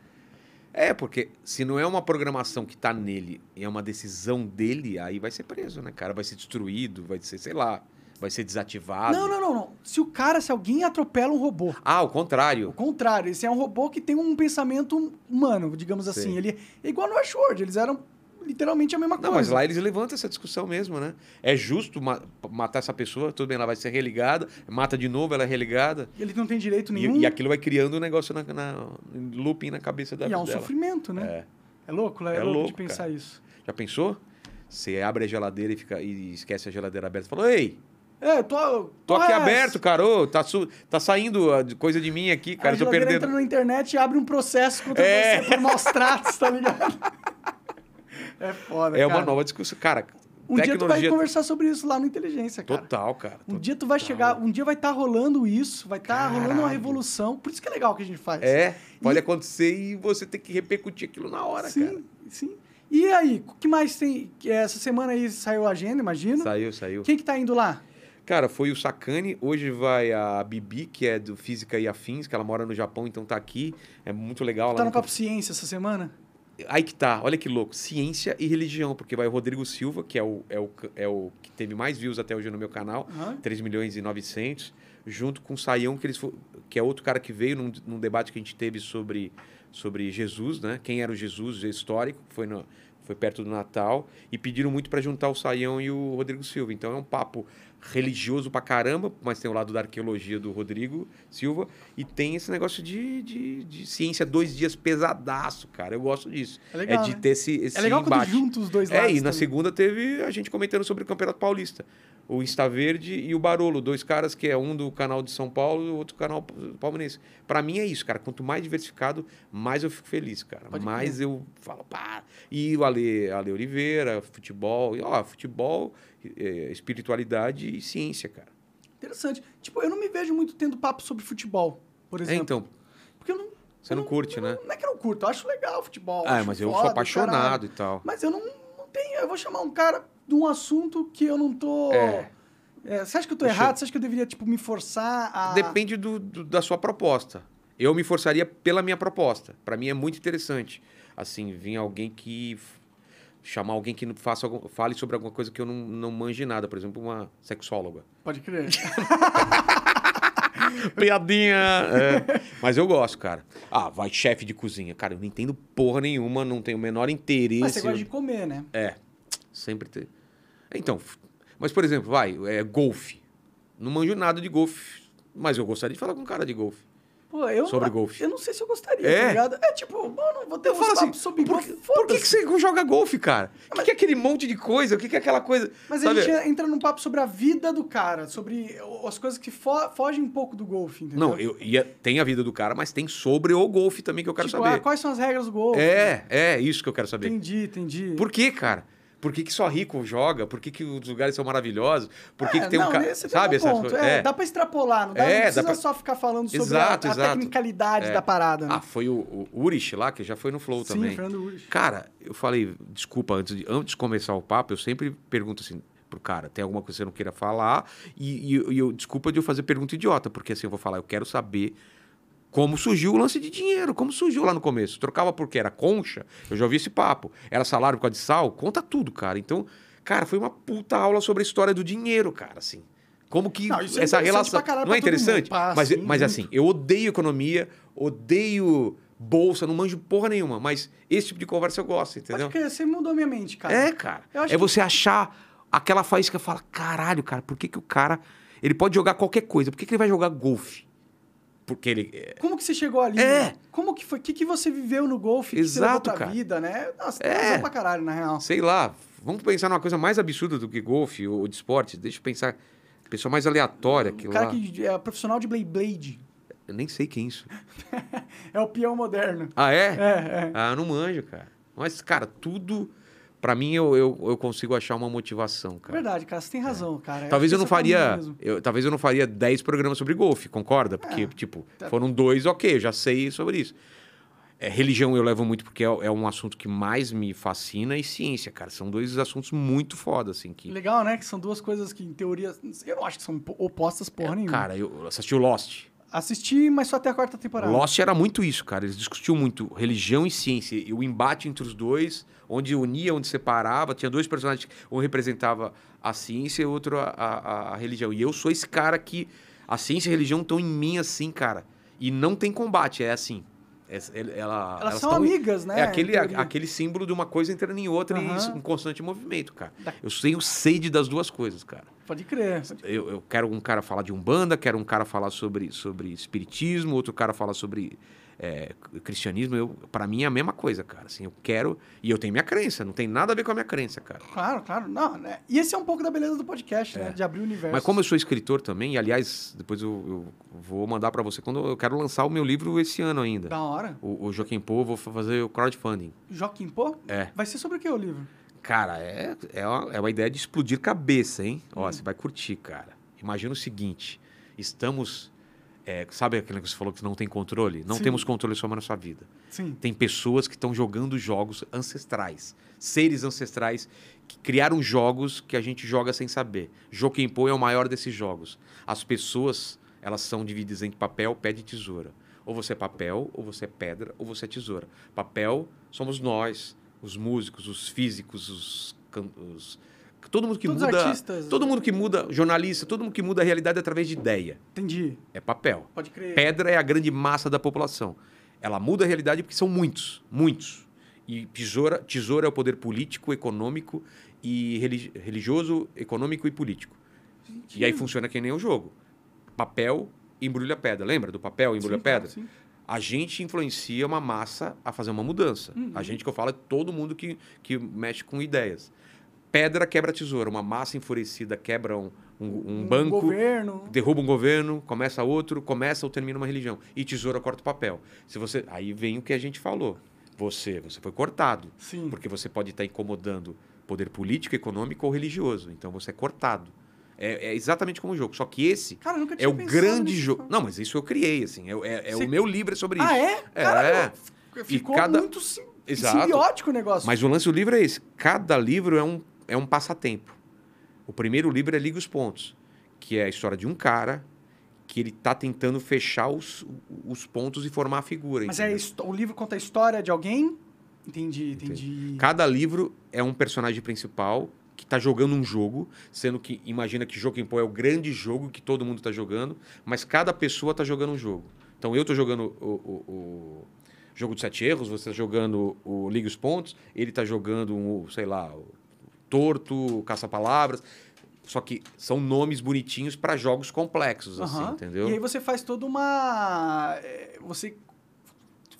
É, porque se não é uma programação que tá nele e é uma decisão dele, aí vai ser preso, né, cara? Vai ser destruído, vai ser, sei lá, vai ser desativado. Não, não, não, não. Se o cara, se alguém atropela um robô, Ah, o O contrário. contrário, esse é um robô que tem um pensamento humano, digamos assim. Ele é igual no Westworld, eles eram literalmente a mesma Não, coisa. mas lá eles levantam essa discussão mesmo, né? É justo ma- matar essa pessoa, tudo bem, ela vai ser religada, mata de novo, ela é religada. Ele não tem direito E, nenhum. e aquilo vai criando um negócio na, na looping na cabeça da E é um dela. sofrimento, né? É. É, louco, né? É, É louco, de louco, pensar cara. isso. Já pensou? Você abre a geladeira e, fica, e esquece a geladeira aberta. Fala, ei, É, tô, tô aqui é aberto, cara. Ô, tá, su- tá saindo ah, coisa de mim aqui, cara. a tô perdendo. entra na internet e abre um processo contra É. você por maus tratos, tá ligado? [LAUGHS] é foda, É uma cara. nova discussão. Cara, Um dia tu vai tecnologia conversar sobre isso lá no Inteligência, cara. total, cara. Um dia tu vai chegar, um dia vai estar rolando isso, vai estar rolando uma revolução. Por isso que é legal o que a gente faz. É, pode E- acontecer e você tem que repercutir aquilo na hora, sim, cara. sim. E aí, o que mais tem? que Essa semana aí saiu a agenda, imagino. Saiu, saiu. Quem que tá indo lá? Cara, foi o Sakane. Hoje vai a Bibi, que é do Física e Afins, que ela mora no Japão, então tá aqui. É muito legal. ela tá no Papo Ciência essa semana? Aí que tá, olha que louco. Ciência e religião, porque vai o Rodrigo Silva, que é o, é o, é o que teve mais views até hoje no meu canal, Aham. 3 milhões e 900, junto com o Saião, que, eles, que é outro cara que veio num, num debate que a gente teve sobre, sobre Jesus, né? Quem era o Jesus histórico, foi, no, foi perto do Natal, e pediram muito para juntar o Saião e o Rodrigo Silva. Então é um papo religioso pra caramba, mas tem o lado da arqueologia do Rodrigo Silva, e tem esse negócio de, de, de ciência dois dias pesadaço, cara. Eu gosto disso. É legal, de né? ter esse, esse É legal embate. quando junta os dois lados. É, e na também. segunda teve a gente comentando sobre o Campeonato Paulista. O Insta Verde e o Barolo, dois caras que é um do canal de São Paulo e o outro canal palmeirense. Pra mim é isso, cara. Quanto mais diversificado, mais eu fico feliz, cara. Pode mais eu falo, pá. E o Ale, Ale Oliveira, futebol, e, ó, futebol, eh, espiritualidade e ciência, cara. Interessante. Tipo, eu não me vejo muito tendo papo sobre futebol, por É, exemplo. então, Porque eu não. você eu não curte, né? Não é que eu não curto, eu acho legal futebol. Ah, mas eu foda, sou apaixonado caralho. e tal. Mas eu não, não tenho. Eu vou chamar um cara de um assunto que eu não tô. É. É, você acha que eu tô Deixa eu- errado? Você acha que eu deveria, tipo, me forçar a. Depende do, do- da sua proposta. Eu me forçaria pela minha proposta. Pra mim é muito interessante. Assim, vir alguém que. Chamar alguém que faça fale sobre alguma coisa que eu não, não manje nada. Por exemplo, uma sexóloga. Pode crer. [LAUGHS] Piadinha! É. Mas eu gosto, cara. Ah, vai chefe de cozinha. Cara, eu não entendo porra nenhuma, não tenho o menor interesse. Mas você gosta de comer, né? É, sempre ter. Então, mas por exemplo, vai, é golfe. Não manjo nada de golfe, mas eu gostaria de falar com um cara de golfe. Pô, eu, Sobre golfe. Eu não sei se eu gostaria, É? tá ligado? É tipo, mano, vou ter Eu falo assim, sobre por, golfe. por que, que você joga golfe, cara? O que, que é aquele monte de coisa? O que, que é aquela coisa? Mas sabe? a gente entra num papo sobre a vida do cara, sobre as coisas que fo- fogem um pouco do golfe, entendeu? Não, eu ia, tem a vida do cara, mas tem sobre o golfe também que eu quero tipo, saber. ah, quais são as regras do golfe? É, é isso que eu quero saber. Entendi, entendi. Por que, cara? Por que, que só rico joga? Por que, que os lugares são maravilhosos? Por que, É, que tem não, um cara. tem Sabe um ponto. É, É. Dá pra extrapolar, não, dá, É, não precisa pra- só ficar falando sobre Exato, a, a tecnicalidade É. da parada, né? Ah, foi o, o Urich lá, que já foi no Flow Sim, também. Fernando Urich. Cara, eu falei, desculpa, antes de, antes de começar o papo, eu sempre pergunto assim, pro cara. Tem alguma coisa que você não queira falar. E, e, e eu, desculpa de eu fazer pergunta idiota, porque assim eu vou falar, eu quero saber como surgiu o lance de dinheiro, como surgiu lá no começo. Trocava porque era concha, eu já ouvi esse papo. Era salário por causa de sal, conta tudo, cara. Então, cara, foi uma puta aula sobre a história do dinheiro, cara, assim. Como que Não, é essa relação. Não é interessante? Mas, mas assim, eu odeio economia, odeio bolsa, não manjo porra nenhuma. Mas esse tipo de conversa eu gosto, entendeu? Pode crer, você mudou minha mente, cara. É, cara. Acho É que- você achar aquela faísca e fala, caralho, cara, por que, que o cara. Ele pode jogar qualquer coisa, por que, que ele vai jogar golfe? Porque ele. é, Como que você chegou ali? É. Como que foi? O que, que você viveu no golfe? Exato, que cara. vida, né? Nossa, É. pra caralho, na real. Sei lá, vamos pensar numa coisa mais absurda do que golfe ou de esporte. Deixa eu pensar. Pessoa mais aleatória que O cara lá. que é profissional de Blade Blade. Eu nem sei quem é isso. [LAUGHS] É o peão moderno. Ah, é? É, é. Ah, não manjo, cara. Mas, cara, tudo. Pra mim, eu, eu, eu consigo achar uma motivação, cara. Verdade, cara, você tem razão, cara. É. Talvez eu não é o faria. caminho mesmo. Eu, talvez eu não faria 10 programas sobre golfe, concorda? Porque, É. tipo, Tá. foram dois, ok, eu já sei sobre isso. É, religião eu levo muito porque é, é um assunto que mais me fascina e ciência, cara. São dois assuntos muito foda, assim. Que, Legal, né? Que são duas coisas que, em teoria, eu não acho que são po- opostas porra nenhuma. É, cara, eu assisti o Lost. Assisti, mas só até a quarta temporada. Lost era muito isso, cara. Eles discutiam muito religião e ciência. E o embate entre os dois, onde unia, onde separava. Tinha dois personagens, um representava a ciência e outro a, a- a religião. E eu sou esse cara que a ciência e a religião estão em mim assim, cara. E não tem combate, é assim. Ela- ela- Elas são tão- amigas, né? É aquele, teoria. aquele símbolo de uma coisa entrando em outra Aham. em, em constante movimento, cara. Eu tenho sede das duas coisas, cara. Pode crer. Eu, eu quero um cara falar de umbanda, quero um cara falar sobre, sobre espiritismo, outro cara falar sobre é, cristianismo. Eu, para mim é a mesma coisa, cara. Assim, eu quero e eu tenho minha crença. Não tem nada a ver com a minha crença, cara. Claro, claro. Não, né? E esse é um pouco da beleza do podcast, né? De abrir o universo. É. Mas como eu sou escritor também, e aliás, depois eu, eu vou mandar para você quando eu quero lançar o meu livro esse ano ainda. Da hora. O, o Joaquim Pô, eu vou fazer o crowdfunding. Joaquim Pô? É. Vai ser sobre o que o livro? Cara, é, é, uma, é uma ideia de explodir cabeça, hein? Hum. Ó, você vai curtir, cara. Imagina o seguinte: estamos. É, sabe aquilo que você falou que não tem controle? Não Sim. temos controle sobre a nossa vida. Sim. Tem pessoas que estão jogando jogos ancestrais. Seres ancestrais que criaram jogos que a gente joga sem saber. Jokenpô é o maior desses jogos. As pessoas, elas são divididas entre papel, pedra e tesoura. Ou você é papel, ou você é pedra, ou você é tesoura. Papel somos nós, os músicos, os físicos, os, os- todo mundo que Todos os muda, artistas. todo mundo que muda, jornalista, todo mundo que muda a realidade através de ideia. Entendi. É papel. Pode crer. Pedra é a grande massa da população. Ela muda a realidade porque são muitos, muitos. E tesoura, tesoura é o poder político, econômico e religi- religioso, econômico e político. E aí funciona que nem o jogo. Papel embrulha pedra. Lembra do papel embrulha Sim, pedra? sim. A gente influencia uma massa a fazer uma mudança. Uhum. A gente que eu falo é todo mundo que, que mexe com ideias. Pedra quebra tesoura. Uma massa enfurecida quebra um, um- um banco governo. derruba um governo, começa outro, começa ou termina uma religião. E tesoura corta o papel. Se você, aí vem o que a gente falou. Você, você foi cortado, Sim. porque você pode estar incomodando poder político, econômico ou religioso. Então você é cortado. É, é exatamente como o jogo. Só que esse Cara, é o grande jogo. Não, mas isso eu criei, assim. É, é- é Você- o meu livro é sobre isso. Ah, é? É. Caralho, Ficou cada- muito sim- simbiótico o negócio. Mas o lance do livro é esse. Cada livro é um, é um passatempo. O primeiro livro é Liga os Pontos, que é a história de um cara que ele tá tentando fechar os, os pontos e formar a figura. Mas é entendeu? o livro conta a história de alguém? Entendi, entendi. Cada livro é um personagem principal que tá jogando um jogo, sendo que imagina que Jokenpô é o grande jogo que todo mundo tá jogando, mas cada pessoa tá jogando um jogo. Então eu tô jogando o, o- o jogo de sete erros, você tá jogando o Liga os Pontos, ele tá jogando um, sei lá, o Torto, Caça-Palavras. Só que são nomes bonitinhos para jogos complexos, assim, Aham. entendeu? E aí você faz toda uma. é, Você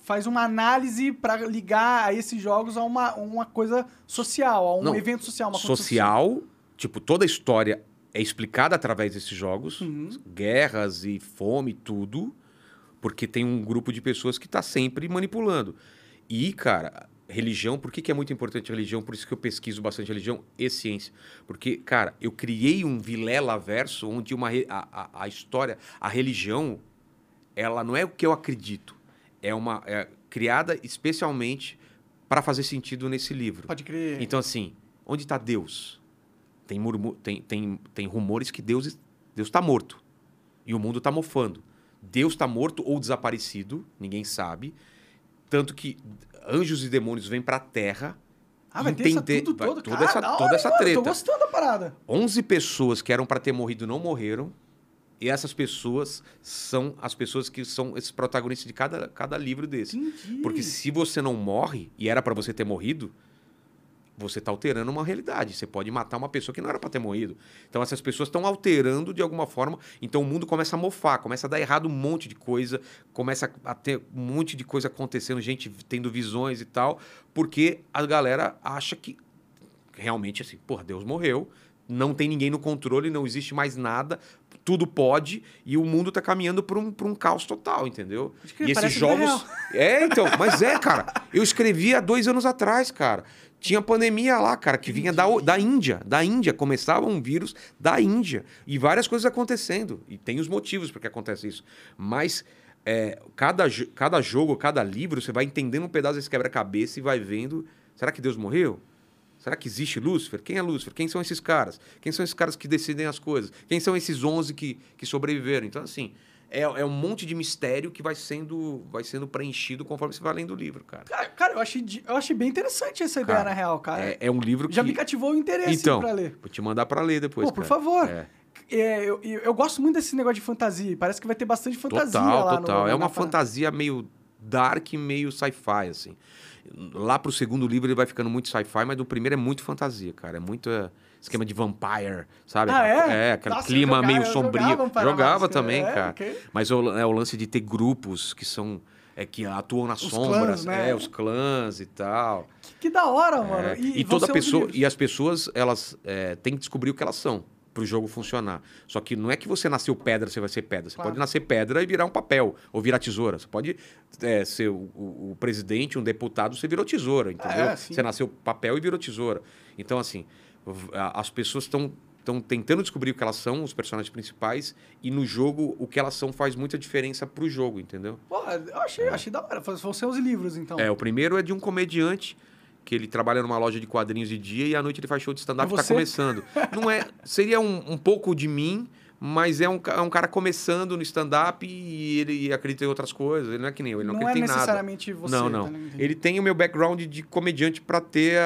faz uma análise para ligar a esses jogos a uma, uma coisa social, a um Não, evento social, uma social, tipo, toda a história é explicada através desses jogos, Uhum. guerras e fome, tudo, porque tem um grupo de pessoas que está sempre manipulando. E, cara, religião, por que, que é muito importante a religião? Por isso que eu pesquiso bastante religião e ciência. Porque, cara, eu criei um Vilela verso onde uma, a, a, a história, a religião, ela não é o que eu acredito, é uma é criada especialmente para fazer sentido nesse livro. Pode crer. Então, assim, onde está Deus? Tem, murmu- tem, tem, tem rumores que Deus Deus está morto e o mundo está mofando. Deus está morto ou desaparecido, ninguém sabe. Tanto que anjos e demônios vêm para a Terra. Ah, vai ter entender- tudo vai- todo, toda cara, essa, da toda hora, essa mano, treta. Tô gostando da parada. 11 pessoas que eram para ter morrido não morreram. E essas pessoas são as pessoas que são esses protagonistas de cada, cada livro desse. Entendi. Porque se você não morre, e era para você ter morrido, você está alterando uma realidade. Você pode matar uma pessoa que não era para ter morrido. Então essas pessoas estão alterando de alguma forma. Então o mundo começa a mofar, começa a dar errado um monte de coisa, começa a ter um monte de coisa acontecendo, gente tendo visões e tal, porque a galera acha que realmente assim, porra, Deus morreu, não tem ninguém no controle, não existe mais nada, tudo pode e o mundo tá caminhando para um, pra um caos total, entendeu? E esses jogos. É, então, mas é, cara. Eu escrevi há dois anos atrás, cara. Tinha pandemia lá, cara, que vinha da, da Índia. Da Índia. Começava um vírus da Índia. E várias coisas acontecendo. E tem os motivos por que acontece isso. Mas é, cada, cada jogo, cada livro, você vai entendendo um pedaço desse quebra-cabeça e vai vendo. Será que Deus morreu? Será que existe Lúcifer? Quem é Lúcifer? Quem são esses caras? Quem são esses caras que decidem as coisas? Quem são esses 11 que, que sobreviveram? Então, assim, é, é um monte de mistério que vai sendo, vai sendo preenchido conforme você vai lendo o livro, cara. Cara, cara, eu, achei, eu achei bem interessante essa ideia, Cara, na real, cara. É, é um livro que... Já me cativou o interesse Então, pra ler. vou te mandar pra ler depois, Pô, por cara. favor. É. É, eu, eu, eu gosto muito desse negócio de fantasia. Parece que vai ter bastante fantasia Total, lá no- total. é uma fantasia meio dark, meio sci-fi, assim. Lá pro segundo livro ele vai ficando muito sci-fi, mas no primeiro é muito fantasia, cara. É muito é, esquema de vampire, sabe? Ah, Aquela- é? aquele Nossa, clima jogava- meio sombrio. jogava Jogava Máscara, também, é, cara. ok. Mas o, é o lance de ter grupos que são. É, que atuam nas Os sombras, clãs, né? é, os clãs e tal. Que, que da hora, mano. É, E, e, vão toda pessoa e as pessoas elas é, têm que descobrir o que elas são para o jogo funcionar. Só que não é que você nasceu pedra, você vai ser pedra. Você Claro. pode nascer pedra e virar um papel ou virar tesoura. Você pode é, ser o, o- o presidente, um deputado, você virou tesoura, entendeu? É, você nasceu papel e virou tesoura. Então assim, as pessoas estão estão tentando descobrir o que elas são, os personagens principais, e no jogo o que elas são faz muita diferença pro jogo, entendeu? Pô, eu achei, achei da hora. Vão ser os livros, então. É, o primeiro é de um comediante que ele trabalha numa loja de quadrinhos de dia e à noite ele faz show de stand-up É e tá você? começando. Não é, seria um, um pouco de mim, mas é um, é um cara começando no stand-up e ele acredita em outras coisas. Ele não é que nem eu, ele não, não é acredita em nada. necessariamente você. não, tá não. ligado? ele tem o meu background de comediante para ter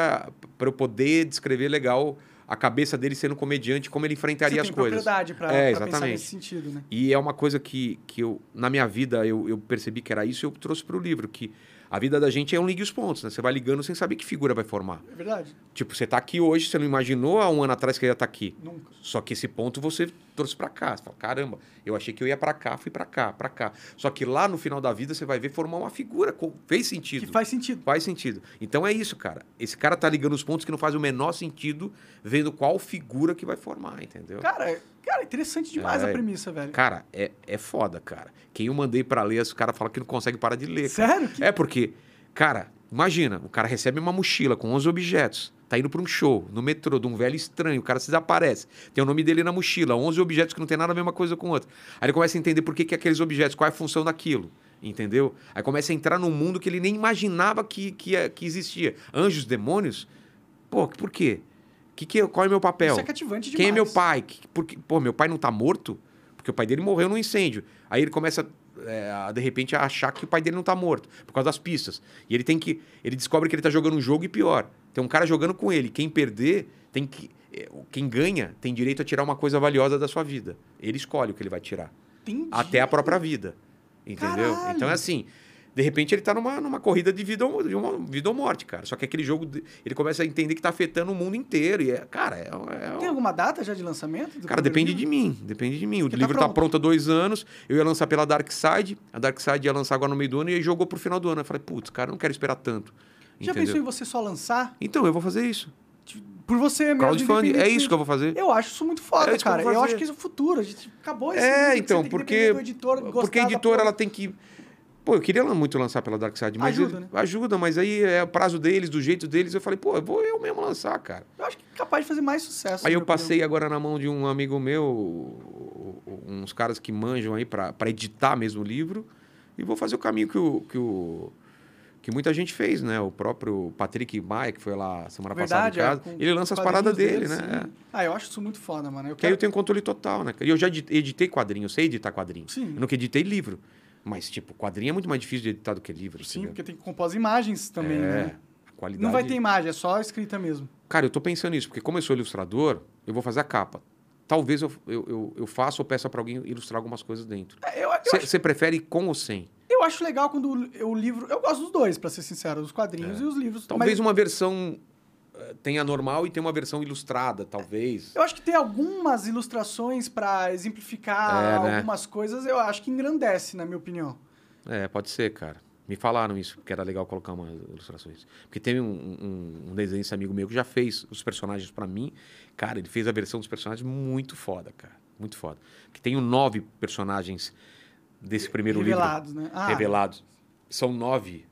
para eu poder descrever legal a cabeça dele sendo comediante, como ele enfrentaria as coisas. propriedade pra, É, pra pensar nesse sentido, né? E é uma coisa que, que eu, na minha vida, eu, eu percebi que era isso e eu trouxe para o livro, que a vida da gente é um ligue os pontos, né? Você vai ligando sem saber que figura vai formar. É verdade? Tipo, você tá aqui hoje, você não imaginou há um ano atrás que ia estar aqui. Nunca. Só que esse ponto você trouxe para cá. Você fala, caramba, eu achei que eu ia para cá, fui para cá, para cá. Só que lá no final da vida você vai ver formar uma figura. Fez sentido. Que faz sentido. Faz sentido. Então é isso, cara. Esse cara tá ligando os pontos que não faz o menor sentido, vendo qual figura que vai formar, entendeu? Cara, cara, interessante demais É. a premissa, velho. Cara, é, é foda, cara. Quem eu mandei pra ler, os caras falam que não consegue parar de ler. cara. Sério? Que- É porque, cara, imagina, o cara recebe uma mochila com 11 objetos, tá indo pra um show, no metrô, de um velho estranho, o cara se desaparece. Tem o nome dele na mochila, 11 objetos que não tem nada a mesma coisa com o outro. Aí ele começa a entender por que, que aqueles objetos, qual é a função daquilo. Entendeu? Aí começa a entrar num mundo que ele nem imaginava que, que, ia- que existia. Anjos, demônios? Pô, por quê? Que que, qual é meu papel? Isso é cativante demais. Quem é meu pai? Que- Porque, pô, meu pai não tá morto? Porque o pai dele morreu num incêndio. Aí ele começa, é, a, de repente, a achar que o pai dele não tá morto, por causa das pistas. E ele tem que. Ele descobre que ele tá jogando um jogo e pior. Tem um cara jogando com ele. Quem perder, tem que. é, Quem ganha tem direito a tirar uma coisa valiosa da sua vida. Ele escolhe o que ele vai tirar. Entendi. Até a própria vida. Entendeu? Caralho. Então é assim. De repente ele tá numa, numa corrida de vida, ou, de uma vida ou morte, cara. Só que aquele jogo, ele começa a entender que tá afetando o mundo inteiro. E é, cara, é, é, Tem alguma data já de lançamento? Cara, depende livro? de mim, depende de mim. O Porque tá livro tá pronto. há dois anos, eu ia lançar pela Dark Side, a Dark Side ia lançar agora no meio do ano e jogou pro final do ano. Eu falei, putz, cara, eu não quero esperar tanto. Já entendeu? pensou em você só lançar? Então, eu vou fazer isso. Por você mesmo. Crowdfunding, é isso que eu vou fazer. Eu acho isso muito foda, É isso eu cara. Eu fazer. acho que isso é o futuro. A gente acabou esse É, então, porque. editor, porque a editora ela tem que. Pô, eu queria muito lançar pela Dark Side, mas. Ajuda, ele- né? Ajuda, mas aí é o prazo deles, do jeito deles. Eu falei, pô, eu vou eu mesmo lançar, cara. Eu acho que é capaz de fazer mais sucesso. Aí eu passei agora na mão de um amigo meu, uns caras que manjam aí pra pra editar mesmo o livro, e vou fazer o caminho que o, que o, Que muita gente fez, né? O próprio Patrick Maia, que foi lá semana Verdade, é, passada em casa, com ele lança as paradas dele, né? sim. É. Ah, eu acho isso muito foda, mano. Eu Que aí eu quero... tenho controle total, né? E eu já edi- editei quadrinho, eu sei editar quadrinho. Sim. Eu nunca editei livro. Mas, tipo, quadrinho é muito mais difícil de editar do que livro. Sim, porque tem que compor as imagens também, é, né? qualidade... Não vai ter imagem, é só escrita mesmo. Cara, eu tô pensando nisso, porque como eu sou ilustrador, eu vou fazer a capa. Talvez eu, eu, eu, eu faça ou peça pra alguém ilustrar algumas coisas dentro. É, Eu, eu, acho, Você prefere com ou sem? eu acho legal quando o- livro. Eu gosto dos dois, pra ser sincero, os quadrinhos e os livros. É. Talvez mas uma versão eh, tenha normal e tenha uma versão ilustrada, talvez. Eu acho que tem algumas ilustrações pra exemplificar É, né? algumas coisas, eu acho que engrandece, na minha opinião. É, pode ser, cara. Me falaram isso, que era legal colocar umas ilustrações. Porque teve um, um, um desenhista amigo meu que já fez os personagens pra mim. Cara, ele fez a versão dos personagens muito foda, cara. Muito foda. Que tem nove personagens desse primeiro livro. Revelados, né? Ah, revelados. São nove.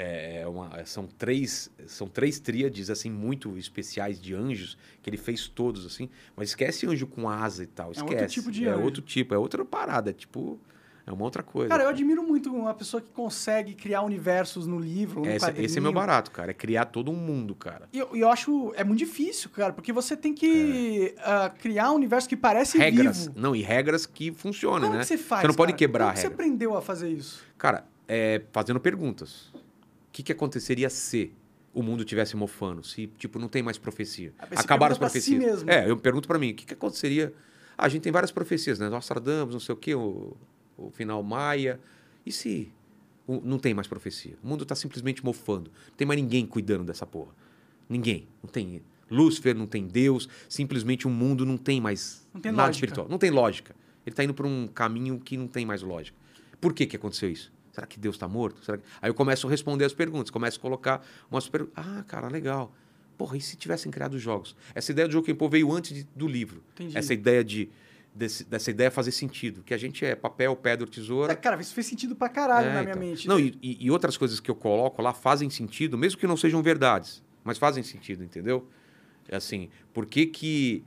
É, uma- são três são três tríades assim muito especiais de anjos que ele fez todos assim mas esquece anjo com asa e tal outro esquece tipo de é anjo. outro tipo é outra parada é tipo é uma outra coisa Cara, eu admiro muito uma pessoa que consegue criar universos no livro, no esse, esse é meu barato cara é criar todo um mundo cara E eu, eu acho é muito difícil, cara, porque você tem que ah, criar um universo que parece É. regras vivo. não e regras que funcionem Como né que você faz? você não pode cara? quebrar a Como você regra aprendeu a fazer isso? Cara, é, fazendo perguntas. O que, que aconteceria se o mundo tivesse mofando? Se, tipo, não tem mais profecia? Ah, Acabaram as pra si profecias. mesmo. É, eu pergunto pra mim, o que, que aconteceria? Ah, a gente tem várias profecias, né? Nostradamus, não sei o quê, o, o final maia. E se o- não tem mais profecia? O mundo tá simplesmente mofando. Não tem mais ninguém cuidando dessa porra. Ninguém. Não tem Lúcifer, não tem Deus. Simplesmente o mundo não tem mais Não tem nada lógica. espiritual. Não tem lógica. Ele tá indo por um caminho que não tem mais lógica. Por que, que aconteceu isso? Será que Deus está morto? Que... Aí eu começo a responder as perguntas, começo a colocar umas perguntas. Ah, cara, legal. Porra, e se tivessem criado os jogos? Essa ideia do jogo Pô veio antes de- do livro. Entendi. Essa ideia de desse- dessa ideia fazer sentido. Que a gente é papel, pedra, tesoura. É, cara, isso fez sentido pra caralho É, na minha então. mente. Não, e, e- e outras coisas que eu coloco lá fazem sentido, mesmo que não sejam verdades, mas fazem sentido, entendeu? É assim, por que que,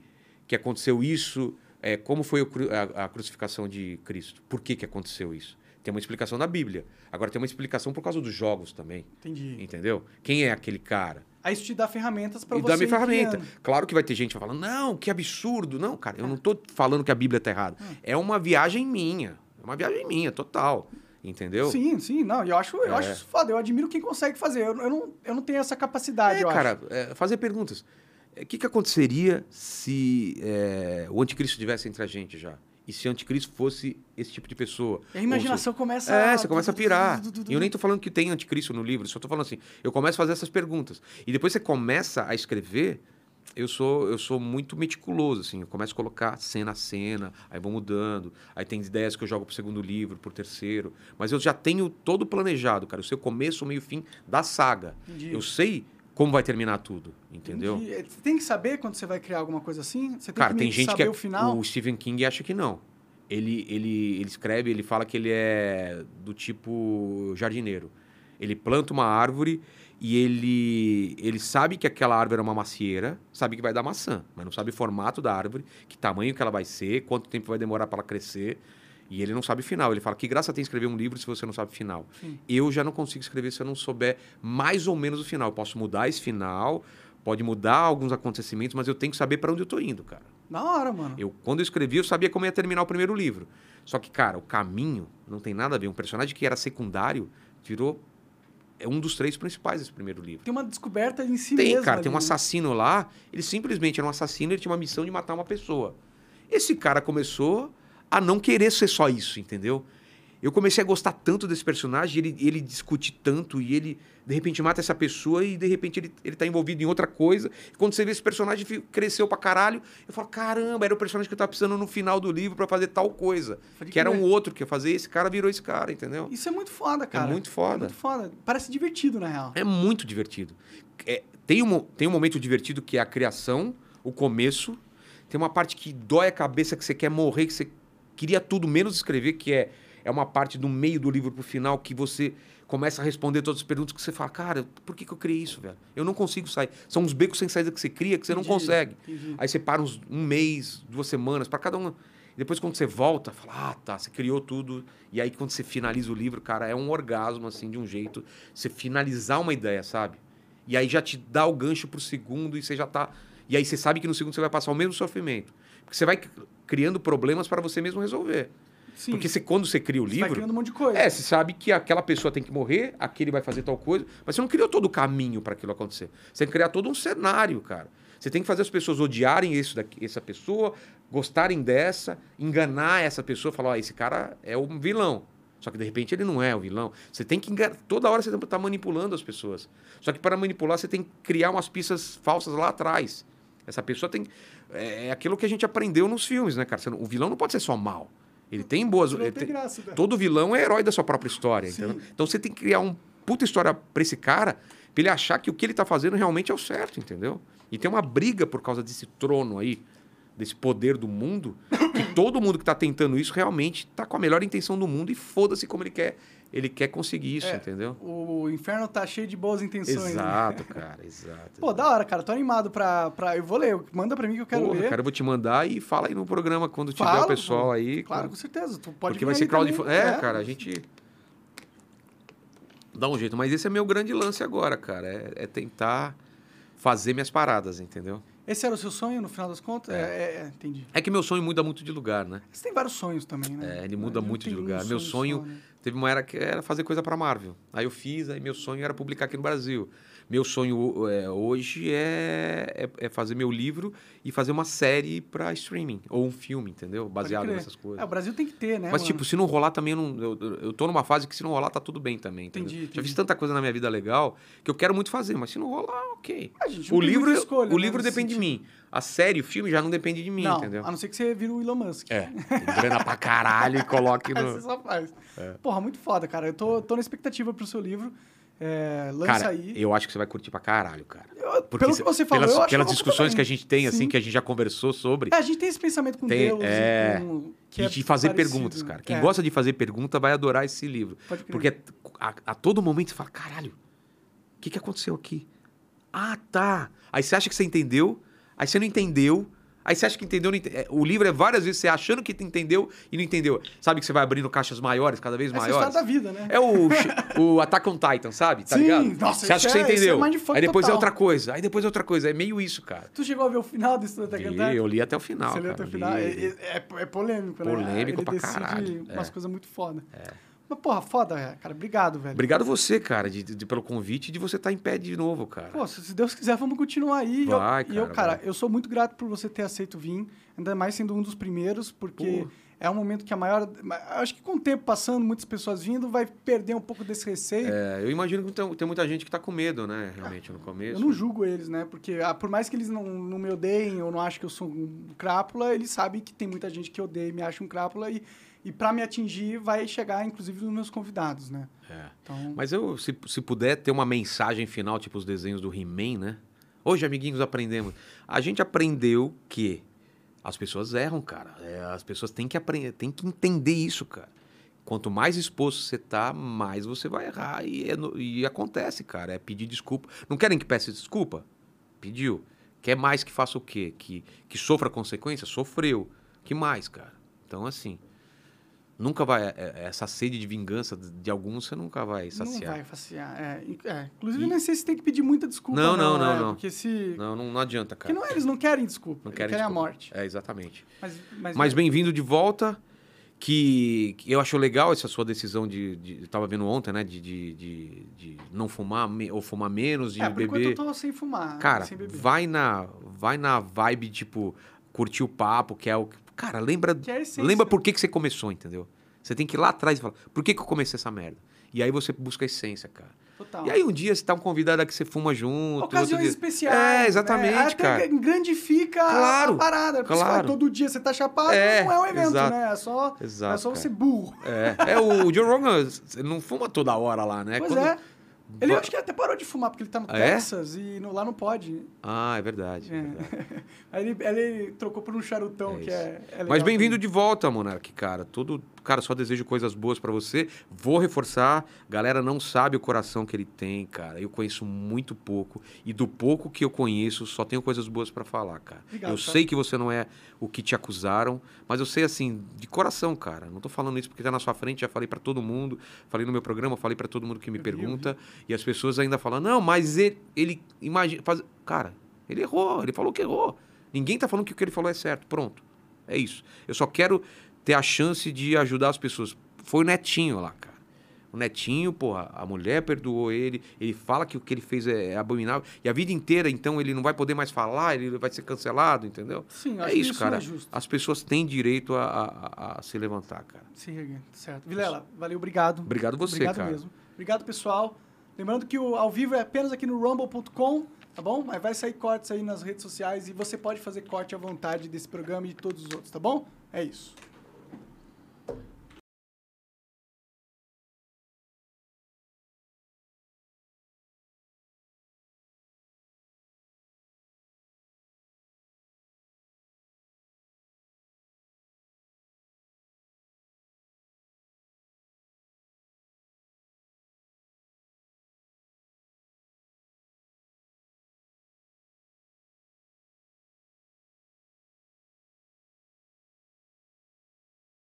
que aconteceu isso? É, como foi cru- a, a crucificação de Cristo? Por que que aconteceu isso? Tem uma explicação na Bíblia. Agora tem uma explicação por causa dos jogos também, Entendi. entendeu? Quem é aquele cara? Aí isso te dá ferramentas pra e você dá minha ferramenta. criando. Claro que vai ter gente falando, não, que absurdo. Não, cara, eu não tô falando que a Bíblia tá errada. Hum. É uma viagem minha. É uma viagem minha, total. Entendeu? Sim, sim, não. Eu acho, eu É. acho isso foda. Eu admiro quem consegue fazer. Eu, eu não, eu não tenho essa capacidade, É, cara, é, fazer perguntas. O que, que aconteceria se é, o anticristo estivesse entre a gente já? E se anticristo fosse esse tipo de pessoa? E a imaginação começa É, você começa a pirar. E eu nem tô falando que tem anticristo no livro, só tô falando assim, eu começo a fazer essas perguntas. E depois você começa a escrever, eu sou, eu sou muito meticuloso, assim, eu começo a colocar cena a cena, aí vou mudando, aí tem ideias que eu jogo pro segundo livro, pro terceiro, mas eu já tenho todo planejado, cara, eu sei o começo, o meio fim da saga. Entendi. Eu sei como vai terminar tudo, entendeu? Entendi. É, Você tem que saber quando você vai criar alguma coisa assim? Você tem Cara, que tem gente que é, o final? o Stephen King acha que não. Ele, ele, ele escreve, ele fala que ele é do tipo jardineiro. Ele planta uma árvore e ele, ele sabe que aquela árvore é uma macieira, sabe que vai dar maçã, mas não sabe o formato da árvore, que tamanho que ela vai ser, quanto tempo vai demorar para ela crescer. E ele não sabe o final. Ele fala que graça tem escrever um livro se você não sabe o final. Sim. Eu já não consigo escrever se eu não souber mais ou menos o final. Eu posso mudar esse final, pode mudar alguns acontecimentos, mas eu tenho que saber para onde eu tô indo, cara. Da hora, mano. Eu, quando eu escrevi, eu sabia como ia terminar o primeiro livro. Só que, cara, o caminho não tem nada a ver. Um personagem que era secundário virou é um dos três principais desse primeiro livro. Tem uma descoberta em si Tem, mesmo. cara, tem um ali, né? assassino lá. Ele simplesmente era um assassino, ele tinha uma missão de matar uma pessoa. Esse cara começou a não querer ser só isso, entendeu? Eu comecei a gostar tanto desse personagem, ele, ele discute tanto e ele, de repente, mata essa pessoa e, de repente, ele, ele tá envolvido em outra coisa. E quando você vê esse personagem cresceu pra caralho, eu falo, caramba, era o personagem que eu tava precisando no final do livro pra fazer tal coisa. Que era um outro que ia fazer, esse cara virou esse cara, entendeu? Isso é muito foda, cara. muito foda. É muito foda. Parece divertido, na real. É muito divertido. É, tem, um, tem um momento divertido que é a criação, o começo. Tem uma parte que dói a cabeça, que você quer morrer, que você queria tudo menos escrever, que é, é uma parte do meio do livro pro final que você começa a responder todas as perguntas que você fala, cara, por que, que eu criei isso, velho? Eu não consigo sair. São uns becos sem saída que você cria que você não Entendi, consegue. entendi. Aí você para uns, um mês, duas semanas, para cada um. Depois, quando você volta, fala, ah, tá, você criou tudo. E aí, quando você finaliza o livro, cara, é um orgasmo, assim, de um jeito. Você finalizar uma ideia, sabe? E aí já te dá o gancho pro segundo e você já tá. E aí você sabe que no segundo você vai passar o mesmo sofrimento. Porque você vai criando problemas para você mesmo resolver. Sim. Porque você, quando você cria o Você vai livro. criando um monte de coisa. É, você sabe que aquela pessoa tem que morrer, aquele vai fazer tal coisa, mas você não criou todo o caminho para aquilo acontecer. Você tem que criar todo um cenário, cara. Você tem que fazer as pessoas odiarem isso daqui, essa pessoa, gostarem dessa, enganar essa pessoa, falar, ó, esse cara é um vilão. Só que de repente ele não é o vilão. Você tem que enganar. Toda hora você está manipulando as pessoas. Só que para manipular você tem que criar umas pistas falsas lá atrás. Essa pessoa tem. É, é aquilo que a gente aprendeu nos filmes, né, cara? O vilão não pode ser só mal. Ele tem boas. Ele tem graça, né? Todo vilão é herói da sua própria história, entendeu? Então você tem que criar um puta história pra esse cara, pra ele achar que o que ele tá fazendo realmente é o certo, entendeu? E tem uma briga por causa desse trono aí, desse poder do mundo, que todo mundo que tá tentando isso realmente tá com a melhor intenção do mundo e foda-se como ele quer. Ele quer conseguir isso, É, entendeu? O inferno tá cheio de boas intenções. né? Exato, [LAUGHS] cara, exato. Pô, da hora, cara. Tô animado pra, pra. Eu vou ler. Manda pra mim que eu quero Porra, ler. cara, eu vou te mandar e fala aí no programa quando tiver o pessoal aí. Claro, quando- com certeza. Tu pode Porque vai ser crowdfunding. também. É, cara, a gente. Dá um jeito. Mas esse é meu grande lance agora, cara. É, é tentar fazer minhas paradas, entendeu? Esse era o seu sonho, no final das contas? É, é, é, entendi. É que meu sonho muda muito de lugar, né? Você tem vários sonhos também, né? É, ele muda muito de tem um lugar. Meu sonho- só, né? Teve uma era que era fazer coisa pra Marvel. Aí eu fiz, aí meu sonho era publicar aqui no Brasil. Meu sonho é, hoje é, é, é fazer meu livro e fazer uma série pra streaming. Ou um filme, entendeu? Baseado nessas coisas. É, o Brasil tem que ter, né? Mas, mano? tipo, se não rolar também, eu, não, eu, eu tô numa fase que se não rolar, tá tudo bem também. Entendeu? Entendi, Já entendi. fiz tanta coisa na minha vida legal que eu quero muito fazer, mas se não rolar, ok. A gente não O livro, escolha, o né, livro depende de sentido. mim. A série, o filme já não depende de mim, não, entendeu? a não ser que você vira o Elon Musk. É, grana pra caralho e coloque [LAUGHS] no. você só faz. É. Porra, muito foda, cara. Eu tô, tô na expectativa pro seu livro. É, lança Cara, aí. eu acho que você vai curtir pra caralho, cara. Eu- Porque pelo que você falou, pelas, eu acho pelas discussões que a gente tem, assim, Sim. que a gente já conversou sobre. É, a gente tem esse pensamento com Tem- Deus é. e com... Que e é de fazer parecido. perguntas, cara. Quem É, gosta de fazer pergunta vai adorar esse livro. Porque a, a todo momento você fala, caralho, o que, que aconteceu aqui? Ah, tá. Aí você acha que você entendeu, aí você não entendeu, aí você acha que entendeu, não ente- é, O livro é várias vezes você achando que entendeu e não entendeu. Sabe que você vai abrindo caixas maiores, cada vez Essa é a maiores? história da vida, né? É o, o Attack on Titan, sabe? Tá Sim, ligado? nossa, você acha que você é- é entendeu. mindfuck aí depois é total. outra coisa, aí depois é outra coisa. É meio isso, cara. Tu chegou a ver o final desse Attack on Titan? eu li até o final. Você leu até o final? É, é- é- é polêmico, né? Polêmico Ele pra caralho, umas é. coisas muito foda. Mas, porra, foda, é, cara. Obrigado, velho. Obrigado você, cara, de, de- pelo convite e de você estar em pé de novo, cara. Pô, se Deus quiser, vamos continuar aí. E eu- Vai, e eu, cara, cara, vai. eu sou muito grato por você ter aceito vir, ainda mais sendo um dos primeiros, porque Pô. é um momento que a maior. Acho que com o tempo passando, muitas pessoas vindo, vai perder um pouco desse receio. É, eu imagino que tem, tem muita gente que tá com medo, né, realmente, no Eu começo. não julgo eles, né? Porque ah, por mais que eles não, não me odeiem ou não achem que eu sou um crápula, eles sabem que tem muita gente que odeia e me acha um crápula e, e para me atingir vai chegar, inclusive, nos meus convidados, né? É. Então, Mas eu, se, se puder ter uma mensagem final, tipo os desenhos do He-Man, né? Hoje, amiguinhos, aprendemos. A gente aprendeu que as pessoas erram, cara. É, as pessoas têm que aprender, têm que entender isso, cara. Quanto mais exposto você tá, mais você vai errar. E, é no- e acontece, cara. É pedir desculpa. Não querem que peça desculpa? Pediu. Quer mais que faça o quê? Que, que sofra consequência? Sofreu. Que mais, cara? Então, assim. Nunca vai. é- é- Essa sede de vingança de alguns você nunca vai não saciar. vai facear. É, é. Inclusive, E- nem sei se tem que pedir muita desculpa. Não, não, não, é, não. Porque se. Não, não, não adianta, Porque cara. não, eles não querem desculpa. Não querem querem a desculpa. morte. É, exatamente. Mas, mas, Mas bem-vindo de volta. Que, que eu acho legal essa sua decisão de. de eu tava vendo ontem, né? De, de, de, de não fumar me- ou fumar menos, de é, por enquanto beber. eu tô sem fumar. Cara, sem vai na, vai na vibe, tipo, curtir o papo, que é o. Cara, lembra. Que é a. Lembra por que, que você começou, entendeu? Você tem que ir lá atrás e falar, por que, que eu comecei essa merda? E aí você busca a essência, cara. Total. E aí um dia você tá um convidado aqui, você fuma junto. Ocasiões especiais. É, exatamente, né? Até cara. grandifica a- Claro, a parada. Porque claro. todo dia você tá chapado, É, não é um evento, exato. né? É só, Exato, é só você burro. É, é o Joe Rogan não fuma toda hora lá, né? Pois Quando- é. Ele acho que até parou de fumar, porque ele tá no Ah, é? Texas e no- lá não pode. Ah, é verdade. é É. verdade. [LAUGHS] Aí ele, ele trocou por um charutão, É que é, é legal Mas bem-vindo de volta, Monark, cara. Tudo Cara, só desejo coisas boas pra você. Vou reforçar, galera não sabe o coração que ele tem, cara. Eu conheço muito pouco e do pouco que eu conheço, só tenho coisas boas pra falar, cara. Obrigado, eu cara. sei que você não é o que te acusaram, mas eu sei assim, de coração, cara. Não tô falando isso porque tá na sua frente, já falei pra todo mundo, falei no meu programa, falei pra todo mundo que me Eu vi, pergunta, e as pessoas ainda falam: "Não, mas ele, ele imagina, faz... cara, ele errou, ele falou que errou. Ninguém tá falando que o que ele falou é certo. Pronto. É isso. Eu só quero ter a chance de ajudar as pessoas. Foi o Netinho lá, cara. O Netinho, porra, a mulher perdoou ele, ele fala que o que ele fez é, é abominável. E a vida inteira, então, ele não vai poder mais falar, ele vai ser cancelado, entendeu? Sim, é acho que isso, isso cara. é justo. As pessoas têm direito a, a- a se levantar, cara. Erguer, certo. Vilela, valeu, obrigado. Obrigado você, Obrigado cara. mesmo. Obrigado, pessoal. Lembrando que o ao vivo é apenas aqui no rumble.com, tá bom? Mas vai sair cortes aí nas redes sociais e você pode fazer corte à vontade desse programa e de todos os outros, tá bom? É isso.